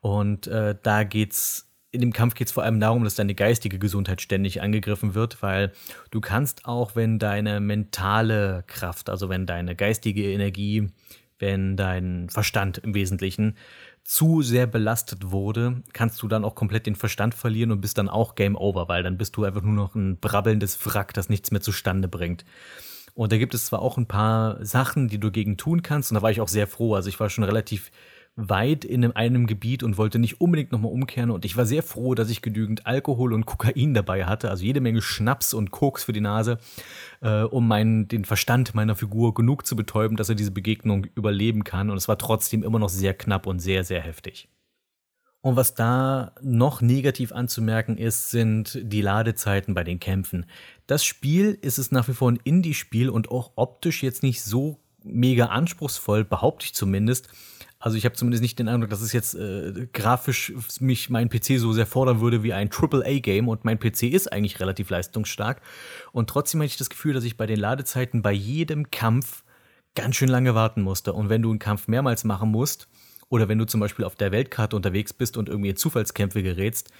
Und äh, da geht's in dem Kampf geht es vor allem darum, dass deine geistige Gesundheit ständig angegriffen wird, weil du kannst auch, wenn deine mentale Kraft, also wenn deine geistige Energie, wenn dein Verstand im Wesentlichen zu sehr belastet wurde, kannst du dann auch komplett den Verstand verlieren und bist dann auch Game Over, weil dann bist du einfach nur noch ein brabbelndes Wrack, das nichts mehr zustande bringt. Und da gibt es zwar auch ein paar Sachen, die du gegen tun kannst, und da war ich auch sehr froh. Also ich war schon relativ weit in einem Gebiet und wollte nicht unbedingt nochmal umkehren. Und ich war sehr froh, dass ich genügend Alkohol und Kokain dabei hatte, also jede Menge Schnaps und Koks für die Nase, äh, um meinen, den Verstand meiner Figur genug zu betäuben, dass er diese Begegnung überleben kann. Und es war trotzdem immer noch sehr knapp und sehr, sehr heftig. Und was da noch negativ anzumerken ist, sind die Ladezeiten bei den Kämpfen. Das Spiel ist es nach wie vor ein Indie-Spiel und auch optisch jetzt nicht so mega anspruchsvoll, behaupte ich zumindest. Also ich habe zumindest nicht den Eindruck, dass es jetzt äh, grafisch mich mein PC so sehr fordern würde wie ein AAA-Game und mein PC ist eigentlich relativ leistungsstark. Und trotzdem hatte ich das Gefühl, dass ich bei den Ladezeiten bei jedem Kampf ganz schön lange warten musste. Und wenn du einen Kampf mehrmals machen musst, oder wenn du zum Beispiel auf der Weltkarte unterwegs bist und irgendwie in Zufallskämpfe gerätst,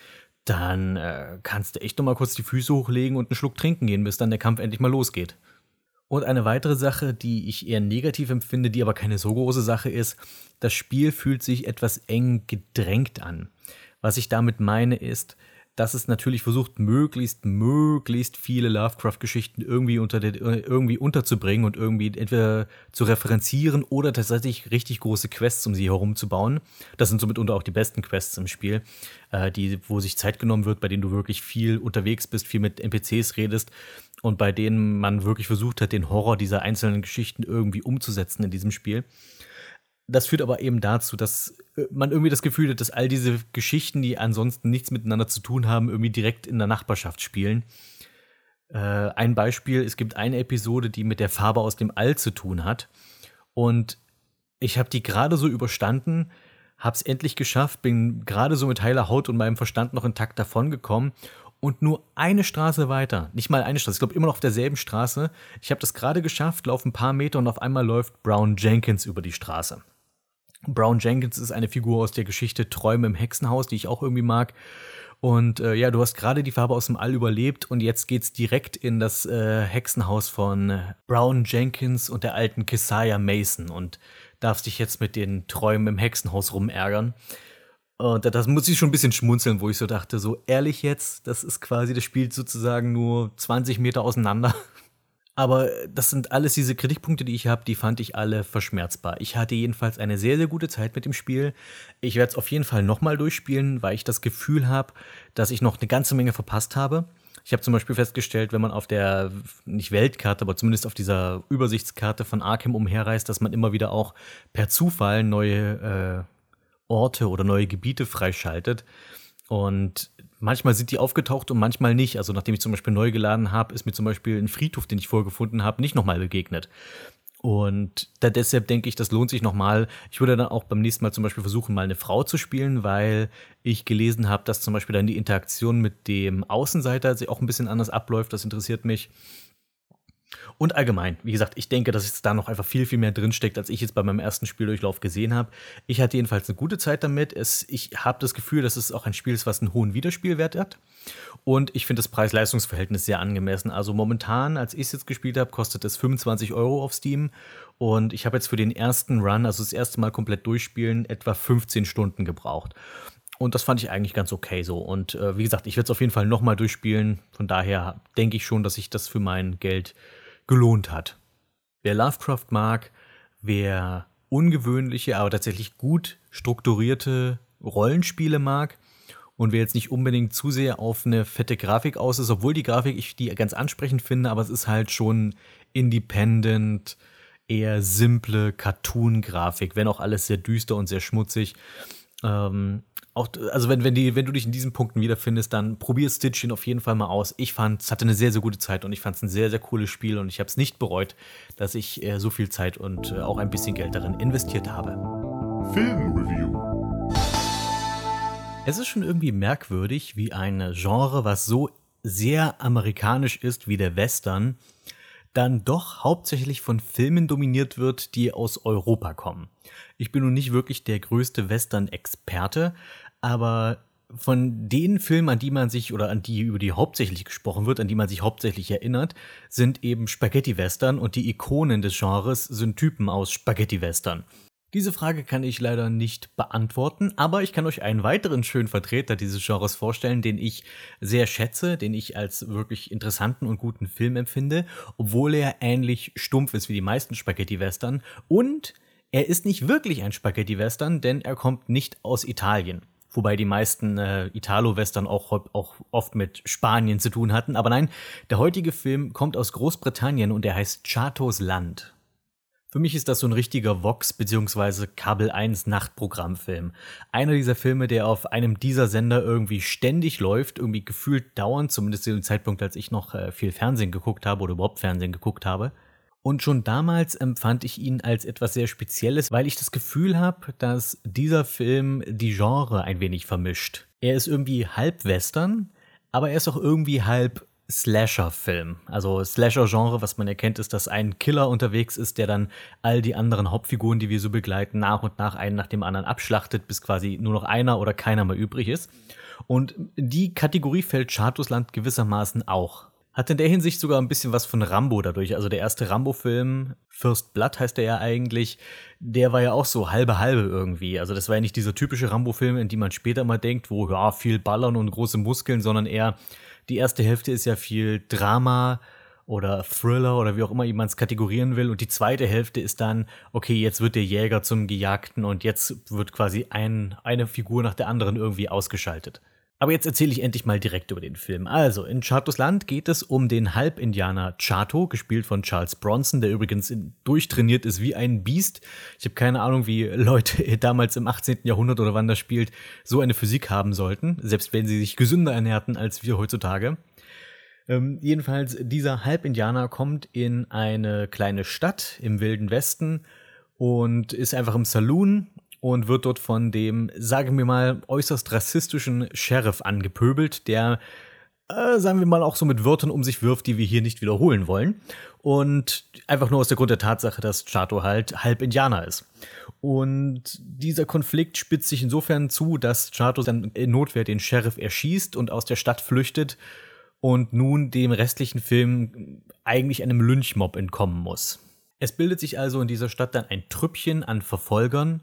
dann äh, kannst du echt noch mal kurz die Füße hochlegen und einen Schluck trinken gehen, bis dann der Kampf endlich mal losgeht. Und eine weitere Sache, die ich eher negativ empfinde, die aber keine so große Sache ist, das Spiel fühlt sich etwas eng gedrängt an. Was ich damit meine ist, dass es natürlich versucht, möglichst, möglichst viele Lovecraft-Geschichten irgendwie, unter irgendwie unterzubringen und irgendwie entweder zu referenzieren oder tatsächlich richtig große Quests um sie herum zu bauen. Das sind somit unter auch die besten Quests im Spiel, äh, die, wo sich Zeit genommen wird, bei denen du wirklich viel unterwegs bist, viel mit NPCs redest und bei denen man wirklich versucht hat, den Horror dieser einzelnen Geschichten irgendwie umzusetzen in diesem Spiel. Das führt aber eben dazu, dass äh, man irgendwie das Gefühl hat, dass all diese Geschichten, die ansonsten nichts miteinander zu tun haben, irgendwie direkt in der Nachbarschaft spielen. Äh, ein Beispiel, es gibt eine Episode, die mit der Farbe aus dem All zu tun hat. Und ich habe die gerade so überstanden, habe es endlich geschafft, bin gerade so mit heiler Haut und meinem Verstand noch intakt davongekommen. Und nur eine Straße weiter, nicht mal eine Straße, ich glaube immer noch auf derselben Straße. Ich habe das gerade geschafft, laufe ein paar Meter und auf einmal läuft Brown Jenkins über die Straße. Brown Jenkins ist eine Figur aus der Geschichte Träume im Hexenhaus, die ich auch irgendwie mag. Und äh, ja, du hast gerade die Farbe aus dem All überlebt und jetzt geht's direkt in das äh, Hexenhaus von Brown Jenkins und der alten Keziah Mason und darfst dich jetzt mit den Träumen im Hexenhaus rumärgern. Und das muss ich schon ein bisschen schmunzeln, wo ich so dachte, so ehrlich jetzt, das ist quasi, das spielt sozusagen nur 20 Meter auseinander. Aber das sind alles diese Kritikpunkte, die ich habe, die fand ich alle verschmerzbar. Ich hatte jedenfalls eine sehr, sehr gute Zeit mit dem Spiel. Ich werde es auf jeden Fall nochmal durchspielen, weil ich das Gefühl habe, dass ich noch eine ganze Menge verpasst habe. Ich habe zum Beispiel festgestellt, wenn man auf der, nicht Weltkarte, aber zumindest auf dieser Übersichtskarte von Arkham umherreist, dass man immer wieder auch per Zufall neue äh, Orte oder neue Gebiete freischaltet. Und manchmal sind die aufgetaucht und manchmal nicht. Also nachdem ich zum Beispiel neu geladen habe, ist mir zum Beispiel ein Friedhof, den ich vorgefunden habe, nicht nochmal begegnet. Und da deshalb denke ich, das lohnt sich nochmal. Ich würde dann auch beim nächsten Mal zum Beispiel versuchen, mal eine Frau zu spielen, weil ich gelesen habe, dass zum Beispiel dann die Interaktion mit dem Außenseiter auch ein bisschen anders abläuft. Das interessiert mich. Und allgemein, wie gesagt, ich denke, dass es da noch einfach viel, viel mehr drinsteckt, als ich jetzt bei meinem ersten Spieldurchlauf gesehen habe. Ich hatte jedenfalls eine gute Zeit damit. Es, ich habe das Gefühl, dass es auch ein Spiel ist, was einen hohen Wiederspielwert hat. Und ich finde das Preis-Leistungs-Verhältnis sehr angemessen. Also momentan, als ich es jetzt gespielt habe, kostet es 25 Euro auf Steam. Und ich habe jetzt für den ersten Run, also das erste Mal komplett durchspielen, etwa 15 Stunden gebraucht. Und das fand ich eigentlich ganz okay so. Und äh, wie gesagt, ich werde es auf jeden Fall nochmal durchspielen. Von daher denke ich schon, dass ich das für mein Geld gelohnt hat. Wer Lovecraft mag, wer ungewöhnliche, aber tatsächlich gut strukturierte Rollenspiele mag und wer jetzt nicht unbedingt zu sehr auf eine fette Grafik aus ist, obwohl die Grafik ich die ganz ansprechend finde, aber es ist halt schon independent, eher simple Cartoon-Grafik, wenn auch alles sehr düster und sehr schmutzig. Ähm, auch, also wenn, wenn, die, wenn du dich in diesen Punkten wiederfindest, dann probier Stitchin auf jeden Fall mal aus. Ich fand, es hatte eine sehr, sehr gute Zeit und ich fand es ein sehr, sehr cooles Spiel und ich habe es nicht bereut, dass ich äh, so viel Zeit und äh, auch ein bisschen Geld darin investiert habe. Filmreview. Es ist schon irgendwie merkwürdig, wie ein Genre, was so sehr amerikanisch ist wie der Western, dann doch hauptsächlich von Filmen dominiert wird, die aus Europa kommen. Ich bin nun nicht wirklich der größte Western-Experte, aber von den Filmen, an die man sich oder an die über die hauptsächlich gesprochen wird, an die man sich hauptsächlich erinnert, sind eben Spaghetti-Western und die Ikonen des Genres sind Typen aus Spaghetti-Western. Diese Frage kann ich leider nicht beantworten, aber ich kann euch einen weiteren schönen Vertreter dieses Genres vorstellen, den ich sehr schätze, den ich als wirklich interessanten und guten Film empfinde, obwohl er ähnlich stumpf ist wie die meisten Spaghetti-Western und er ist nicht wirklich ein Spaghetti-Western, denn er kommt nicht aus Italien. Wobei die meisten äh, Italo-Western auch, auch oft mit Spanien zu tun hatten. Aber nein, der heutige Film kommt aus Großbritannien und er heißt Chatos Land. Für mich ist das so ein richtiger Vox- bzw. Kabel 1 Nachtprogrammfilm. Einer dieser Filme, der auf einem dieser Sender irgendwie ständig läuft, irgendwie gefühlt dauernd, zumindest zu dem Zeitpunkt, als ich noch äh, viel Fernsehen geguckt habe oder überhaupt Fernsehen geguckt habe. Und schon damals empfand ich ihn als etwas sehr Spezielles, weil ich das Gefühl habe, dass dieser Film die Genre ein wenig vermischt. Er ist irgendwie halb Western, aber er ist auch irgendwie halb Slasher-Film. Also Slasher-Genre, was man erkennt, ist, dass ein Killer unterwegs ist, der dann all die anderen Hauptfiguren, die wir so begleiten, nach und nach einen nach dem anderen abschlachtet, bis quasi nur noch einer oder keiner mehr übrig ist. Und die Kategorie fällt Chartusland gewissermaßen auch. Hat in der Hinsicht sogar ein bisschen was von Rambo dadurch. Also der erste Rambo-Film, First Blood heißt der ja eigentlich, der war ja auch so halbe halbe irgendwie. Also das war ja nicht dieser typische Rambo-Film, in die man später mal denkt, wo ja viel Ballern und große Muskeln, sondern eher die erste Hälfte ist ja viel Drama oder Thriller oder wie auch immer man es kategorieren will. Und die zweite Hälfte ist dann, okay, jetzt wird der Jäger zum Gejagten und jetzt wird quasi ein, eine Figur nach der anderen irgendwie ausgeschaltet. Aber jetzt erzähle ich endlich mal direkt über den Film. Also, in Chatos Land geht es um den Halbindianer Chato, gespielt von Charles Bronson, der übrigens durchtrainiert ist wie ein Biest. Ich habe keine Ahnung, wie Leute damals im 18. Jahrhundert oder wann das spielt, so eine Physik haben sollten, selbst wenn sie sich gesünder ernährten als wir heutzutage. Ähm, jedenfalls, dieser Halbindianer kommt in eine kleine Stadt im Wilden Westen und ist einfach im Saloon und wird dort von dem, sagen wir mal, äußerst rassistischen Sheriff angepöbelt, der, äh, sagen wir mal, auch so mit Wörtern um sich wirft, die wir hier nicht wiederholen wollen. Und einfach nur aus der Grund der Tatsache, dass Chato halt halb Indianer ist. Und dieser Konflikt spitzt sich insofern zu, dass Chato dann in Notwehr den Sheriff erschießt und aus der Stadt flüchtet und nun dem restlichen Film eigentlich einem Lynchmob entkommen muss. Es bildet sich also in dieser Stadt dann ein Trüppchen an Verfolgern,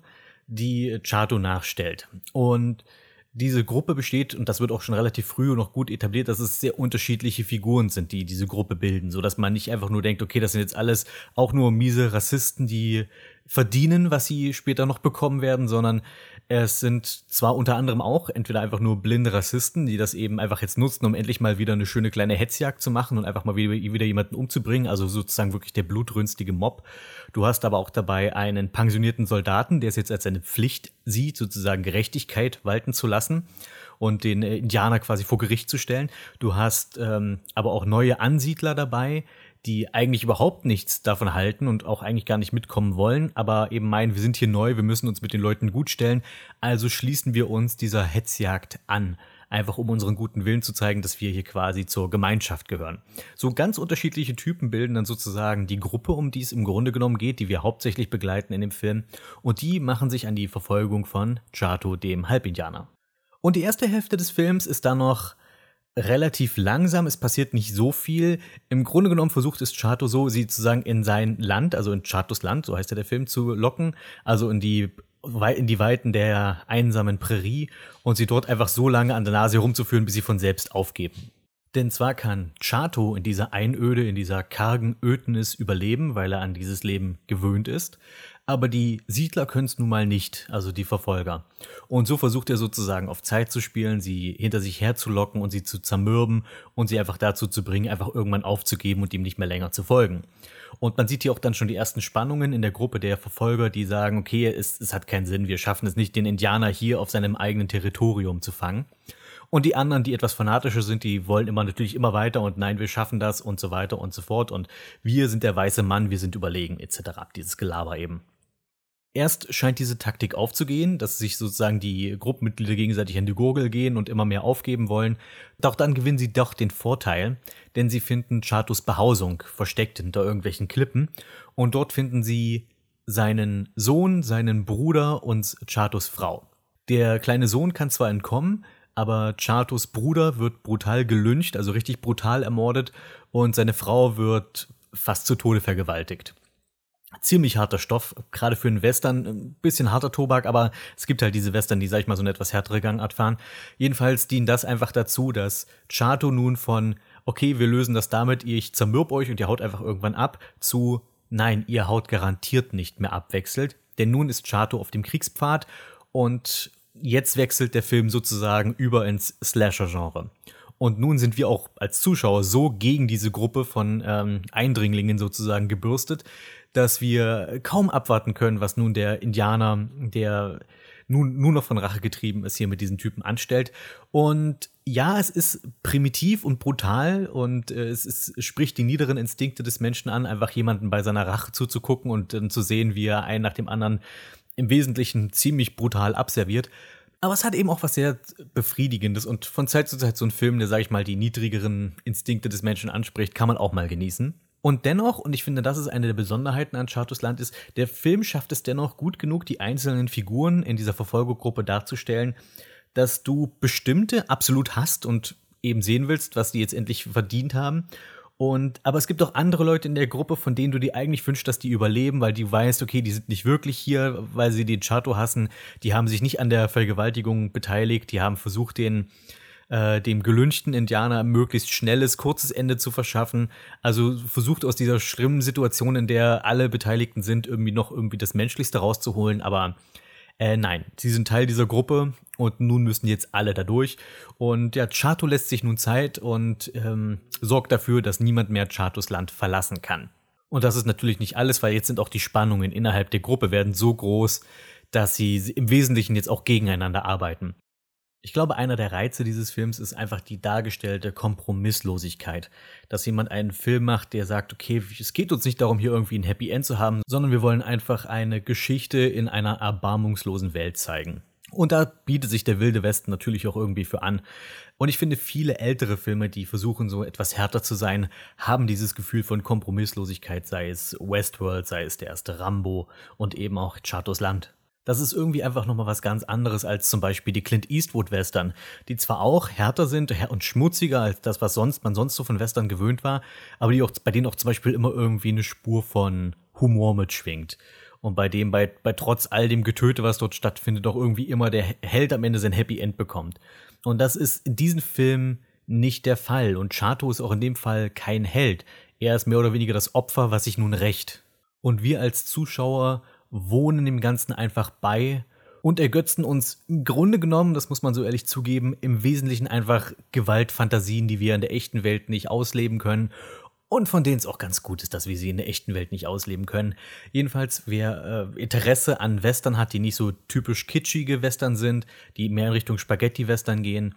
die Chato nachstellt. Und diese Gruppe besteht, und das wird auch schon relativ früh und noch gut etabliert, dass es sehr unterschiedliche Figuren sind, die diese Gruppe bilden, so dass man nicht einfach nur denkt, okay, das sind jetzt alles auch nur miese Rassisten, die verdienen, was sie später noch bekommen werden, sondern es sind zwar unter anderem auch entweder einfach nur blinde Rassisten, die das eben einfach jetzt nutzen, um endlich mal wieder eine schöne kleine Hetzjagd zu machen und einfach mal wieder, wieder jemanden umzubringen, also sozusagen wirklich der blutrünstige Mob. Du hast aber auch dabei einen pensionierten Soldaten, der es jetzt als seine Pflicht sieht, sozusagen Gerechtigkeit walten zu lassen und den äh, Indianer quasi vor Gericht zu stellen. Du hast ähm, aber auch neue Ansiedler dabei, die eigentlich überhaupt nichts davon halten und auch eigentlich gar nicht mitkommen wollen, aber eben meinen, wir sind hier neu, wir müssen uns mit den Leuten gut stellen, also schließen wir uns dieser Hetzjagd an. Einfach um unseren guten Willen zu zeigen, dass wir hier quasi zur Gemeinschaft gehören. So ganz unterschiedliche Typen bilden dann sozusagen die Gruppe, um die es im Grunde genommen geht, die wir hauptsächlich begleiten in dem Film. Und die machen sich an die Verfolgung von Chato, dem Halbindianer. Und die erste Hälfte des Films ist dann noch relativ langsam, es passiert nicht so viel. Im Grunde genommen versucht es Chato so, sie sozusagen in sein Land, also in Chatos Land, so heißt ja der Film, zu locken, also in die in die Weiten der einsamen Prärie und sie dort einfach so lange an der Nase herumzuführen, bis sie von selbst aufgeben. Denn zwar kann Chato in dieser Einöde, in dieser kargen Ödnis überleben, weil er an dieses Leben gewöhnt ist, aber die Siedler können es nun mal nicht, also die Verfolger. Und so versucht er sozusagen auf Zeit zu spielen, sie hinter sich herzulocken und sie zu zermürben und sie einfach dazu zu bringen, einfach irgendwann aufzugeben und ihm nicht mehr länger zu folgen. Und man sieht hier auch dann schon die ersten Spannungen in der Gruppe der Verfolger, die sagen, okay, es, es hat keinen Sinn, wir schaffen es nicht, den Indianer hier auf seinem eigenen Territorium zu fangen. Und die anderen, die etwas fanatischer sind, die wollen immer natürlich immer weiter und nein, wir schaffen das und so weiter und so fort. Und wir sind der weiße Mann, wir sind überlegen, etc. Dieses Gelaber eben. Erst scheint diese Taktik aufzugehen, dass sich sozusagen die Gruppenmitglieder gegenseitig an die Gurgel gehen und immer mehr aufgeben wollen. Doch dann gewinnen sie doch den Vorteil, denn sie finden Chatos Behausung versteckt hinter irgendwelchen Klippen und dort finden sie seinen Sohn, seinen Bruder und Chatos Frau. Der kleine Sohn kann zwar entkommen, aber Chatos Bruder wird brutal gelyncht, also richtig brutal ermordet und seine Frau wird fast zu Tode vergewaltigt ziemlich harter Stoff, gerade für einen Western, ein bisschen harter Tobak, aber es gibt halt diese Western, die, sag ich mal, so eine etwas härtere Gangart fahren. Jedenfalls dient das einfach dazu, dass Chato nun von, okay, wir lösen das damit, ich zermürb euch und ihr haut einfach irgendwann ab, zu, nein, ihr haut garantiert nicht mehr abwechselt, denn nun ist Chato auf dem Kriegspfad und jetzt wechselt der Film sozusagen über ins Slasher-Genre. Und nun sind wir auch als Zuschauer so gegen diese Gruppe von ähm, Eindringlingen sozusagen gebürstet, dass wir kaum abwarten können, was nun der Indianer, der nun nur noch von Rache getrieben ist, hier mit diesen Typen anstellt. Und ja, es ist primitiv und brutal und äh, es, ist, spricht die niederen Instinkte des Menschen an, einfach jemanden bei seiner Rache zuzugucken und dann zu sehen, wie er einen nach dem anderen im Wesentlichen ziemlich brutal abserviert. Aber es hat eben auch was sehr Befriedigendes und von Zeit zu Zeit so ein Film, der, sag ich mal, die niedrigeren Instinkte des Menschen anspricht, kann man auch mal genießen. Und dennoch, und ich finde, das ist eine der Besonderheiten an Chartus Land, ist, der Film schafft es dennoch gut genug, die einzelnen Figuren in dieser Verfolgergruppe darzustellen, dass du bestimmte absolut hast und eben sehen willst, was die jetzt endlich verdient haben. Und, aber es gibt auch andere Leute in der Gruppe, von denen du dir eigentlich wünschst, dass die überleben, weil die weißt, okay, die sind nicht wirklich hier, weil sie den Chato hassen. Die haben sich nicht an der Vergewaltigung beteiligt. Die haben versucht, den, äh, dem gelünchten Indianer möglichst schnelles, kurzes Ende zu verschaffen. Also versucht aus dieser schlimmen Situation, in der alle Beteiligten sind, irgendwie noch irgendwie das Menschlichste rauszuholen. Aber äh, nein, sie sind Teil dieser Gruppe und nun müssen jetzt alle da durch. Und ja, Chato lässt sich nun Zeit und ähm, sorgt dafür, dass niemand mehr Chatos Land verlassen kann. Und das ist natürlich nicht alles, weil jetzt sind auch die Spannungen innerhalb der Gruppe werden so groß, dass sie im Wesentlichen jetzt auch gegeneinander arbeiten. Ich glaube, einer der Reize dieses Films ist einfach die dargestellte Kompromisslosigkeit. Dass jemand einen Film macht, der sagt, okay, es geht uns nicht darum, hier irgendwie ein Happy End zu haben, sondern wir wollen einfach eine Geschichte in einer erbarmungslosen Welt zeigen. Und da bietet sich der Wilde Westen natürlich auch irgendwie für an. Und ich finde, viele ältere Filme, die versuchen, so etwas härter zu sein, haben dieses Gefühl von Kompromisslosigkeit, sei es Westworld, sei es der erste Rambo und eben auch Chatos Land. Das ist irgendwie einfach nochmal was ganz anderes als zum Beispiel die Clint Eastwood-Western, die zwar auch härter sind und schmutziger als das, was sonst, man sonst so von Western gewöhnt war, aber die auch, bei denen auch zum Beispiel immer irgendwie eine Spur von Humor mitschwingt. Und bei dem, bei, bei trotz all dem Getöte, was dort stattfindet, auch irgendwie immer der Held am Ende sein Happy End bekommt. Und das ist in diesem Film nicht der Fall. Und Chato ist auch in dem Fall kein Held. Er ist mehr oder weniger das Opfer, was sich nun rächt. Und wir als Zuschauer wohnen dem Ganzen einfach bei und ergötzen uns im Grunde genommen, das muss man so ehrlich zugeben, im Wesentlichen einfach Gewaltfantasien, die wir in der echten Welt nicht ausleben können und von denen es auch ganz gut ist, dass wir sie in der echten Welt nicht ausleben können. Jedenfalls, wer äh, Interesse an Western hat, die nicht so typisch kitschige Western sind, die mehr in Richtung Spaghetti-Western gehen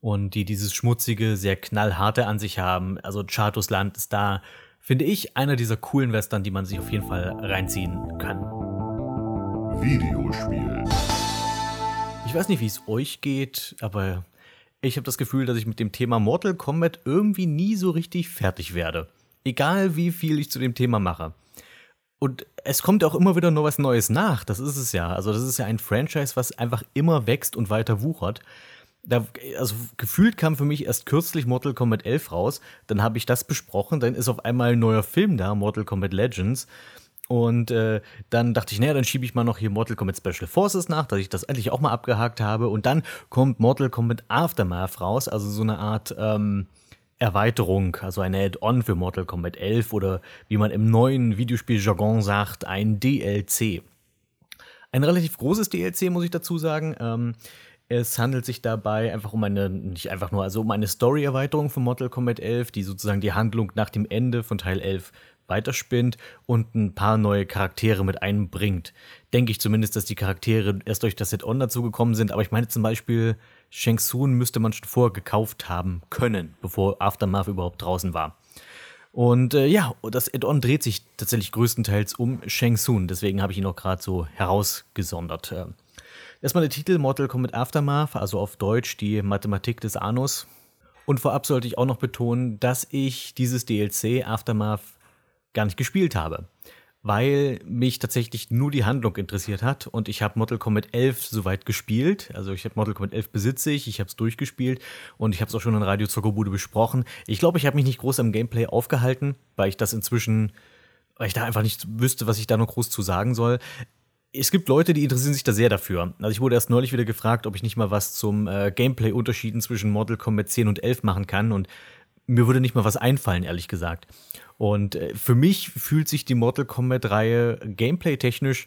und die dieses schmutzige, sehr knallharte an sich haben, also Chatos Land ist da, finde ich, einer dieser coolen Western, die man sich auf jeden Fall reinziehen kann. Videospiel. Ich weiß nicht, wie es euch geht, aber ich habe das Gefühl, dass ich mit dem Thema Mortal Kombat irgendwie nie so richtig fertig werde. Egal wie viel ich zu dem Thema mache. Und es kommt auch immer wieder noch was Neues nach. Das ist es ja. Also, das ist ja ein Franchise, was einfach immer wächst und weiter wuchert. Da, also gefühlt kam für mich erst kürzlich Mortal Kombat 11 raus, dann habe ich das besprochen, dann ist auf einmal ein neuer Film da, Mortal Kombat Legends. Und äh, dann dachte ich, naja, dann schiebe ich mal noch hier Mortal Kombat Special Forces nach, dass ich das endlich auch mal abgehakt habe. Und dann kommt Mortal Kombat Aftermath raus, also so eine Art ähm, Erweiterung, also eine Add-on für Mortal Kombat 11 oder wie man im neuen Videospiel-Jargon sagt, ein DLC. Ein relativ großes DLC, muss ich dazu sagen. Ähm, es handelt sich dabei einfach um eine, nicht einfach nur, also um eine Story-Erweiterung von Mortal Kombat 11, die sozusagen die Handlung nach dem Ende von Teil 11 weiterspinnt und ein paar neue Charaktere mit einbringt. Denke ich zumindest, dass die Charaktere erst durch das Set-On dazugekommen sind, aber ich meine zum Beispiel, Shang Tsung müsste man schon vorher gekauft haben können, bevor Aftermath überhaupt draußen war. Und äh, ja, das Add-on dreht sich tatsächlich größtenteils um Shang Tsung, deswegen habe ich ihn auch gerade so herausgesondert. Äh, erstmal der Titel Mortal Kombat Aftermath, also auf Deutsch die Mathematik des Anus. Und vorab sollte ich auch noch betonen, dass ich dieses DLC Aftermath gar nicht gespielt habe, weil mich tatsächlich nur die Handlung interessiert hat und ich habe Mortal Kombat 11 soweit gespielt. Also ich habe Mortal Kombat 11 besitze ich, ich habe es durchgespielt und ich habe es auch schon in Radio Zockerbude besprochen. Ich glaube, ich habe mich nicht groß am Gameplay aufgehalten, weil ich das inzwischen, weil ich da einfach nicht wüsste, was ich da noch groß zu sagen soll es gibt Leute, die interessieren sich da sehr dafür. Also ich wurde erst neulich wieder gefragt, ob ich nicht mal was zum äh, Gameplay-Unterschieden zwischen Mortal Kombat 10 und 11 machen kann und mir würde nicht mal was einfallen, ehrlich gesagt. Und äh, für mich fühlt sich die Mortal Kombat-Reihe gameplay-technisch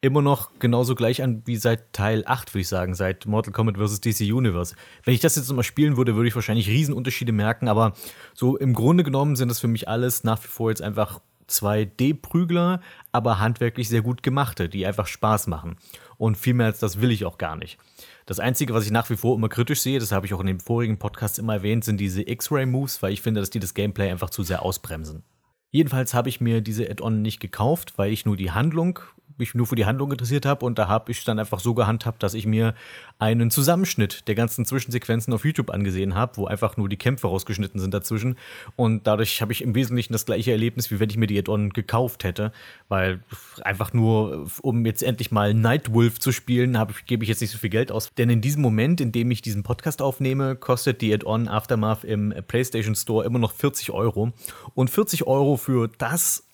immer noch genauso gleich an wie seit Teil 8, würde ich sagen, seit Mortal Kombat vs. DC Universe. Wenn ich das jetzt nochmal spielen würde, würde ich wahrscheinlich Riesenunterschiede merken, aber so im Grunde genommen sind das für mich alles nach wie vor jetzt einfach 2D-Prügler, aber handwerklich sehr gut gemachte, die einfach Spaß machen. Und viel mehr als das will ich auch gar nicht. Das Einzige, was ich nach wie vor immer kritisch sehe, das habe ich auch in den vorigen Podcasts immer erwähnt, sind diese X-Ray-Moves, weil ich finde, dass die das Gameplay einfach zu sehr ausbremsen. Jedenfalls habe ich mir diese Add-on nicht gekauft, weil ich nur die Handlung mich nur für die Handlung interessiert habe und da habe ich dann einfach so gehandhabt, dass ich mir einen Zusammenschnitt der ganzen Zwischensequenzen auf YouTube angesehen habe, wo einfach nur die Kämpfe rausgeschnitten sind dazwischen. Und dadurch habe ich im Wesentlichen das gleiche Erlebnis, wie wenn ich mir die Add-on gekauft hätte, weil einfach nur, um jetzt endlich mal Nightwolf zu spielen, gebe ich jetzt nicht so viel Geld aus, denn in diesem Moment, in dem ich diesen Podcast aufnehme, kostet die Add-on Aftermath im PlayStation Store immer noch 40 Euro. Und 40 Euro für das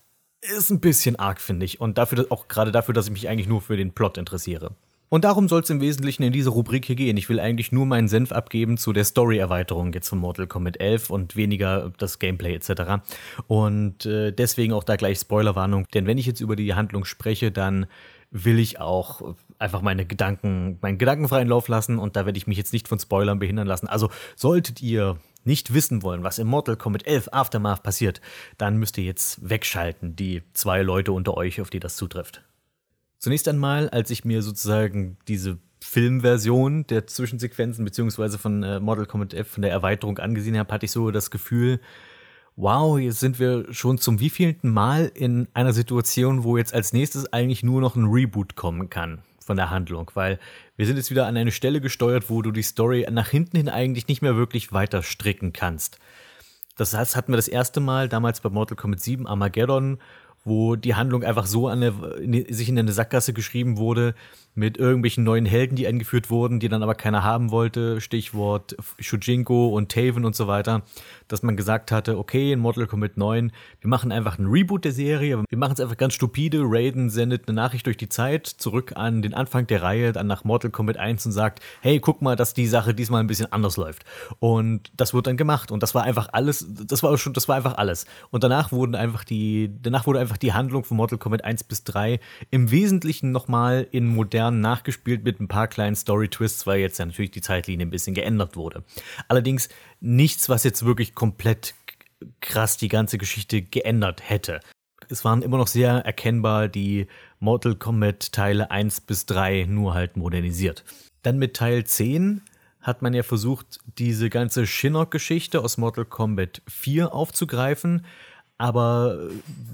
ist ein bisschen arg, finde ich. Und dafür, auch gerade dafür, dass ich mich eigentlich nur für den Plot interessiere. Und darum soll es im Wesentlichen in dieser Rubrik hier gehen. Ich will eigentlich nur meinen Senf abgeben zu der Story-Erweiterung jetzt von Mortal Kombat 11 und weniger das Gameplay etc. Und äh, deswegen auch da gleich Spoilerwarnung. Denn wenn ich jetzt über die Handlung spreche, dann will ich auch einfach meine Gedanken, meinen gedankenfreien Lauf lassen und da werde ich mich jetzt nicht von Spoilern behindern lassen. Also solltet ihr nicht wissen wollen, was im Mortal Kombat 11 Aftermath passiert, dann müsst ihr jetzt wegschalten, die zwei Leute unter euch, auf die das zutrifft. Zunächst einmal, als ich mir sozusagen diese Filmversion der Zwischensequenzen beziehungsweise von äh, Mortal Kombat 11 von der Erweiterung angesehen habe, hatte ich so das Gefühl, wow, jetzt sind wir schon zum wievielten Mal in einer Situation, wo jetzt als nächstes eigentlich nur noch ein Reboot kommen kann von der Handlung, weil wir sind jetzt wieder an eine Stelle gesteuert, wo du die Story nach hinten hin eigentlich nicht mehr wirklich weiter stricken kannst. Das heißt, hatten wir das erste Mal damals bei Mortal Kombat 7 Armageddon, wo die Handlung einfach so an in, sich in eine Sackgasse geschrieben wurde mit irgendwelchen neuen Helden, die eingeführt wurden, die dann aber keiner haben wollte. Stichwort Shujinko und Taven und so weiter. Dass man gesagt hatte, okay, in Mortal Kombat 9, wir machen einfach einen Reboot der Serie. Wir machen es einfach ganz stupide. Raiden sendet eine Nachricht durch die Zeit zurück an den Anfang der Reihe, dann nach Mortal Kombat 1 und sagt, hey, guck mal, dass die Sache diesmal ein bisschen anders läuft. Und das wird dann gemacht. Und das war einfach alles, das war schon, das war einfach alles. Und danach wurden einfach die, danach wurde einfach die Handlung von Mortal Kombat 1 bis 3 im Wesentlichen nochmal in Jahren nachgespielt mit ein paar kleinen Story-Twists, weil jetzt ja natürlich die Zeitlinie ein bisschen geändert wurde. Allerdings nichts, was jetzt wirklich komplett krass die ganze Geschichte geändert hätte. Es waren immer noch sehr erkennbar die Mortal Kombat Teile 1 bis 3, nur halt modernisiert. Dann mit Teil 10 hat man ja versucht, diese ganze Shinnok-Geschichte aus Mortal Kombat 4 aufzugreifen aber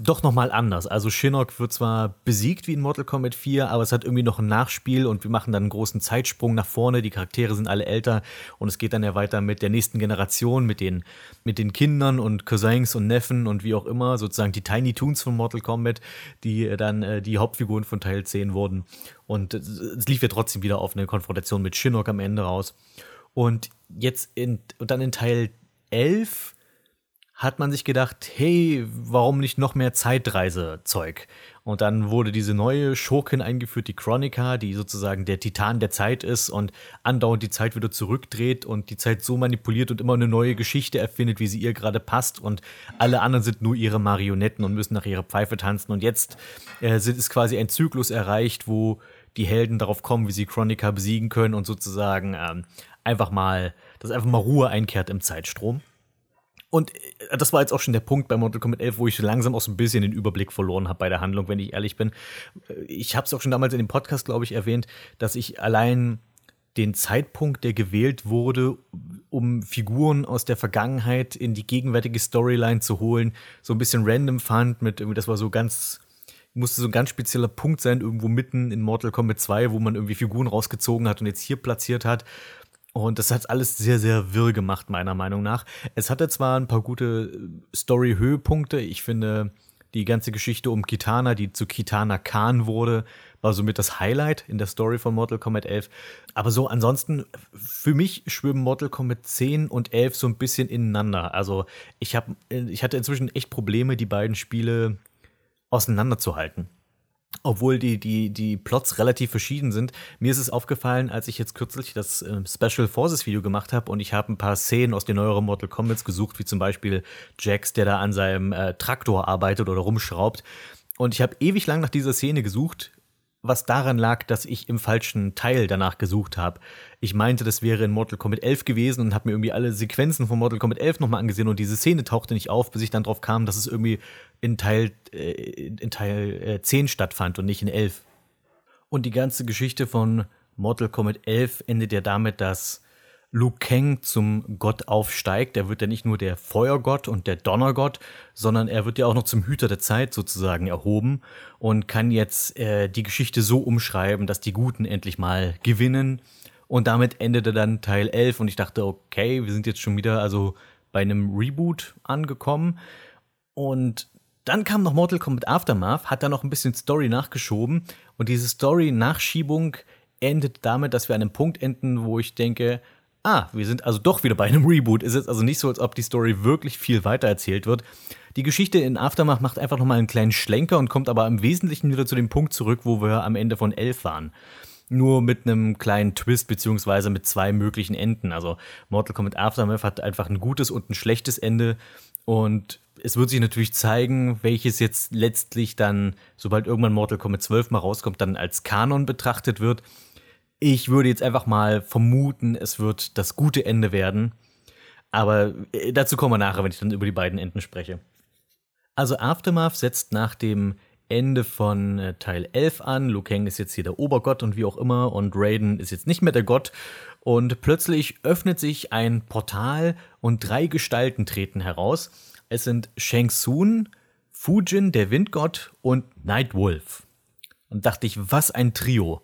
doch nochmal anders. Also Shinnok wird zwar besiegt wie in Mortal Kombat 4, aber es hat irgendwie noch ein Nachspiel und wir machen dann einen großen Zeitsprung nach vorne. Die Charaktere sind alle älter und es geht dann ja weiter mit der nächsten Generation, mit den, mit den Kindern und Cousins und Neffen und wie auch immer, sozusagen die Tiny Toons von Mortal Kombat, die dann äh, die Hauptfiguren von Teil 10 wurden. Und es lief ja trotzdem wieder auf eine Konfrontation mit Shinnok am Ende raus. Und jetzt in, und dann in Teil 11 hat man sich gedacht, hey, warum nicht noch mehr Zeitreisezeug? Und dann wurde diese neue Schurkin eingeführt, die Chronica, die sozusagen der Titan der Zeit ist und andauernd die Zeit wieder zurückdreht und die Zeit so manipuliert und immer eine neue Geschichte erfindet, wie sie ihr gerade passt. Und alle anderen sind nur ihre Marionetten und müssen nach ihrer Pfeife tanzen. Und jetzt äh, ist quasi ein Zyklus erreicht, wo die Helden darauf kommen, wie sie Chronica besiegen können und sozusagen ähm, einfach mal, dass einfach mal Ruhe einkehrt im Zeitstrom. Und äh, das war jetzt auch schon der Punkt bei Mortal Kombat 11, wo ich langsam auch so ein bisschen den Überblick verloren habe bei der Handlung, wenn ich ehrlich bin. Äh, ich habe es auch schon damals in dem Podcast, glaube ich, erwähnt, dass ich allein den Zeitpunkt, der gewählt wurde, um Figuren aus der Vergangenheit in die gegenwärtige Storyline zu holen, so ein bisschen random fand. Mit das war so ganz musste so ein ganz spezieller Punkt sein, irgendwo mitten in Mortal Kombat 2, wo man irgendwie Figuren rausgezogen hat und jetzt hier platziert hat. Und das hat alles sehr, sehr wirr gemacht, meiner Meinung nach. Es hatte zwar ein paar gute äh, Story-Höhepunkte. Ich finde, die ganze Geschichte um Kitana, die zu Kitana Khan wurde, war somit das Highlight in der Story von Mortal Kombat 11. Aber so ansonsten, für mich schwimmen Mortal Kombat 10 und 11 so ein bisschen ineinander. Also ich, hab, ich hatte inzwischen echt Probleme, die beiden Spiele auseinanderzuhalten obwohl die, die, die Plots relativ verschieden sind. Mir ist es aufgefallen, als ich jetzt kürzlich das äh, Special Forces Video gemacht habe und ich habe ein paar Szenen aus den neueren Mortal Kombat gesucht, wie zum Beispiel Jax, der da an seinem äh, Traktor arbeitet oder rumschraubt. Und ich habe ewig lang nach dieser Szene gesucht, was daran lag, dass ich im falschen Teil danach gesucht habe. Ich meinte, das wäre in Mortal Kombat 11 gewesen und habe mir irgendwie alle Sequenzen von Mortal Kombat 11 nochmal angesehen und diese Szene tauchte nicht auf, bis ich dann drauf kam, dass es irgendwie in Teil, äh, in Teil äh, 10 stattfand und nicht in 11. Und die ganze Geschichte von Mortal Kombat 11 endet ja damit, dass Liu Kang zum Gott aufsteigt. Er wird ja nicht nur der Feuergott und der Donnergott, sondern er wird ja auch noch zum Hüter der Zeit sozusagen erhoben und kann jetzt äh, die Geschichte so umschreiben, dass die Guten endlich mal gewinnen. Und damit endete dann Teil 11 und ich dachte, okay, wir sind jetzt schon wieder also bei einem Reboot angekommen. Und dann kam noch Mortal Kombat Aftermath, hat da noch ein bisschen Story nachgeschoben und diese Story-Nachschiebung endet damit, dass wir an einem Punkt enden, wo ich denke, ah, wir sind also doch wieder bei einem Reboot. Ist jetzt also nicht so, als ob die Story wirklich viel weiter erzählt wird. Die Geschichte in Aftermath macht einfach nochmal einen kleinen Schlenker und kommt aber im Wesentlichen wieder zu dem Punkt zurück, wo wir am Ende von 11 waren. Nur mit einem kleinen Twist, beziehungsweise mit zwei möglichen Enden. Also Mortal Kombat Aftermath hat einfach ein gutes und ein schlechtes Ende. Und es wird sich natürlich zeigen, welches jetzt letztlich dann, sobald irgendwann Mortal Kombat 12 mal rauskommt, dann als Kanon betrachtet wird. Ich würde jetzt einfach mal vermuten, es wird das gute Ende werden. Aber äh, dazu kommen wir nachher, wenn ich dann über die beiden Enden spreche. Also Aftermath setzt nach dem Ende von äh, Teil 11 an. Liu Kang ist jetzt hier der Obergott und wie auch immer und Raiden ist jetzt nicht mehr der Gott. Und plötzlich öffnet sich ein Portal und drei Gestalten treten heraus. Es sind Shang Tsung, Fujin, der Windgott und Nightwolf. Und dachte ich, was ein Trio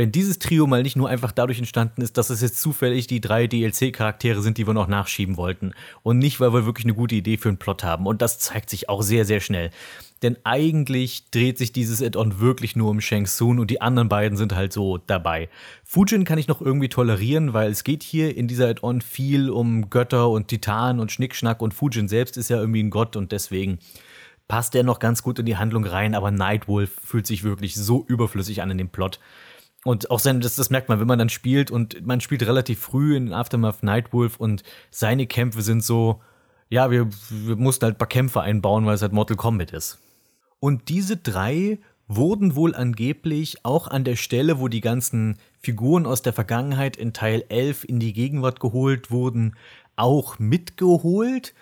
wenn dieses Trio mal nicht nur einfach dadurch entstanden ist, dass es jetzt zufällig die drei DLC-Charaktere sind, die wir noch nachschieben wollten. Und nicht, weil wir wirklich eine gute Idee für einen Plot haben. Und das zeigt sich auch sehr, sehr schnell. Denn eigentlich dreht sich dieses Add-on wirklich nur um Shang Tsung und die anderen beiden sind halt so dabei. Fujin kann ich noch irgendwie tolerieren, weil es geht hier in dieser Add-on viel um Götter und Titanen und Schnickschnack und Fujin selbst ist ja irgendwie ein Gott und deswegen passt er noch ganz gut in die Handlung rein, aber Nightwolf fühlt sich wirklich so überflüssig an in dem Plot. Und auch sein, das, das merkt man, wenn man dann spielt und man spielt relativ früh in Aftermath Nightwolf und seine Kämpfe sind so, ja, wir, wir mussten halt ein paar Kämpfe einbauen, weil es halt Mortal Kombat ist. Und diese drei wurden wohl angeblich auch an der Stelle, wo die ganzen Figuren aus der Vergangenheit in Teil 11 in die Gegenwart geholt wurden, auch mitgeholt,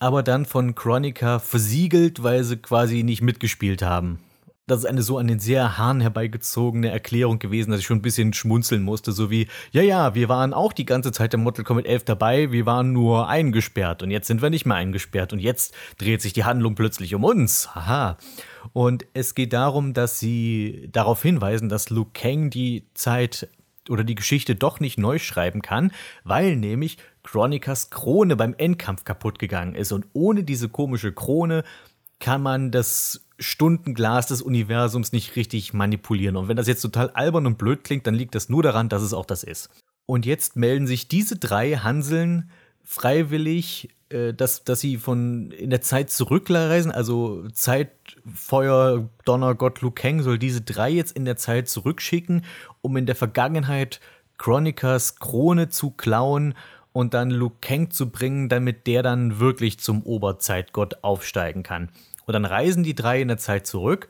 aber dann von Chronica versiegelt, weil sie quasi nicht mitgespielt haben das ist eine so an den sehr Hahn herbeigezogene Erklärung gewesen, dass ich schon ein bisschen schmunzeln musste, so wie, ja, ja, wir waren auch die ganze Zeit im Mortal Kombat 11 dabei, wir waren nur eingesperrt und jetzt sind wir nicht mehr eingesperrt und jetzt dreht sich die Handlung plötzlich um uns. Haha. Und es geht darum, dass sie darauf hinweisen, dass Liu Kang die Zeit oder die Geschichte doch nicht neu schreiben kann, weil nämlich Chronicas Krone beim Endkampf kaputt gegangen ist und ohne diese komische Krone kann man das Stundenglas des Universums nicht richtig manipulieren. Und wenn das jetzt total albern und blöd klingt, dann liegt das nur daran, dass es auch das ist. Und jetzt melden sich diese drei Hanseln freiwillig, äh, dass, dass sie von in der Zeit zurückreisen, also Zeitfeuer, Donner, Gott, Liu Kang soll diese drei jetzt in der Zeit zurückschicken, um in der Vergangenheit Chronicas Krone zu klauen und dann Liu Kang zu bringen, damit der dann wirklich zum Oberzeitgott aufsteigen kann. Und dann reisen die drei in der Zeit zurück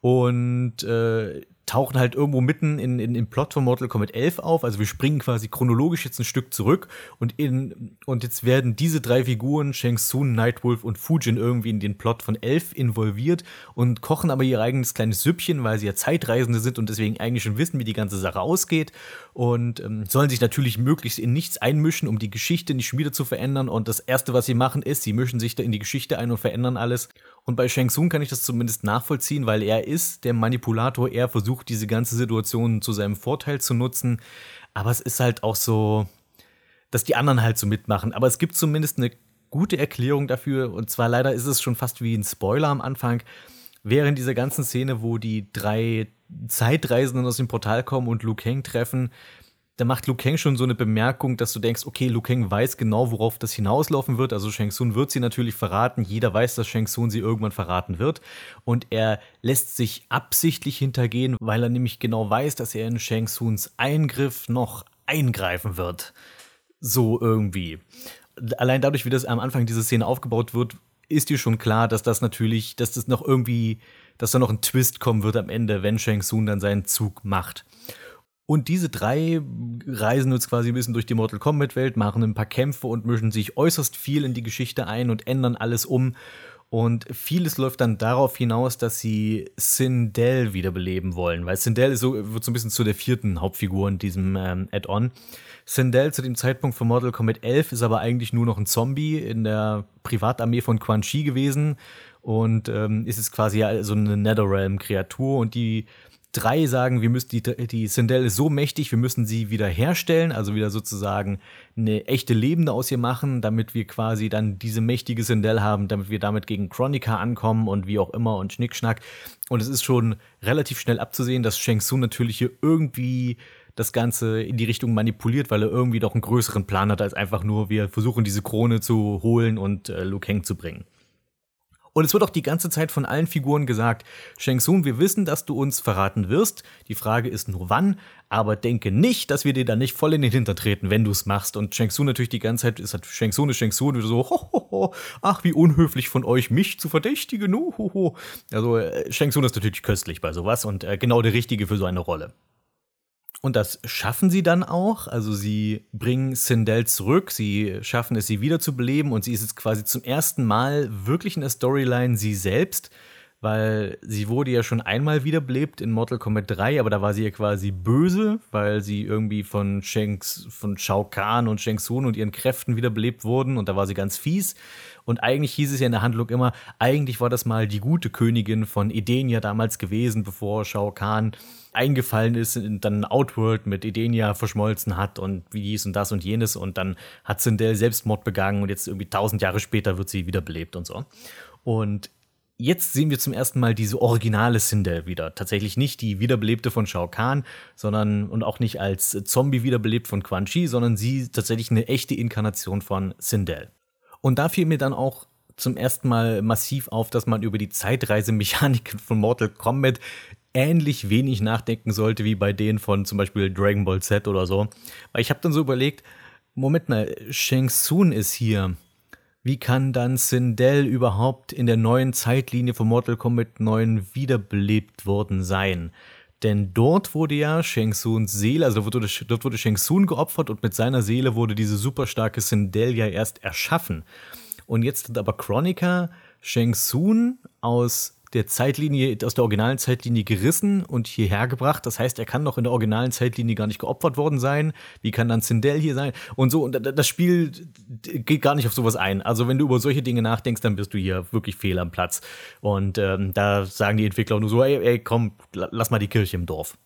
und äh, tauchen halt irgendwo mitten in, in, im Plot von Mortal Kombat 11 auf. Also wir springen quasi chronologisch jetzt ein Stück zurück und, in, und jetzt werden diese drei Figuren, Shang Tsung, Nightwolf und Fujin, irgendwie in den Plot von 11 involviert und kochen aber ihr eigenes kleines Süppchen, weil sie ja Zeitreisende sind und deswegen eigentlich schon wissen, wie die ganze Sache ausgeht und ähm, sollen sich natürlich möglichst in nichts einmischen, um die Geschichte nicht wieder zu verändern. Und das Erste, was sie machen, ist, sie mischen sich da in die Geschichte ein und verändern alles. Und bei Shang Tsung kann ich das zumindest nachvollziehen, weil er ist der Manipulator, er versucht diese ganze Situation zu seinem Vorteil zu nutzen. Aber es ist halt auch so, dass die anderen halt so mitmachen. Aber es gibt zumindest eine gute Erklärung dafür. Und zwar leider ist es schon fast wie ein Spoiler am Anfang. Während dieser ganzen Szene, wo die drei Zeitreisenden aus dem Portal kommen und Liu Kang treffen, da macht Liu Kang schon so eine Bemerkung, dass du denkst, okay, Liu Kang weiß genau, worauf das hinauslaufen wird. Also Shang Tsung wird sie natürlich verraten. Jeder weiß, dass Shang Tsung sie irgendwann verraten wird. Und er lässt sich absichtlich hintergehen, weil er nämlich genau weiß, dass er in Shang Tsungs Eingriff noch eingreifen wird. So irgendwie. Allein dadurch, wie das am Anfang dieser Szene aufgebaut wird, ist dir schon klar, dass das natürlich, dass das noch irgendwie, dass da noch ein Twist kommen wird am Ende, wenn Shang Tsung dann seinen Zug macht. Und diese drei reisen jetzt quasi ein bisschen durch die Mortal Kombat Welt, machen ein paar Kämpfe und mischen sich äußerst viel in die Geschichte ein und ändern alles um. Und vieles läuft dann darauf hinaus, dass sie Sindel wiederbeleben wollen, weil Sindel so, wird so ein bisschen zu der vierten Hauptfigur in diesem ähm, Add-on. Sindel zu dem Zeitpunkt von Mortal Kombat 11 ist aber eigentlich nur noch ein Zombie in der Privatarmee von Quan Chi gewesen und ähm, ist es quasi so eine Netherrealm-Kreatur und die drei sagen, wir müssen die, die Sindel ist so mächtig, wir müssen sie wieder herstellen, also wieder sozusagen eine echte Lebende aus ihr machen, damit wir quasi dann diese mächtige Sindel haben, damit wir damit gegen Chronica ankommen und wie auch immer und Schnickschnack. Und es ist schon relativ schnell abzusehen, dass Shang Tsung natürlich hier irgendwie das Ganze in die Richtung manipuliert, weil er irgendwie doch einen größeren Plan hat, als einfach nur, wir versuchen diese Krone zu holen und äh, Liu Kang zu bringen. Und es wird auch die ganze Zeit von allen Figuren gesagt, Shang Tsung, wir wissen, dass du uns verraten wirst. Die Frage ist nur wann, aber denke nicht, dass wir dir da nicht voll in den Hintern treten, wenn du es machst. Und Shang Tsung natürlich die ganze Zeit, ist halt Shang Tsung ist Shang Tsung, wieder so, ho, ho, ho, ach, wie unhöflich von euch, mich zu verdächtigen, ho. Also äh, Shang Tsung ist natürlich köstlich bei sowas und äh, genau der Richtige für so eine Rolle. Und das schaffen sie dann auch. Also sie bringen Sindel zurück, sie schaffen es, sie wiederzubeleben und sie ist jetzt quasi zum ersten Mal wirklich in der Storyline sie selbst weil sie wurde ja schon einmal wiederbelebt in Mortal Kombat 3, aber da war sie ja quasi böse, weil sie irgendwie von Shanks, von Shao Kahn und Shang Tsung und ihren Kräften wiederbelebt wurden und da war sie ganz fies. Und eigentlich hieß es ja in der Handlung immer, eigentlich war das mal die gute Königin von Edenia damals gewesen, bevor Shao Kahn eingefallen ist dann Outworld mit Edenia verschmolzen hat und wie dies und das und jenes und dann hat Sindel Selbstmord begangen und jetzt irgendwie tausend Jahre später wird sie wiederbelebt und so. Und jetzt sehen wir zum ersten Mal diese originale Sindel wieder. Tatsächlich nicht die Wiederbelebte von Shao Kahn, sondern und auch nicht als Zombie wiederbelebt von Quan Chi, sondern sie tatsächlich eine echte Inkarnation von Sindel. Und da fiel mir dann auch zum ersten Mal massiv auf, dass man über die Zeitreisemechaniken von Mortal Kombat ähnlich wenig nachdenken sollte wie bei denen von zum Beispiel Dragon Ball Z oder so. Weil ich habe dann so überlegt, Moment mal, Shang Tsung ist hier wie kann dann Sindel überhaupt in der neuen Zeitlinie von Mortal Kombat 9 wiederbelebt worden sein? Denn dort wurde ja Shang Tsuns Seele, also dort wurde, dort wurde Shang Tsung geopfert und mit seiner Seele wurde diese super starke Sindel ja erst erschaffen. Und jetzt hat aber Chronica Shang Tsung aus der Zeitlinie, aus der originalen Zeitlinie gerissen und hierher gebracht. Das heißt, er kann noch in der originalen Zeitlinie gar nicht geopfert worden sein. Wie kann dann Sindel hier sein? Und so, und das Spiel geht gar nicht auf sowas ein. Also, wenn du über solche Dinge nachdenkst, dann bist du hier wirklich fehl am Platz. Und ähm, da sagen die Entwickler nur so, ey, ey, komm, lass mal die Kirche im Dorf.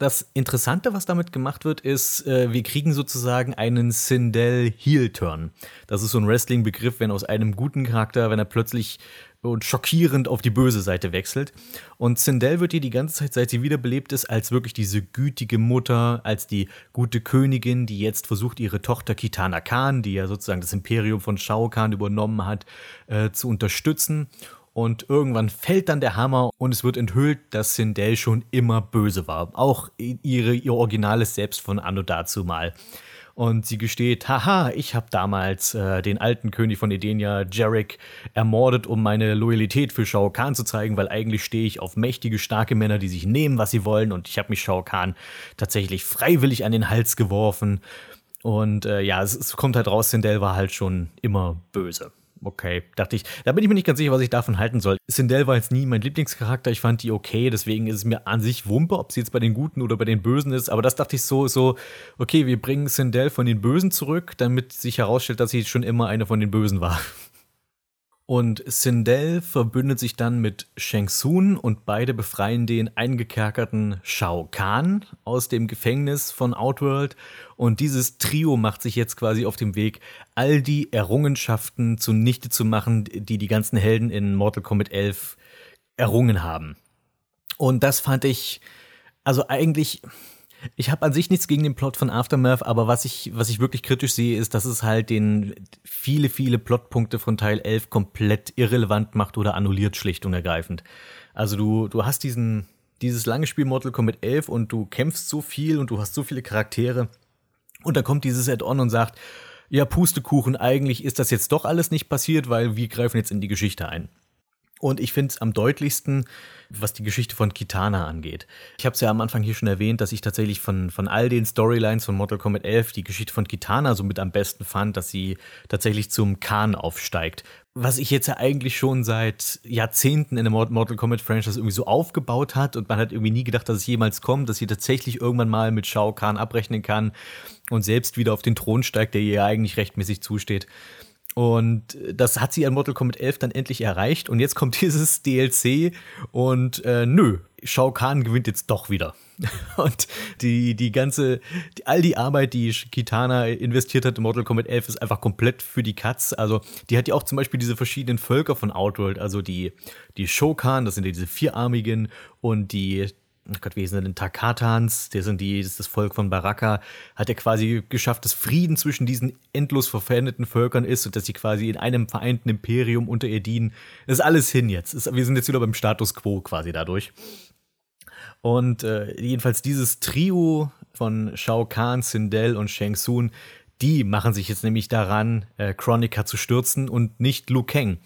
Das Interessante, was damit gemacht wird, ist, äh, wir kriegen sozusagen einen Sindel Heel Turn. Das ist so ein Wrestling-Begriff, wenn aus einem guten Charakter, wenn er plötzlich und schockierend auf die böse Seite wechselt. Und Sindel wird hier die ganze Zeit, seit sie wiederbelebt ist, als wirklich diese gütige Mutter, als die gute Königin, die jetzt versucht, ihre Tochter Kitana Khan, die ja sozusagen das Imperium von Shao Kahn übernommen hat, äh, zu unterstützen. Und irgendwann fällt dann der Hammer und es wird enthüllt, dass Sindel schon immer böse war. Auch ihre, ihr originales Selbst von Anno dazu mal. Und sie gesteht, haha, ich habe damals äh, den alten König von Edenia, Jarek, ermordet, um meine Loyalität für Shao Kahn zu zeigen, weil eigentlich stehe ich auf mächtige, starke Männer, die sich nehmen, was sie wollen. Und ich habe mich Shao Kahn tatsächlich freiwillig an den Hals geworfen. Und äh, ja, es, es kommt halt raus, Sindel war halt schon immer böse okay, dachte ich. Da bin ich mir nicht ganz sicher, was ich davon halten soll. Sindel war jetzt nie mein Lieblingscharakter. Ich fand die okay, deswegen ist es mir an sich Wumpe, ob sie jetzt bei den Guten oder bei den Bösen ist. Aber das dachte ich so, so, okay, wir bringen Sindel von den Bösen zurück, damit sich herausstellt, dass sie schon immer eine von den Bösen war. Und Sindel verbündet sich dann mit Shang Tsung und beide befreien den eingekerkerten Shao Kahn aus dem Gefängnis von Outworld. Und dieses Trio macht sich jetzt quasi auf dem Weg, all die Errungenschaften zunichte zu machen, die die ganzen Helden in Mortal Kombat 11 errungen haben. Und das fand ich, also eigentlich, ich habe an sich nichts gegen den Plot von Aftermath, aber was ich, was ich wirklich kritisch sehe, ist, dass es halt den viele, viele Plotpunkte von Teil 11 komplett irrelevant macht oder annulliert, schlicht und ergreifend. Also du, du hast diesen, dieses lange Spiel Mortal Kombat 11 und du kämpfst so viel und du hast so viele Charaktere und dann kommt dieses Add-on und sagt, ja, Pustekuchen, eigentlich ist das jetzt doch alles nicht passiert, weil wir greifen jetzt in die Geschichte ein. Und ich finde es am deutlichsten, was die Geschichte von Kitana angeht. Ich habe es ja am Anfang hier schon erwähnt, dass ich tatsächlich von, von all den Storylines von Mortal Kombat 11 die Geschichte von Kitana so mit am besten fand, dass sie tatsächlich zum Khan aufsteigt. Was ich jetzt ja eigentlich schon seit Jahrzehnten in der Mortal Kombat Franchise irgendwie so aufgebaut hat und man hat irgendwie nie gedacht, dass es jemals kommt, dass sie tatsächlich irgendwann mal mit Shao Kahn abrechnen kann und selbst wieder auf den Thron steigt, der ihr eigentlich rechtmäßig zusteht. Und das hat sie an Mortal Kombat 11 dann endlich erreicht. Und jetzt kommt dieses DLC und äh, nö, Shao Kahn gewinnt jetzt doch wieder. Und die, die ganze, die, all die Arbeit, die Kitana investiert hat in Mortal Kombat 11, ist einfach komplett für die Katz. Also, die hat ja auch zum Beispiel diese verschiedenen Völker von Outworld, also die, die Shokan, das sind ja diese vierarmigen, und die oh Gott, wie sind denn Takatans, der sind die, das ist das Volk von Baraka, hat er quasi geschafft, dass Frieden zwischen diesen endlos verfeindeten Völkern ist und dass sie quasi in einem vereinten Imperium unter ihr dienen. Das ist alles hin jetzt. wir sind jetzt wieder beim Status quo quasi dadurch. Und äh, jedenfalls dieses Trio von Shao Kahn, Sindel und Shang Tsung, die machen sich jetzt nämlich daran, äh, Chronica zu stürzen und nicht Liu Kang.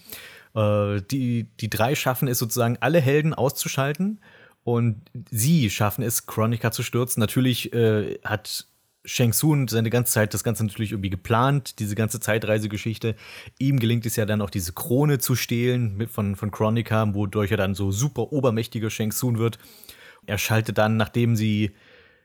Äh, die, die drei schaffen es sozusagen, alle Helden auszuschalten und sie schaffen es, Chronica zu stürzen. Natürlich äh, hat Shang Tsung seine ganze Zeit das Ganze natürlich irgendwie geplant, diese ganze Zeitreisegeschichte. Ihm gelingt es ja dann auch diese Krone zu stehlen mit von, von Chronica, wodurch er dann so super obermächtiger Shang Tsung wird. Er schaltet dann, nachdem sie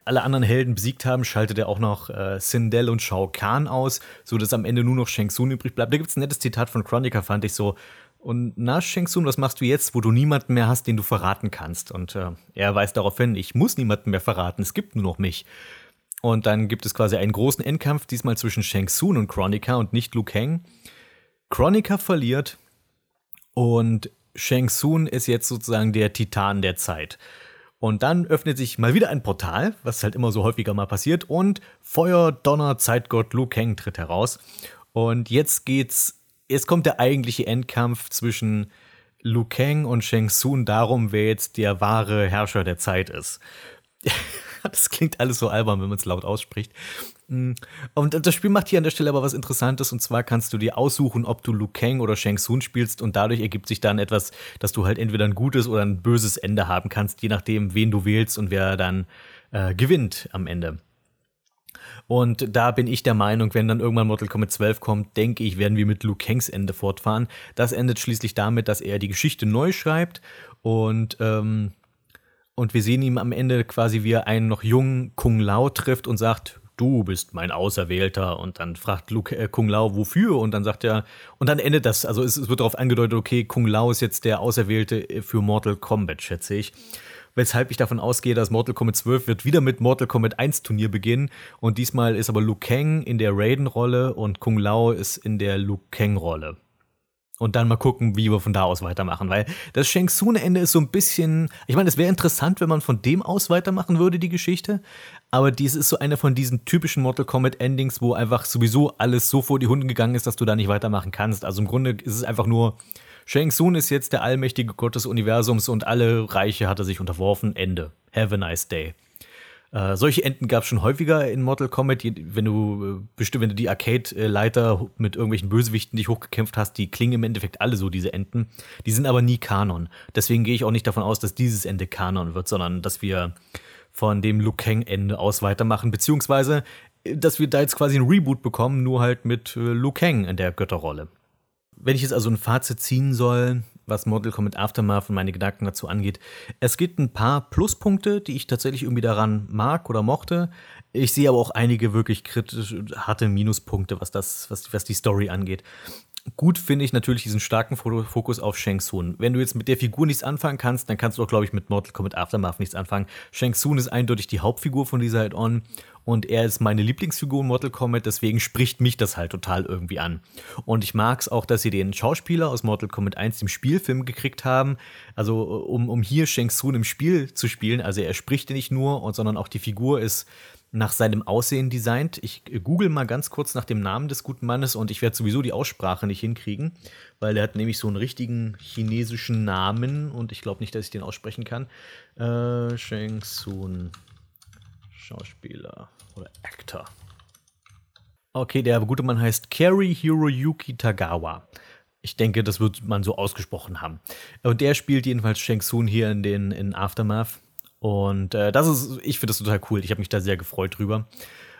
alle anderen Helden besiegt haben, schaltet er auch noch äh, Sindel und Shao Kahn aus, sodass am Ende nur noch Shang Tsung übrig bleibt. Da gibt es ein nettes Zitat von Chronica, fand ich so. Und na, Shang was machst du jetzt, wo du niemanden mehr hast, den du verraten kannst? Und äh, er weist darauf hin, ich muss niemanden mehr verraten, es gibt nur noch mich. Und dann gibt es quasi einen großen Endkampf, diesmal zwischen Shang Tsung und Chronica und nicht Liu Kang. Chronica verliert und Shang Tsung ist jetzt sozusagen der Titan der Zeit. Und dann öffnet sich mal wieder ein Portal, was halt immer so häufiger mal passiert, und Feuer, Donner, Zeitgott Liu Kang tritt heraus. Und jetzt geht's, jetzt kommt der eigentliche Endkampf zwischen Liu Kang und Shang Tsung darum, wer jetzt der wahre Herrscher der Zeit ist. das klingt alles so albern, wenn man es laut ausspricht. Mm. Und das Spiel macht hier an der Stelle aber was Interessantes und zwar kannst du dir aussuchen, ob du Liu Kang oder Shang Tsung spielst und dadurch ergibt sich dann etwas, dass du halt entweder ein gutes oder ein böses Ende haben kannst, je nachdem, wen du wählst und wer dann äh, gewinnt am Ende. Und da bin ich der Meinung, wenn dann irgendwann Mortal Kombat 12 kommt, denke ich, werden wir mit Liu Kangs Ende fortfahren. Das endet schließlich damit, dass er die Geschichte neu schreibt und ähm, und wir sehen ihn am Ende quasi, wie er einen noch jungen Kung Lao trifft und sagt, du bist mein Auserwählter. Und dann fragt Luke, äh, Kung Lao, wofür? Und dann sagt er, und dann endet das. Also es, es wird darauf angedeutet, okay, Kung Lao ist jetzt der Auserwählte äh, für Mortal Kombat, schätze ich. Weshalb ich davon ausgehe, dass Mortal Kombat 12 wird wieder mit Mortal Kombat 1 Turnier beginnen. Und diesmal ist aber Liu Kang in der Raiden-Rolle und Kung Lao ist in der Liu Kang-Rolle und dann mal gucken, wie wir von da aus weitermachen. Weil das Shang Tsung-Ende ist so ein bisschen, ich meine, es wäre interessant, wenn man von dem aus weitermachen würde, die Geschichte. Aber dies ist so eine von diesen typischen Mortal Kombat Endings, wo einfach sowieso alles so vor die Hunde gegangen ist, dass du da nicht weitermachen kannst. Also im Grunde ist es einfach nur, Shang Tsung ist jetzt der allmächtige Gott des Universums und alle Reiche hat er sich unterworfen. Ende. Have a nice day. Äh, solche Enden gab es schon häufiger in Mortal Kombat. Wenn du, äh, bestimmt, wenn du die Arcade-Leiter mit irgendwelchen Bösewichten dich hochgekämpft hast, die klingen im Endeffekt alle so, diese Enden. Die sind aber nie Kanon. Deswegen gehe ich auch nicht davon aus, dass dieses Ende Kanon wird, sondern dass wir von dem Liu Kang-Ende aus weitermachen, beziehungsweise, äh, dass wir da jetzt quasi ein Reboot bekommen, nur halt mit äh, Liu Kang in der Götterrolle. Wenn ich jetzt also ein Fazit ziehen soll, was Mortal Kombat Aftermath und meine Gedanken dazu angeht. Es gibt ein paar Pluspunkte, die ich tatsächlich irgendwie daran mag oder mochte. Ich sehe aber auch einige wirklich kritisch harte Minuspunkte, was das, was, was die Story angeht. Gut finde ich natürlich diesen starken Fokus auf Shang Tsung. Wenn du jetzt mit der Figur nichts anfangen kannst, dann kannst du auch, glaube ich, mit Mortal Kombat Aftermath nichts anfangen. Shang Tsung ist eindeutig die Hauptfigur von dieser Head-On und er ist meine Lieblingsfigur in Mortal Kombat, deswegen spricht mich das halt total irgendwie an. Und ich mag es auch, dass sie den Schauspieler aus Mortal Kombat 1 im Spielfilm gekriegt haben, also um, um hier Shang Tsung im Spiel zu spielen. Also er spricht nicht nur, sondern auch die Figur ist nach seinem Aussehen designt. Ich google mal ganz kurz nach dem Namen des guten Mannes und ich werde sowieso die Aussprache nicht hinkriegen, weil er hat nämlich so einen richtigen chinesischen Namen und ich glaube nicht, dass ich den aussprechen kann. Äh, Shang Tsung, Schauspieler oder Actor. Okay, der gute Mann heißt Kerry Hiroyuki Tagawa. Ich denke, das wird man so ausgesprochen haben. Und der spielt jedenfalls Shang Tsung hier in den in Aftermath. Und äh, das ist, ich finde das total cool. Ich habe mich da sehr gefreut drüber.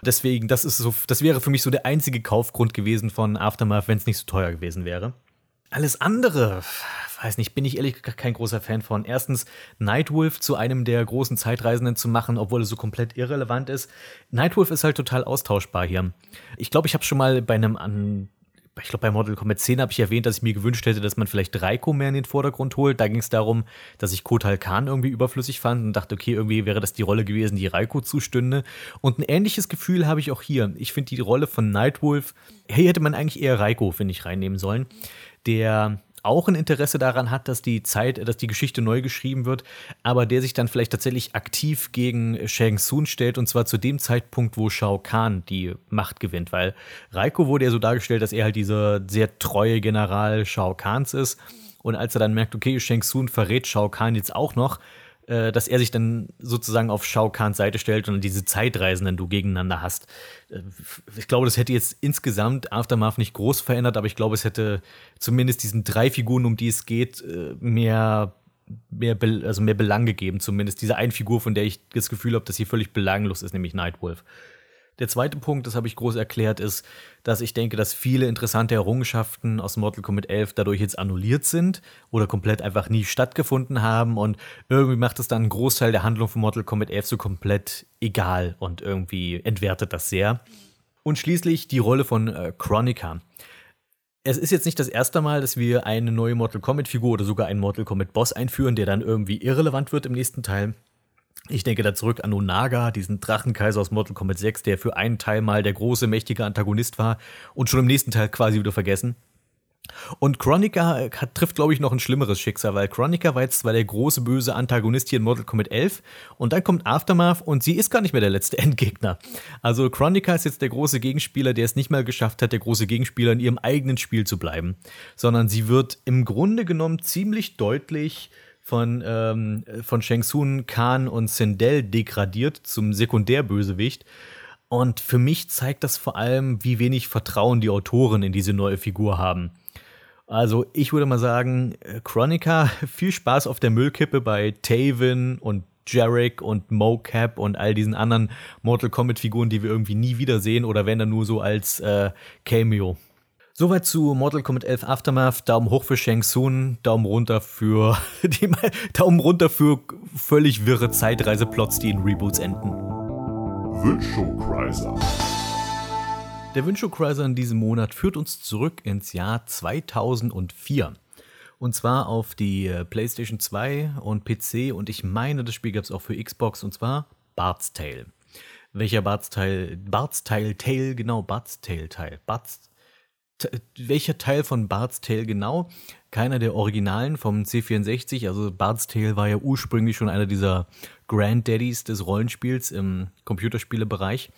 Deswegen, das ist so, das wäre für mich so der einzige Kaufgrund gewesen von Aftermath, wenn es nicht so teuer gewesen wäre. Alles andere, weiß nicht, bin ich ehrlich gesagt kein großer Fan von. Erstens, Nightwolf zu einem der großen Zeitreisenden zu machen, obwohl er so komplett irrelevant ist. Nightwolf ist halt total austauschbar hier. Ich glaube, ich habe schon mal bei einem an ich glaube, bei Mortal Kombat 10 habe ich erwähnt, dass ich mir gewünscht hätte, dass man vielleicht Raiko mehr in den Vordergrund holt. Da ging es darum, dass ich Kotal Khan irgendwie überflüssig fand und dachte, okay, irgendwie wäre das die Rolle gewesen, die Raiko zustünde. Und ein ähnliches Gefühl habe ich auch hier. Ich finde die Rolle von Nightwolf, hier hätte man eigentlich eher Raiko, finde ich, reinnehmen sollen. Der auch ein Interesse daran hat, dass die Zeit, dass die Geschichte neu geschrieben wird, aber der sich dann vielleicht tatsächlich aktiv gegen Shang Tsung stellt und zwar zu dem Zeitpunkt, wo Shao Kahn die Macht gewinnt, weil Raiko wurde ja so dargestellt, dass er halt dieser sehr treue General Shao Kahns ist. Und als er dann merkt, okay, Shang Tsung verrät Shao Kahn jetzt auch noch, äh, dass er sich dann sozusagen auf Shao Kahns Seite stellt und diese Zeitreisenden du gegeneinander hast. Äh, ich glaube, das hätte jetzt insgesamt Aftermath nicht groß verändert, aber ich glaube, es hätte zumindest diesen drei Figuren, um die es geht, äh, mehr mehr, also mehr Belang gegeben, zumindest diese eine Figur, von der ich das Gefühl habe, dass sie völlig belanglos ist, nämlich Nightwolf. Der zweite Punkt, das habe ich groß erklärt, ist, dass ich denke, dass viele interessante Errungenschaften aus Mortal Kombat 11 dadurch jetzt annulliert sind oder komplett einfach nie stattgefunden haben und irgendwie macht es dann einen Großteil der Handlung von Mortal Kombat 11 so komplett egal und irgendwie entwertet das sehr. Und schließlich die Rolle von äh, Chronica. Es ist jetzt nicht das erste Mal, dass wir eine neue Mortal Kombat-Figur oder sogar einen Mortal Kombat-Boss einführen, der dann irgendwie irrelevant wird im nächsten Teil. Ich denke da zurück an Onaga, diesen Drachenkaiser aus Mortal Kombat 6, der für einen Teil mal der große, mächtige Antagonist war und schon im nächsten Teil quasi wieder vergessen. Und Chronica hat, trifft, glaube ich, noch ein schlimmeres Schicksal, weil Chronica war jetzt zwar der große böse Antagonist hier in Mortal Kombat 11 und dann kommt Aftermath und sie ist gar nicht mehr der letzte Endgegner. Also Chronica ist jetzt der große Gegenspieler, der es nicht mal geschafft hat, der große Gegenspieler in ihrem eigenen Spiel zu bleiben, sondern sie wird im Grunde genommen ziemlich deutlich von, ähm, von Shang Tsung, Khan und Sindel degradiert zum Sekundärbösewicht. Und für mich zeigt das vor allem, wie wenig Vertrauen die Autoren in diese neue Figur haben. Also ich würde mal sagen, äh, Chronica, viel Spaß auf der Müllkippe bei Taven und Jarek und Mocap und all diesen anderen Mortal Kombat Figuren, die wir irgendwie nie wiedersehen oder wenn dann nur so als äh, Cameo. Soweit zu Mortal Kombat 11 Aftermath. Daumen hoch für Shang Tsung, Daumen runter für die, Daumen runter für völlig wirre Zeitreiseplots, die in Reboots enden. Wünschokreiser. Der Wünschokreiser in diesem Monat führt uns zurück ins Jahr 2004. Und zwar auf die äh, PlayStation 2 und PC und ich meine, das Spiel gab es auch für Xbox und zwar Bart's Tale. Welcher Bart's Tale? Bart's Tale Tale, genau, Bart's Tale Teil. Bart's welcher Teil von Bart's Tale genau? Keiner der Originalen vom C64. Also Bart's Tale war ja ursprünglich schon einer dieser Granddaddies des Rollenspiels im Computerspielebereich.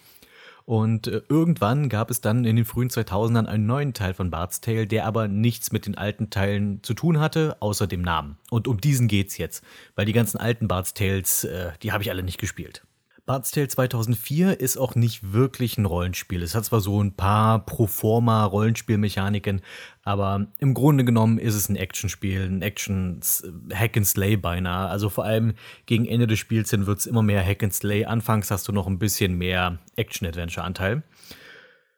Und äh, irgendwann gab es dann in den frühen 2000ern einen neuen Teil von Bart's Tale, der aber nichts mit den alten Teilen zu tun hatte, außer dem Namen. Und um diesen geht's jetzt, weil die ganzen alten Bart's Tales, äh, die habe ich alle nicht gespielt. Bard's Tale 2004 ist auch nicht wirklich ein Rollenspiel. Es hat zwar so ein paar proforma Rollenspielmechaniken, aber im Grunde genommen ist es ein Actionspiel, ein Action Hack and Slay beinahe. Also vor allem gegen Ende des Spiels hin wird es immer mehr Hack and Slay. Anfangs hast du noch ein bisschen mehr Action-Adventure-Anteil.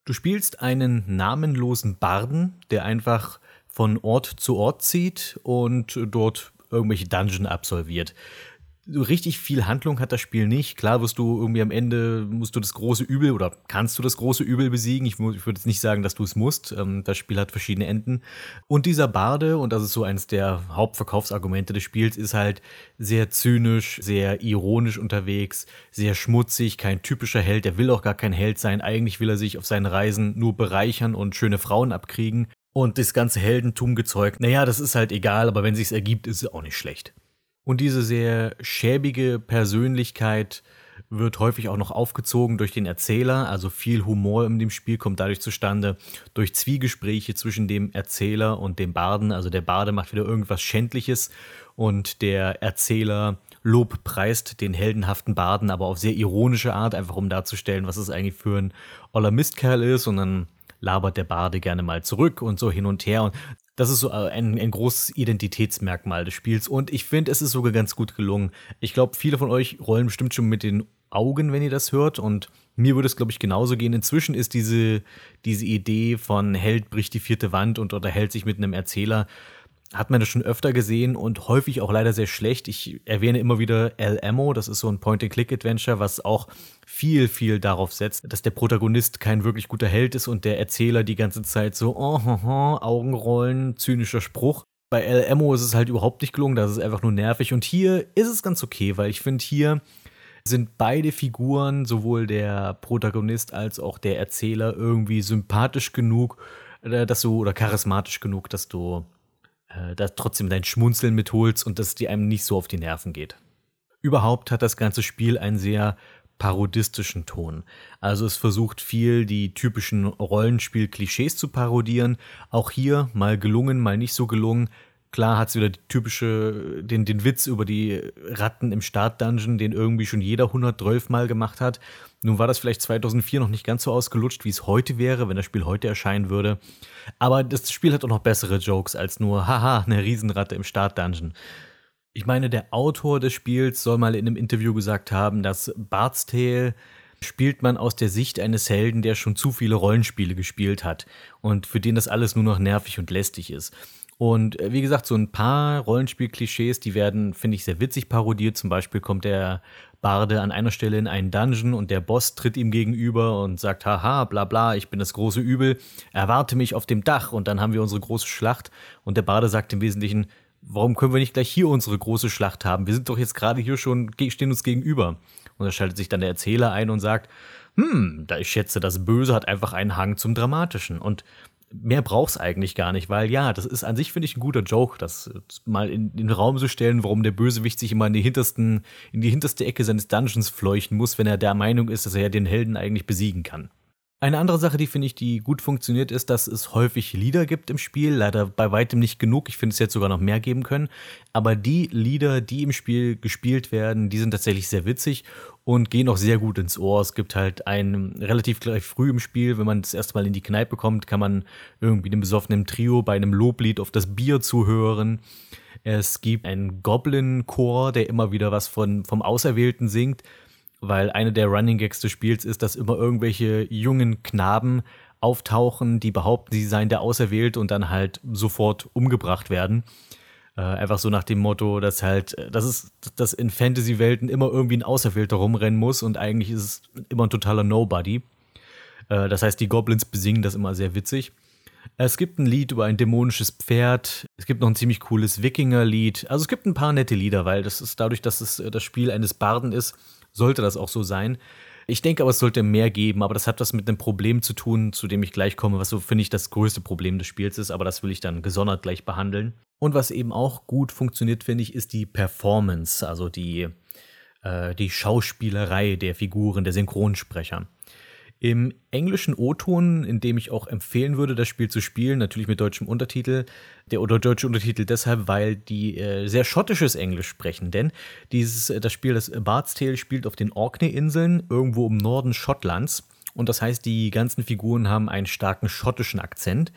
Du spielst einen namenlosen Barden, der einfach von Ort zu Ort zieht und dort irgendwelche Dungeon absolviert so richtig viel Handlung hat das Spiel nicht. Klar wirst du irgendwie am Ende, musst du das große Übel oder kannst du das große Übel besiegen. Ich, ich würde jetzt nicht sagen, dass du es musst. Ähm, das Spiel hat verschiedene Enden. Und dieser Barde, und das ist so eines der Hauptverkaufsargumente des Spiels, ist halt sehr zynisch, sehr ironisch unterwegs, sehr schmutzig, kein typischer Held. Der will auch gar kein Held sein. Eigentlich will er sich auf seinen Reisen nur bereichern und schöne Frauen abkriegen. Und das ganze Heldentum gezeugt. Naja, das ist halt egal, aber wenn sich's ergibt, ist es auch nicht schlecht. Und diese sehr schäbige Persönlichkeit wird häufig auch noch aufgezogen durch den Erzähler. Also viel Humor in dem Spiel kommt dadurch zustande, durch Zwiegespräche zwischen dem Erzähler und dem Barden. Also der Barde macht wieder irgendwas Schändliches und der Erzähler Lob preist den heldenhaften Barden, aber auf sehr ironische Art, einfach um darzustellen, was es eigentlich für ein oller Mistkerl ist. Und dann labert der Barde gerne mal zurück und so hin und her. Und Das ist so äh, ein, ein großes Identitätsmerkmal des Spiels und ich finde, es ist sogar ganz gut gelungen. Ich glaube, viele von euch rollen bestimmt schon mit den Augen, wenn ihr das hört und mir würde es, glaube ich, genauso gehen. Inzwischen ist diese, diese Idee von Held bricht die vierte Wand und unterhält sich mit einem Erzähler hat man das schon öfter gesehen und häufig auch leider sehr schlecht. Ich erwähne immer wieder El Ammo, das ist so ein Point-and-Click-Adventure, was auch viel, viel darauf setzt, dass der Protagonist kein wirklich guter Held ist und der Erzähler die ganze Zeit so oh, oh, oh, Augenrollen, zynischer Spruch. Bei El Ammo ist es halt überhaupt nicht gelungen, das ist einfach nur nervig und hier ist es ganz okay, weil ich finde hier sind beide Figuren, sowohl der Protagonist als auch der Erzähler, irgendwie sympathisch genug, äh, dass du, oder charismatisch genug, dass du äh, da trotzdem dein Schmunzeln mitholst und dass die einem nicht so auf die Nerven geht. Überhaupt hat das ganze Spiel einen sehr parodistischen Ton. Also es versucht viel die typischen Rollenspiel-Klischees zu parodieren. Auch hier mal gelungen, mal nicht so gelungen. Klar hat es wieder die typische, den, den Witz über die Ratten im Start-Dungeon, den irgendwie schon jeder 112 Mal gemacht hat. Nun war das vielleicht 2004 noch nicht ganz so ausgelutscht, wie es heute wäre, wenn das Spiel heute erscheinen würde. Aber das Spiel hat auch noch bessere Jokes als nur, haha, eine Riesenratte im Start-Dungeon. Ich meine, der Autor des Spiels soll mal in einem Interview gesagt haben, dass Bart's Tale spielt man aus der Sicht eines Helden, der schon zu viele Rollenspiele gespielt hat und für den das alles nur noch nervig und lästig ist. Und äh, wie gesagt, so ein paar Rollenspiel-Klischees, die werden, finde ich, sehr witzig parodiert. Zum Beispiel kommt der Barde an einer Stelle in einen Dungeon und der Boss tritt ihm gegenüber und sagt, haha, bla bla, ich bin das große Übel, erwarte mich auf dem Dach und dann haben wir unsere große Schlacht. Und der Barde sagt im Wesentlichen, warum können wir nicht gleich hier unsere große Schlacht haben? Wir sind doch jetzt gerade hier schon, stehen uns gegenüber. Und da schaltet sich dann der Erzähler ein und sagt, hm, da ich schätze, das Böse hat einfach einen Hang zum Dramatischen. Und mehr braucht's eigentlich gar nicht, weil ja, das ist an sich, finde ich, ein guter Joke, das mal in, in, den Raum zu stellen, warum der Bösewicht sich immer in die hintersten, in die hinterste Ecke seines Dungeons fleuchten muss, wenn er der Meinung ist, dass er ja den Helden eigentlich besiegen kann. Eine andere Sache, die finde ich, die gut funktioniert, ist, dass es häufig Lieder gibt im Spiel. Leider bei weitem nicht genug. Ich finde es jetzt sogar noch mehr geben können. Aber die Lieder, die im Spiel gespielt werden, die sind tatsächlich sehr witzig und gehen auch sehr gut ins Ohr. Es gibt halt ein relativ gleich früh im Spiel, wenn man das erste Mal in die Kneipe kommt, kann man irgendwie einem besoffenen Trio bei einem Loblied auf das Bier zuhören. Es gibt einen Goblin-Chor, der immer wieder was von, vom Auserwählten singt weil eine der Running Gags des Spiels ist, dass immer irgendwelche jungen Knaben auftauchen, die behaupten, sie seien der Auserwählte und dann halt sofort umgebracht werden. Äh, einfach so nach dem Motto, dass halt, das ist, dass in Fantasy-Welten immer irgendwie ein Auserwählter rumrennen muss und eigentlich ist es immer ein totaler Nobody. Äh, das heißt, die Goblins besingen das immer sehr witzig. Es gibt ein Lied über ein dämonisches Pferd. Es gibt noch ein ziemlich cooles Wikinger-Lied. Also es gibt ein paar nette Lieder, weil das ist dadurch, dass es das Spiel eines Barden ist, sollte das auch so sein. Ich denke aber, es sollte mehr geben, aber das hat was mit einem Problem zu tun, zu dem ich gleich komme, was so, finde ich, das größte Problem des Spiels ist, aber das will ich dann gesondert gleich behandeln. Und was eben auch gut funktioniert, finde ich, ist die Performance, also die, äh, die Schauspielerei der Figuren, der Synchronsprecher. Im englischen O-Ton, in dem ich auch empfehlen würde, das Spiel zu spielen, natürlich mit deutschem Untertitel, der oder deutsche Untertitel deshalb, weil die äh, sehr schottisches Englisch sprechen, denn dieses äh, das Spiel das Bard's Tale spielt auf den Orkney-Inseln irgendwo im Norden Schottlands und das heißt, die ganzen Figuren haben einen starken schottischen Akzent.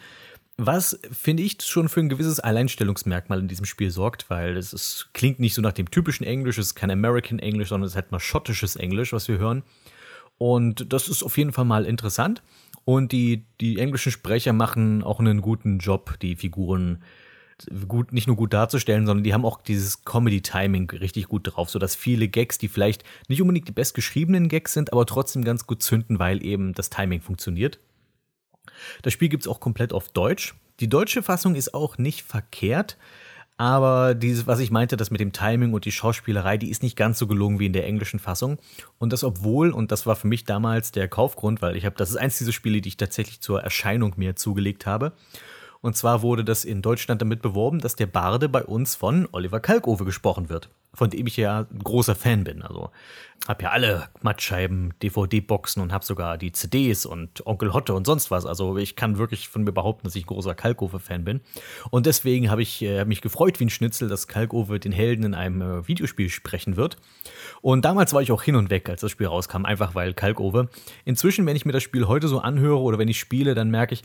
Was, finde ich, schon für ein gewisses Alleinstellungsmerkmal in diesem Spiel sorgt, weil es ist, klingt nicht so nach dem typischen Englisch, es ist kein American English, sondern es ist halt mal schottisches Englisch, was wir hören. Und das ist auf jeden Fall mal interessant. Und die, die englischen Sprecher machen auch einen guten Job, die Figuren gut, nicht nur gut darzustellen, sondern die haben auch dieses Comedy-Timing richtig gut drauf, sodass viele Gags, die vielleicht nicht unbedingt die bestgeschriebenen Gags sind, aber trotzdem ganz gut zünden, weil eben das Timing funktioniert. Das Spiel gibt es auch komplett auf Deutsch. Die deutsche Fassung ist auch nicht verkehrt. Aber dieses, was ich meinte, das mit dem Timing und die Schauspielerei, die ist nicht ganz so gelungen wie in der englischen Fassung. Und das obwohl, und das war für mich damals der Kaufgrund, weil ich habe, das ist eins dieser Spiele, die ich tatsächlich zur Erscheinung mir zugelegt habe. Und zwar wurde das in Deutschland damit beworben, dass der Barde bei uns von Oliver Kalkofe gesprochen wird, von dem ich ja ein großer Fan bin. Also habe ja alle Mattscheiben, DVD-Boxen und habe sogar die CDs und Onkel Hotte und sonst was. Also ich kann wirklich von mir behaupten, dass ich ein großer Kalkofe-Fan bin. Und deswegen habe ich äh, mich gefreut wie ein Schnitzel, dass Kalkofe den Helden in einem äh, Videospiel sprechen wird. Und damals war ich auch hin und weg, als das Spiel rauskam, einfach weil Kalkofe. Inzwischen, wenn ich mir das Spiel heute so anhöre oder wenn ich spiele, dann merke ich,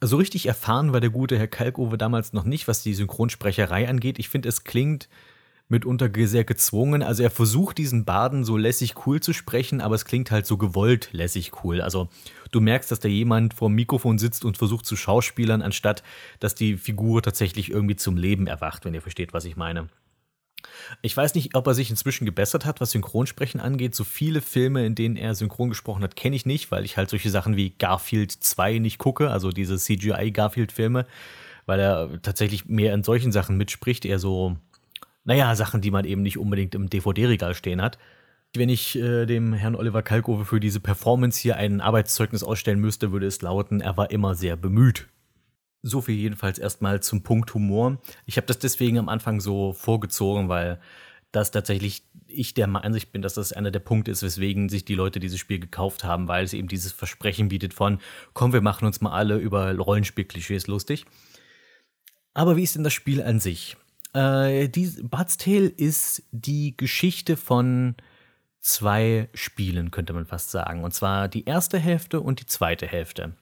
So richtig erfahren war der gute Herr Kalkofe damals noch nicht, was die Synchronsprecherei angeht. Ich finde, es klingt mitunter sehr gezwungen. Also er versucht diesen Baden so lässig cool zu sprechen, aber es klingt halt so gewollt lässig cool. Also du merkst, dass da jemand vor dem Mikrofon sitzt und versucht zu schauspielern, anstatt dass die Figur tatsächlich irgendwie zum Leben erwacht, wenn ihr versteht, was ich meine. Ich weiß nicht, ob er sich inzwischen gebessert hat, was Synchronsprechen angeht. So viele Filme, in denen er synchron gesprochen hat, kenne ich nicht, weil ich halt solche Sachen wie Garfield 2 nicht gucke, also diese CGI-Garfield-Filme, weil er tatsächlich mehr in solchen Sachen mitspricht, eher so naja, Sachen, die man eben nicht unbedingt im DVD-Regal stehen hat. Wenn ich äh, dem Herrn Oliver Kalkofe für diese Performance hier ein Arbeitszeugnis ausstellen müsste, würde es lauten, er war immer sehr bemüht. So viel jedenfalls erstmal zum Punkt Humor. Ich habe das deswegen am Anfang so vorgezogen, weil das tatsächlich ich der Ansicht bin, dass das einer der Punkte ist, weswegen sich die Leute dieses Spiel gekauft haben, weil es eben dieses Versprechen bietet von, komm, wir machen uns mal alle über Rollenspielklischees lustig. Aber wie ist denn das Spiel an sich? Äh, die, Bart's Tale ist die Geschichte von zwei Spielen, könnte man fast sagen. Und zwar die erste Hälfte und die zweite Hälfte.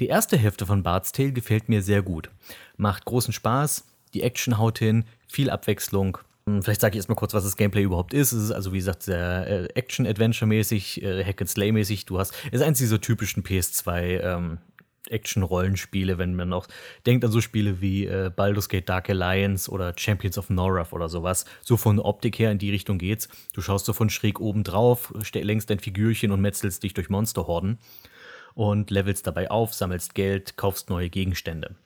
Die erste Hälfte von Bart's Tale gefällt mir sehr gut. Macht großen Spaß, die Action haut hin, viel Abwechslung. Hm, vielleicht sage ich erstmal kurz, was das Gameplay überhaupt ist. Es ist also, wie gesagt, sehr äh, Action-Adventure-mäßig, äh, Hack-and-Slay-mäßig. Du hast, es ist eins dieser typischen PS2 ähm, Action-Rollenspiele, wenn man noch denkt an so Spiele wie äh, Baldur's Gate Dark Alliance oder Champions of Norath oder sowas. So von Optik her in die Richtung geht's. Du schaust so von schräg oben drauf, lenkst dein Figürchen und metzelst dich durch Monsterhorden und levelst dabei auf, sammelst Geld, kaufst neue Gegenstände.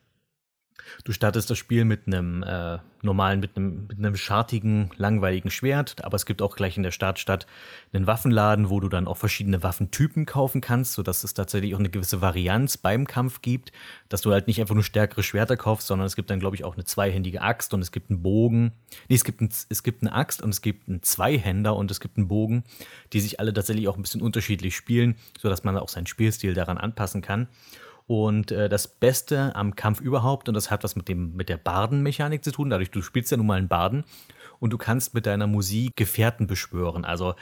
Du startest das Spiel mit einem äh, normalen, mit einem, mit einem schartigen, langweiligen Schwert, aber es gibt auch gleich in der Startstadt einen Waffenladen, wo du dann auch verschiedene Waffentypen kaufen kannst, sodass es tatsächlich auch eine gewisse Varianz beim Kampf gibt, dass du halt nicht einfach nur stärkere Schwerter kaufst, sondern es gibt dann, glaube ich, auch eine zweihändige Axt und es gibt einen Bogen. Nee, es gibt, ein, es gibt eine Axt und es gibt einen Zweihänder und es gibt einen Bogen, die sich alle tatsächlich auch ein bisschen unterschiedlich spielen, sodass man auch seinen Spielstil daran anpassen kann. Und äh, das Beste am Kampf überhaupt, und das hat was mit, dem, mit der Bardenmechanik zu tun, dadurch, du spielst ja nun mal einen Barden und du kannst mit deiner Musik Gefährten beschwören. Also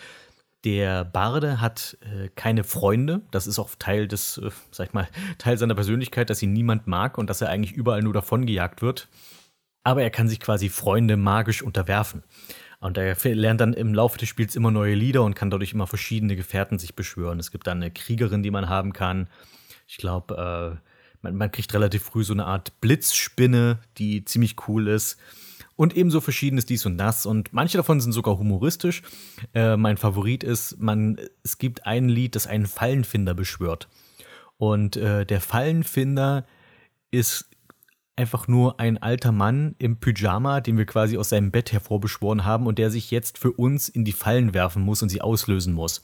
der Barde hat äh, keine Freunde. Das ist auch Teil des, äh, sag ich mal, Teil seiner Persönlichkeit, dass ihn niemand mag und dass er eigentlich überall nur davongejagt wird. Aber er kann sich quasi Freunde magisch unterwerfen. Und er lernt dann im Laufe des Spiels immer neue Lieder und kann dadurch immer verschiedene Gefährten sich beschwören. Es gibt dann eine Kriegerin, die man haben kann. Ich glaube, äh, man, man, kriegt relativ früh so eine Art Blitzspinne, die ziemlich cool ist. Und ebenso verschiedenes dies und das. Und manche davon sind sogar humoristisch. Äh, mein Favorit ist, man, es gibt ein Lied, das einen Fallenfinder beschwört. Und äh, der Fallenfinder ist einfach nur ein alter Mann im Pyjama, den wir quasi aus seinem Bett hervorbeschworen haben und der sich jetzt für uns in die Fallen werfen muss und sie auslösen muss.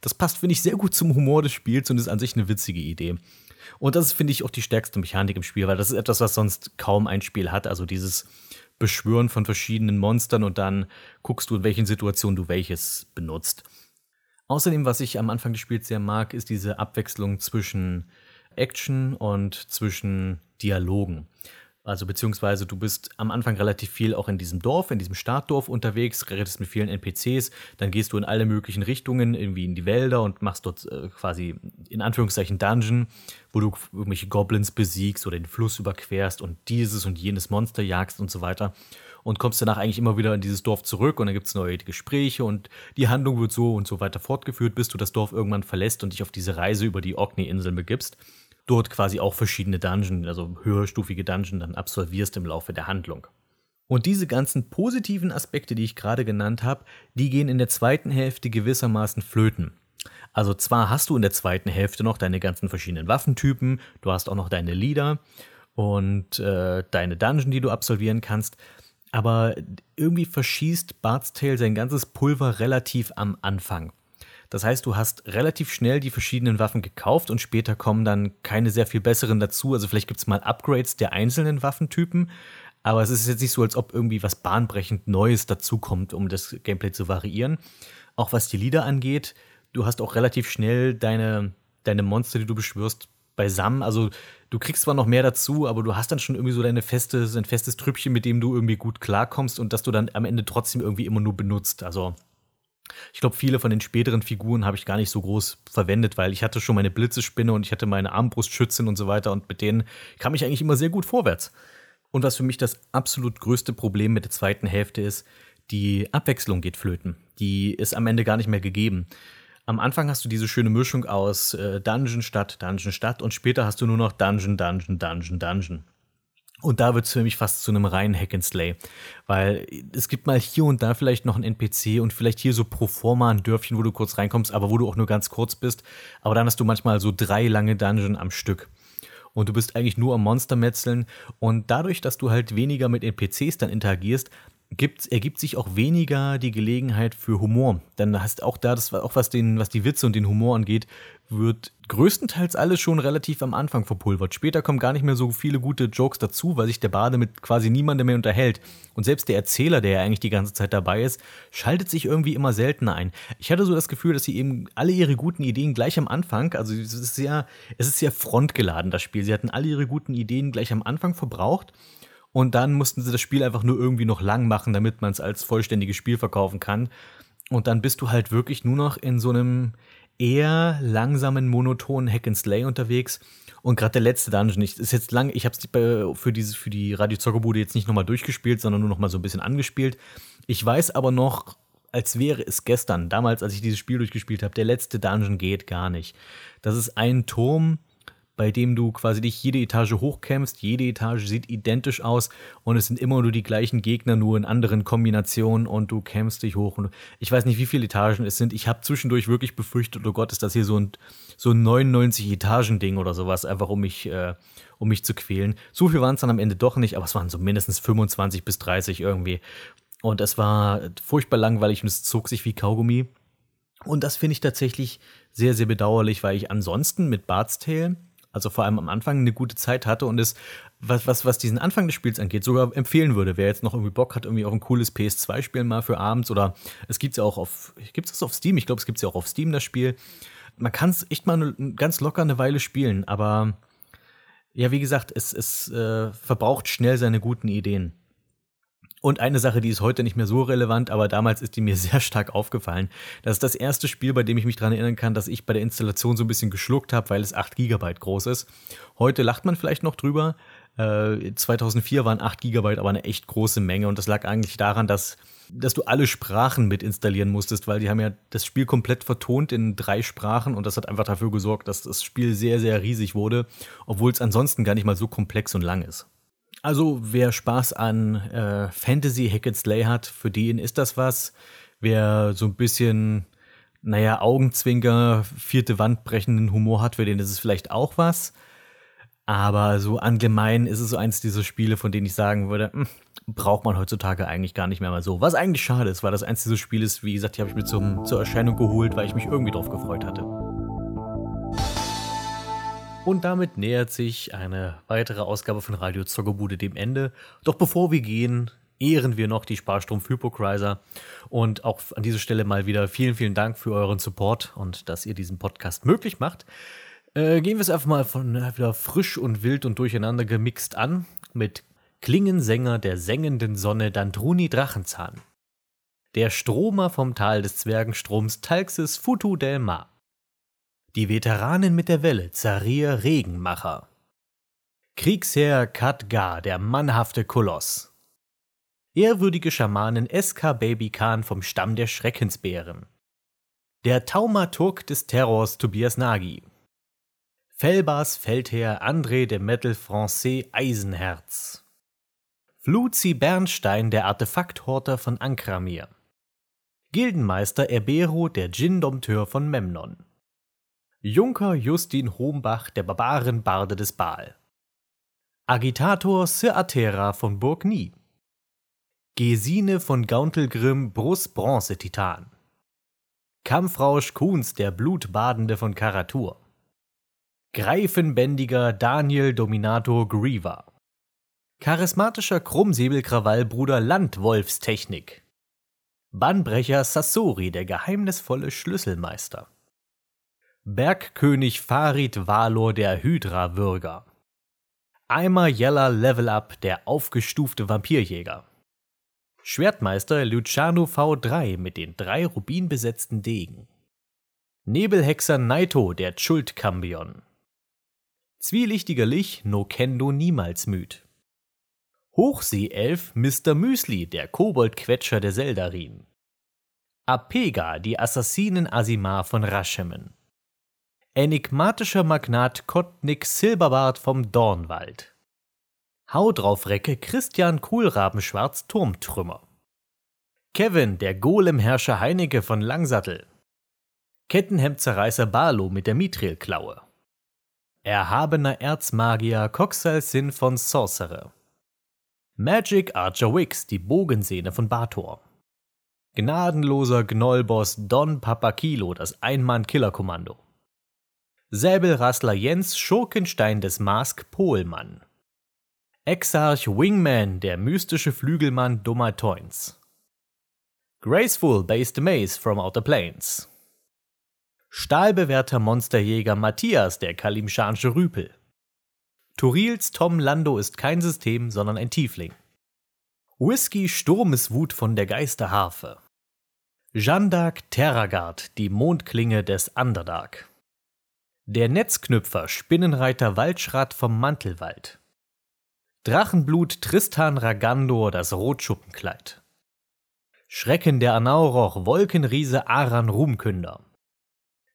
Das passt, finde ich, sehr gut zum Humor des Spiels und ist an sich eine witzige Idee. Und das ist, finde ich, auch die stärkste Mechanik im Spiel, weil das ist etwas, was sonst kaum ein Spiel hat. Also dieses Beschwören von verschiedenen Monstern und dann guckst du, in welchen Situationen du welches benutzt. Außerdem, was ich am Anfang des Spiels sehr mag, ist diese Abwechslung zwischen Action und zwischen Dialogen. Also beziehungsweise du bist am Anfang relativ viel auch in diesem Dorf, in diesem Startdorf unterwegs, redest mit vielen NPCs, dann gehst du in alle möglichen Richtungen, irgendwie in die Wälder und machst dort äh, quasi in Anführungszeichen Dungeon, wo du irgendwelche Goblins besiegst oder den Fluss überquerst und dieses und jenes Monster jagst und so weiter. Und kommst danach eigentlich immer wieder in dieses Dorf zurück und dann gibt es neue Gespräche und die Handlung wird so und so weiter fortgeführt, bis du das Dorf irgendwann verlässt und dich auf diese Reise über die Orkney-Inseln begibst dort quasi auch verschiedene Dungeon, also höherstufige Dungeon dann absolvierst im Laufe der Handlung. Und diese ganzen positiven Aspekte, die ich gerade genannt habe, die gehen in der zweiten Hälfte gewissermaßen flöten. Also zwar hast du in der zweiten Hälfte noch deine ganzen verschiedenen Waffentypen, du hast auch noch deine Lieder und äh, deine Dungeon, die du absolvieren kannst, aber irgendwie verschießt Bart's Tale sein ganzes Pulver relativ am Anfang. Das heißt, du hast relativ schnell die verschiedenen Waffen gekauft und später kommen dann keine sehr viel besseren dazu. Also vielleicht gibt es mal Upgrades der einzelnen Waffentypen, aber es ist jetzt nicht so, als ob irgendwie was bahnbrechend Neues dazukommt, um das Gameplay zu variieren. Auch was die Lieder angeht, du hast auch relativ schnell deine, deine Monster, die du beschwörst, beisammen. Also du kriegst zwar noch mehr dazu, aber du hast dann schon irgendwie so deine feste, ein festes Trüppchen, mit dem du irgendwie gut klarkommst und das du dann am Ende trotzdem irgendwie immer nur benutzt. Also Ich glaube, viele von den späteren Figuren habe ich gar nicht so groß verwendet, weil ich hatte schon meine Blitzespinne und ich hatte meine Armbrustschützin und so weiter und mit denen kam ich eigentlich immer sehr gut vorwärts. Und was für mich das absolut größte Problem mit der zweiten Hälfte ist, die Abwechslung geht flöten. Die ist am Ende gar nicht mehr gegeben. Am Anfang hast du diese schöne Mischung aus äh, Dungeon Stadt, Dungeon Stadt und später hast du nur noch Dungeon, Dungeon, Dungeon, Dungeon. Und da wird es für mich fast zu einem reinen Hack and Slay. Weil es gibt mal hier und da vielleicht noch einen NPC und vielleicht hier so pro forma ein Dörfchen, wo du kurz reinkommst, aber wo du auch nur ganz kurz bist. Aber dann hast du manchmal so drei lange Dungeon am Stück. Und du bist eigentlich nur am Monster metzeln. Und dadurch, dass du halt weniger mit NPCs dann interagierst, gibt, ergibt sich auch weniger die Gelegenheit für Humor. Denn hast auch da, das auch was, den, was die Witze und den Humor angeht, wird größtenteils alles schon relativ am Anfang verpulvert. Später kommen gar nicht mehr so viele gute Jokes dazu, weil sich der Bade mit quasi niemandem mehr unterhält. Und selbst der Erzähler, der ja eigentlich die ganze Zeit dabei ist, schaltet sich irgendwie immer seltener ein. Ich hatte so das Gefühl, dass sie eben alle ihre guten Ideen gleich am Anfang, also es ist sehr, es ist sehr frontgeladen, das Spiel. Sie hatten alle ihre guten Ideen gleich am Anfang verbraucht und dann mussten sie das Spiel einfach nur irgendwie noch lang machen, damit man es als vollständiges Spiel verkaufen kann. Und dann bist du halt wirklich nur noch in so einem eher langsamen, monotonen Hack and Slay unterwegs. Und gerade der letzte Dungeon, ich, ist jetzt lang, ich habe es für, für die Radio Zockerbude jetzt nicht nochmal durchgespielt, sondern nur nochmal so ein bisschen angespielt. Ich weiß aber noch, als wäre es gestern, damals, als ich dieses Spiel durchgespielt habe, der letzte Dungeon geht gar nicht. Das ist ein Turm, bei dem du quasi dich jede Etage hochkämpfst. Jede Etage sieht identisch aus und es sind immer nur die gleichen Gegner, nur in anderen Kombinationen und du kämpfst dich hoch. Und ich weiß nicht, wie viele Etagen es sind. Ich habe zwischendurch wirklich befürchtet, oh Gott, ist das hier so ein, so ein 99-Etagen-Ding oder sowas, einfach um mich, äh, um mich zu quälen. So viel waren es dann am Ende doch nicht, aber es waren so mindestens 25 bis 30 irgendwie. Und es war furchtbar langweilig und es zog sich wie Kaugummi. Und das finde ich tatsächlich sehr, sehr bedauerlich, weil ich ansonsten mit Bart's Tale also vor allem am Anfang eine gute Zeit hatte und es, was, was, was diesen Anfang des Spiels angeht, sogar empfehlen würde. Wer jetzt noch irgendwie Bock hat, irgendwie auch ein cooles PS2-Spiel mal für abends oder es gibt es ja auch auf, gibt es auf Steam? Ich glaube, es gibt es ja auch auf Steam, das Spiel. Man kann es echt mal ne, ganz locker eine Weile spielen, aber ja, wie gesagt, es, es äh, verbraucht schnell seine guten Ideen. Und eine Sache, die ist heute nicht mehr so relevant, aber damals ist die mir sehr stark aufgefallen. Das ist das erste Spiel, bei dem ich mich daran erinnern kann, dass ich bei der Installation so ein bisschen geschluckt habe, weil es 8 GB groß ist. Heute lacht man vielleicht noch drüber. Äh, 2004 waren 8 GB aber eine echt große Menge und das lag eigentlich daran, dass, dass du alle Sprachen mit installieren musstest, weil die haben ja das Spiel komplett vertont in drei Sprachen und das hat einfach dafür gesorgt, dass das Spiel sehr, sehr riesig wurde, obwohl es ansonsten gar nicht mal so komplex und lang ist. Also wer Spaß an äh, Fantasy Hack and Slay hat, für den ist das was. Wer so ein bisschen, naja, Augenzwinker, vierte Wand brechenden Humor hat, für den ist es vielleicht auch was. Aber so allgemein ist es so eins dieser Spiele, von denen ich sagen würde, mh, hm, braucht man heutzutage eigentlich gar nicht mehr mal so. Was eigentlich schade ist, weil das eins dieser Spiele ist, wie gesagt, die habe ich mir zum, zur Erscheinung geholt, weil ich mich irgendwie drauf gefreut hatte. Und damit nähert sich eine weitere Ausgabe von Radio Zockerbude dem Ende. Doch bevor wir gehen, ehren wir noch die Sparstrom Hypocriser. Und auch an dieser Stelle mal wieder vielen, vielen Dank für euren Support und dass ihr diesen Podcast möglich macht. Äh, gehen wir es einfach mal von äh, wieder frisch und wild und durcheinander gemixt an mit Klingensänger der sengenden Sonne Dandruni Drachenzahn. Der Stromer vom Tal des Zwergenstroms Talxis Futu del Mar. Die Veteranen mit der Welle, Zarir Regenmacher. Kriegsherr Khadgar, der mannhafte Koloss. Ehrwürdige Schamanin SK Baby Khan vom Stamm der Schreckensbären. Der Taumaturg des Terrors Tobias Nagy. Felbars Feldherr André de Metal Francais Eisenherz. Fluzi Bernstein, der Artefakthorter von Ankramir. Gildenmeister Erbero, der Djinn-Dompteur von Memnon. Junker Justin Hombach, der Barbarenbarde des Baal. Agitator Sir Atera von Burg Nie. Gesine von Gauntelgrimm, Brust Bronze-Titan. Kampfrausch Kuhns, der Blutbadende von Karatur. Greifenbändiger Daniel Dominator Griever. Charismatischer Krummsäbelkrawallbruder Landwolfstechnik. Bannbrecher Sassori, der geheimnisvolle Schlüsselmeister. Bergkönig Farid Valor der Hydra-Würger. Eimer Yeller Level Up der aufgestufte Vampirjäger. Schwertmeister Luciano V3 mit den drei rubinbesetzten Degen. Nebelhexer Naito, der Schuld-Kambion. Zwielichtiger Lich, no Kendo niemals müd. Hochseeelf Mr. Müsli, der Koboldquetscher der Seldarin. Apega, die Assassinen Asimar von Raschemen. Enigmatischer Magnat Kottnick Silberbart vom Dornwald. Hau drauf Recke Christian Kohlrabenschwarz Turmtrümmer. Kevin, der Golemherrscher Heinecke von Langsattel. Kettenhemdzerreißer Barlo mit der Mithril-Klaue. Erhabener Erzmagier Coxalsin von Sorcerer. Magic Archer Wix, die Bogensehne von Bator. Gnadenloser Gnollboss Don Papakilo, das Einmann-Killerkommando. Säbelrassler Jens Schurkenstein des Mask Pohlmann. Exarch Wingman, der mystische Flügelmann Dummer Toins. Graceful Based Maze from Outer Plains. Stahlbewährter Monsterjäger Matthias, der Kalimschansche Rüpel. Turils Tom Lando ist kein System, sondern ein Tiefling. Whisky Sturmeswut von der Geisterharfe. Jeanne d'Arc Terragard, die Mondklinge des Underdark. Der Netzknüpfer Spinnenreiter Waldschrat vom Mantelwald. Drachenblut Tristan Ragandor das Rotschuppenkleid. Schrecken der Anauroch Wolkenriese Aran Ruhmkünder.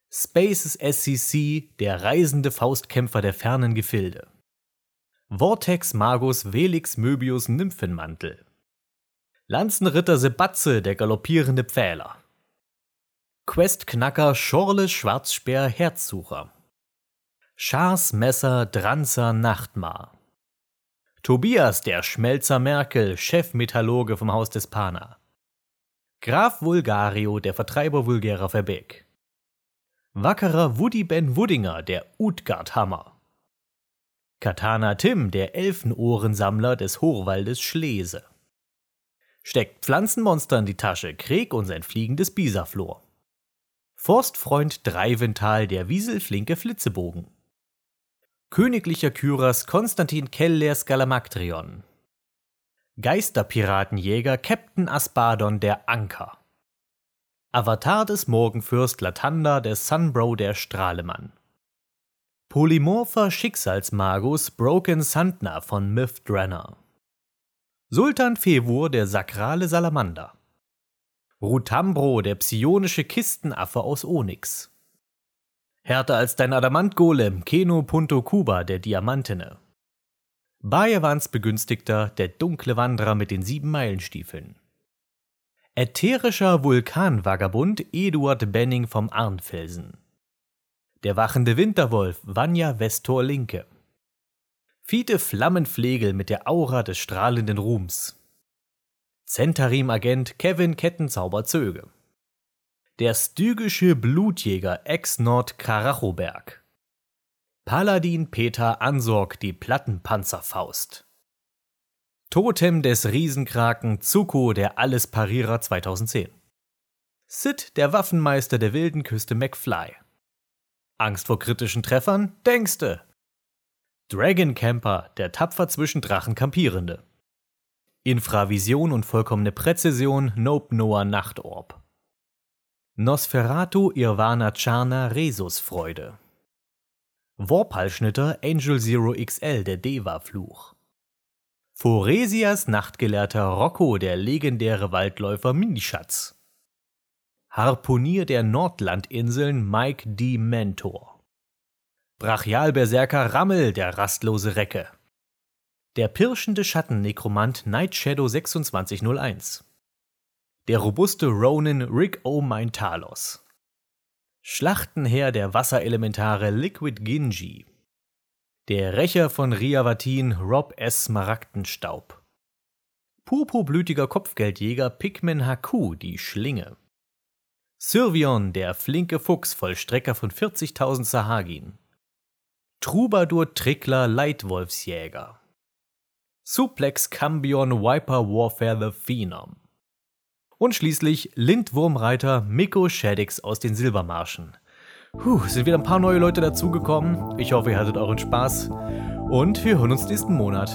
Spaces SCC der reisende Faustkämpfer der fernen Gefilde. Vortex Magus Velix Möbius Nymphenmantel. Lanzenritter Sebatze, der galoppierende Pfähler. Questknacker Schorle Schwarzspeer Herzsucher. Schars Messer Dranzer Nachtmar. Tobias, der Schmelzer Merkel, Chefmetallurge vom Haus des Pana. Graf Vulgario, der Vertreiber vulgärer Verbeck. Wackerer Woody Ben Wuddinger, der Utgard Hammer. Katana Tim, der Elfenohrensammler des Hochwaldes Schlese steckt Pflanzenmonster in die Tasche, Krieg und sein fliegendes Bisaflor. Forstfreund Dreivental, der wieselflinke Flitzebogen. Königlicher Kyras Konstantin Keller Skalamaktrion. Geisterpiratenjäger Captain Aspadon der Anker. Avatar des Morgenfürst Latanda der Sunbro der Strahlemann. Polymorpher Schicksalsmagus Broken Sandner von Myth-Drenner. Sultan Fewur, der sakrale Salamander. Rutambro, der psionische Kistenaffe aus Onyx. Härter als dein Adamantgolem, Keno Punto Kuba, der Diamantene. Bayewans Begünstigter, der dunkle Wanderer mit den sieben Meilenstiefeln. Ätherischer Vulkanvagabund Eduard Benning vom Arnfelsen. Der wachende Winterwolf Vanya Vestor Linke. Fiete Flammenflegel mit der Aura des strahlenden Ruhms. Zentarim-Agent Kevin Kettenzauber Zöge. Der stygische Blutjäger Ex-Nord Karachoberg. Paladin Peter Ansorg die Plattenpanzerfaust. Totem des Riesenkraken Zuko der Allesparierer 2010. Sid der Waffenmeister der wilden Küste McFly. Angst vor kritischen Treffern? Denkste! Dragon Camper, der tapfer zwischen Drachen kampierende. Infravision und vollkommene Präzision, Nope Noah Nachtorb. Nosferatu Irvana Charna Resusfreude. Warpalschnitter Angel Zero XL, der Deva-Fluch. Foresias Nachtgelehrter Rocco, der legendäre Waldläufer Minischatz. Harpunier der Nordlandinseln Mike D. Mentor. Brachialberserker Rammel, der rastlose Recke. Der pirschende Schattennekromant Night Shadow 2601. Der robuste Ronin Rick O. Talos. Schlachtenherr der Wasserelementare Liquid Ginji. Der Rächer von Riavatin Rob S. Smaragdenstaub. Purpurblütiger Kopfgeldjäger Pikmin Haku, die Schlinge. Sylvion, der flinke Fuchs, Vollstrecker von 40.000 Sahagin. Troubadour Trickler Leitwolfsjäger. Suplex Cambion Viper Warfare the Phenom. Und schließlich Lindwurmreiter Miko Shaddix aus den Silbermarschen. Puh, sind wieder ein paar neue Leute dazugekommen. Ich hoffe, ihr hattet euren Spaß. Und wir hören uns nächsten Monat.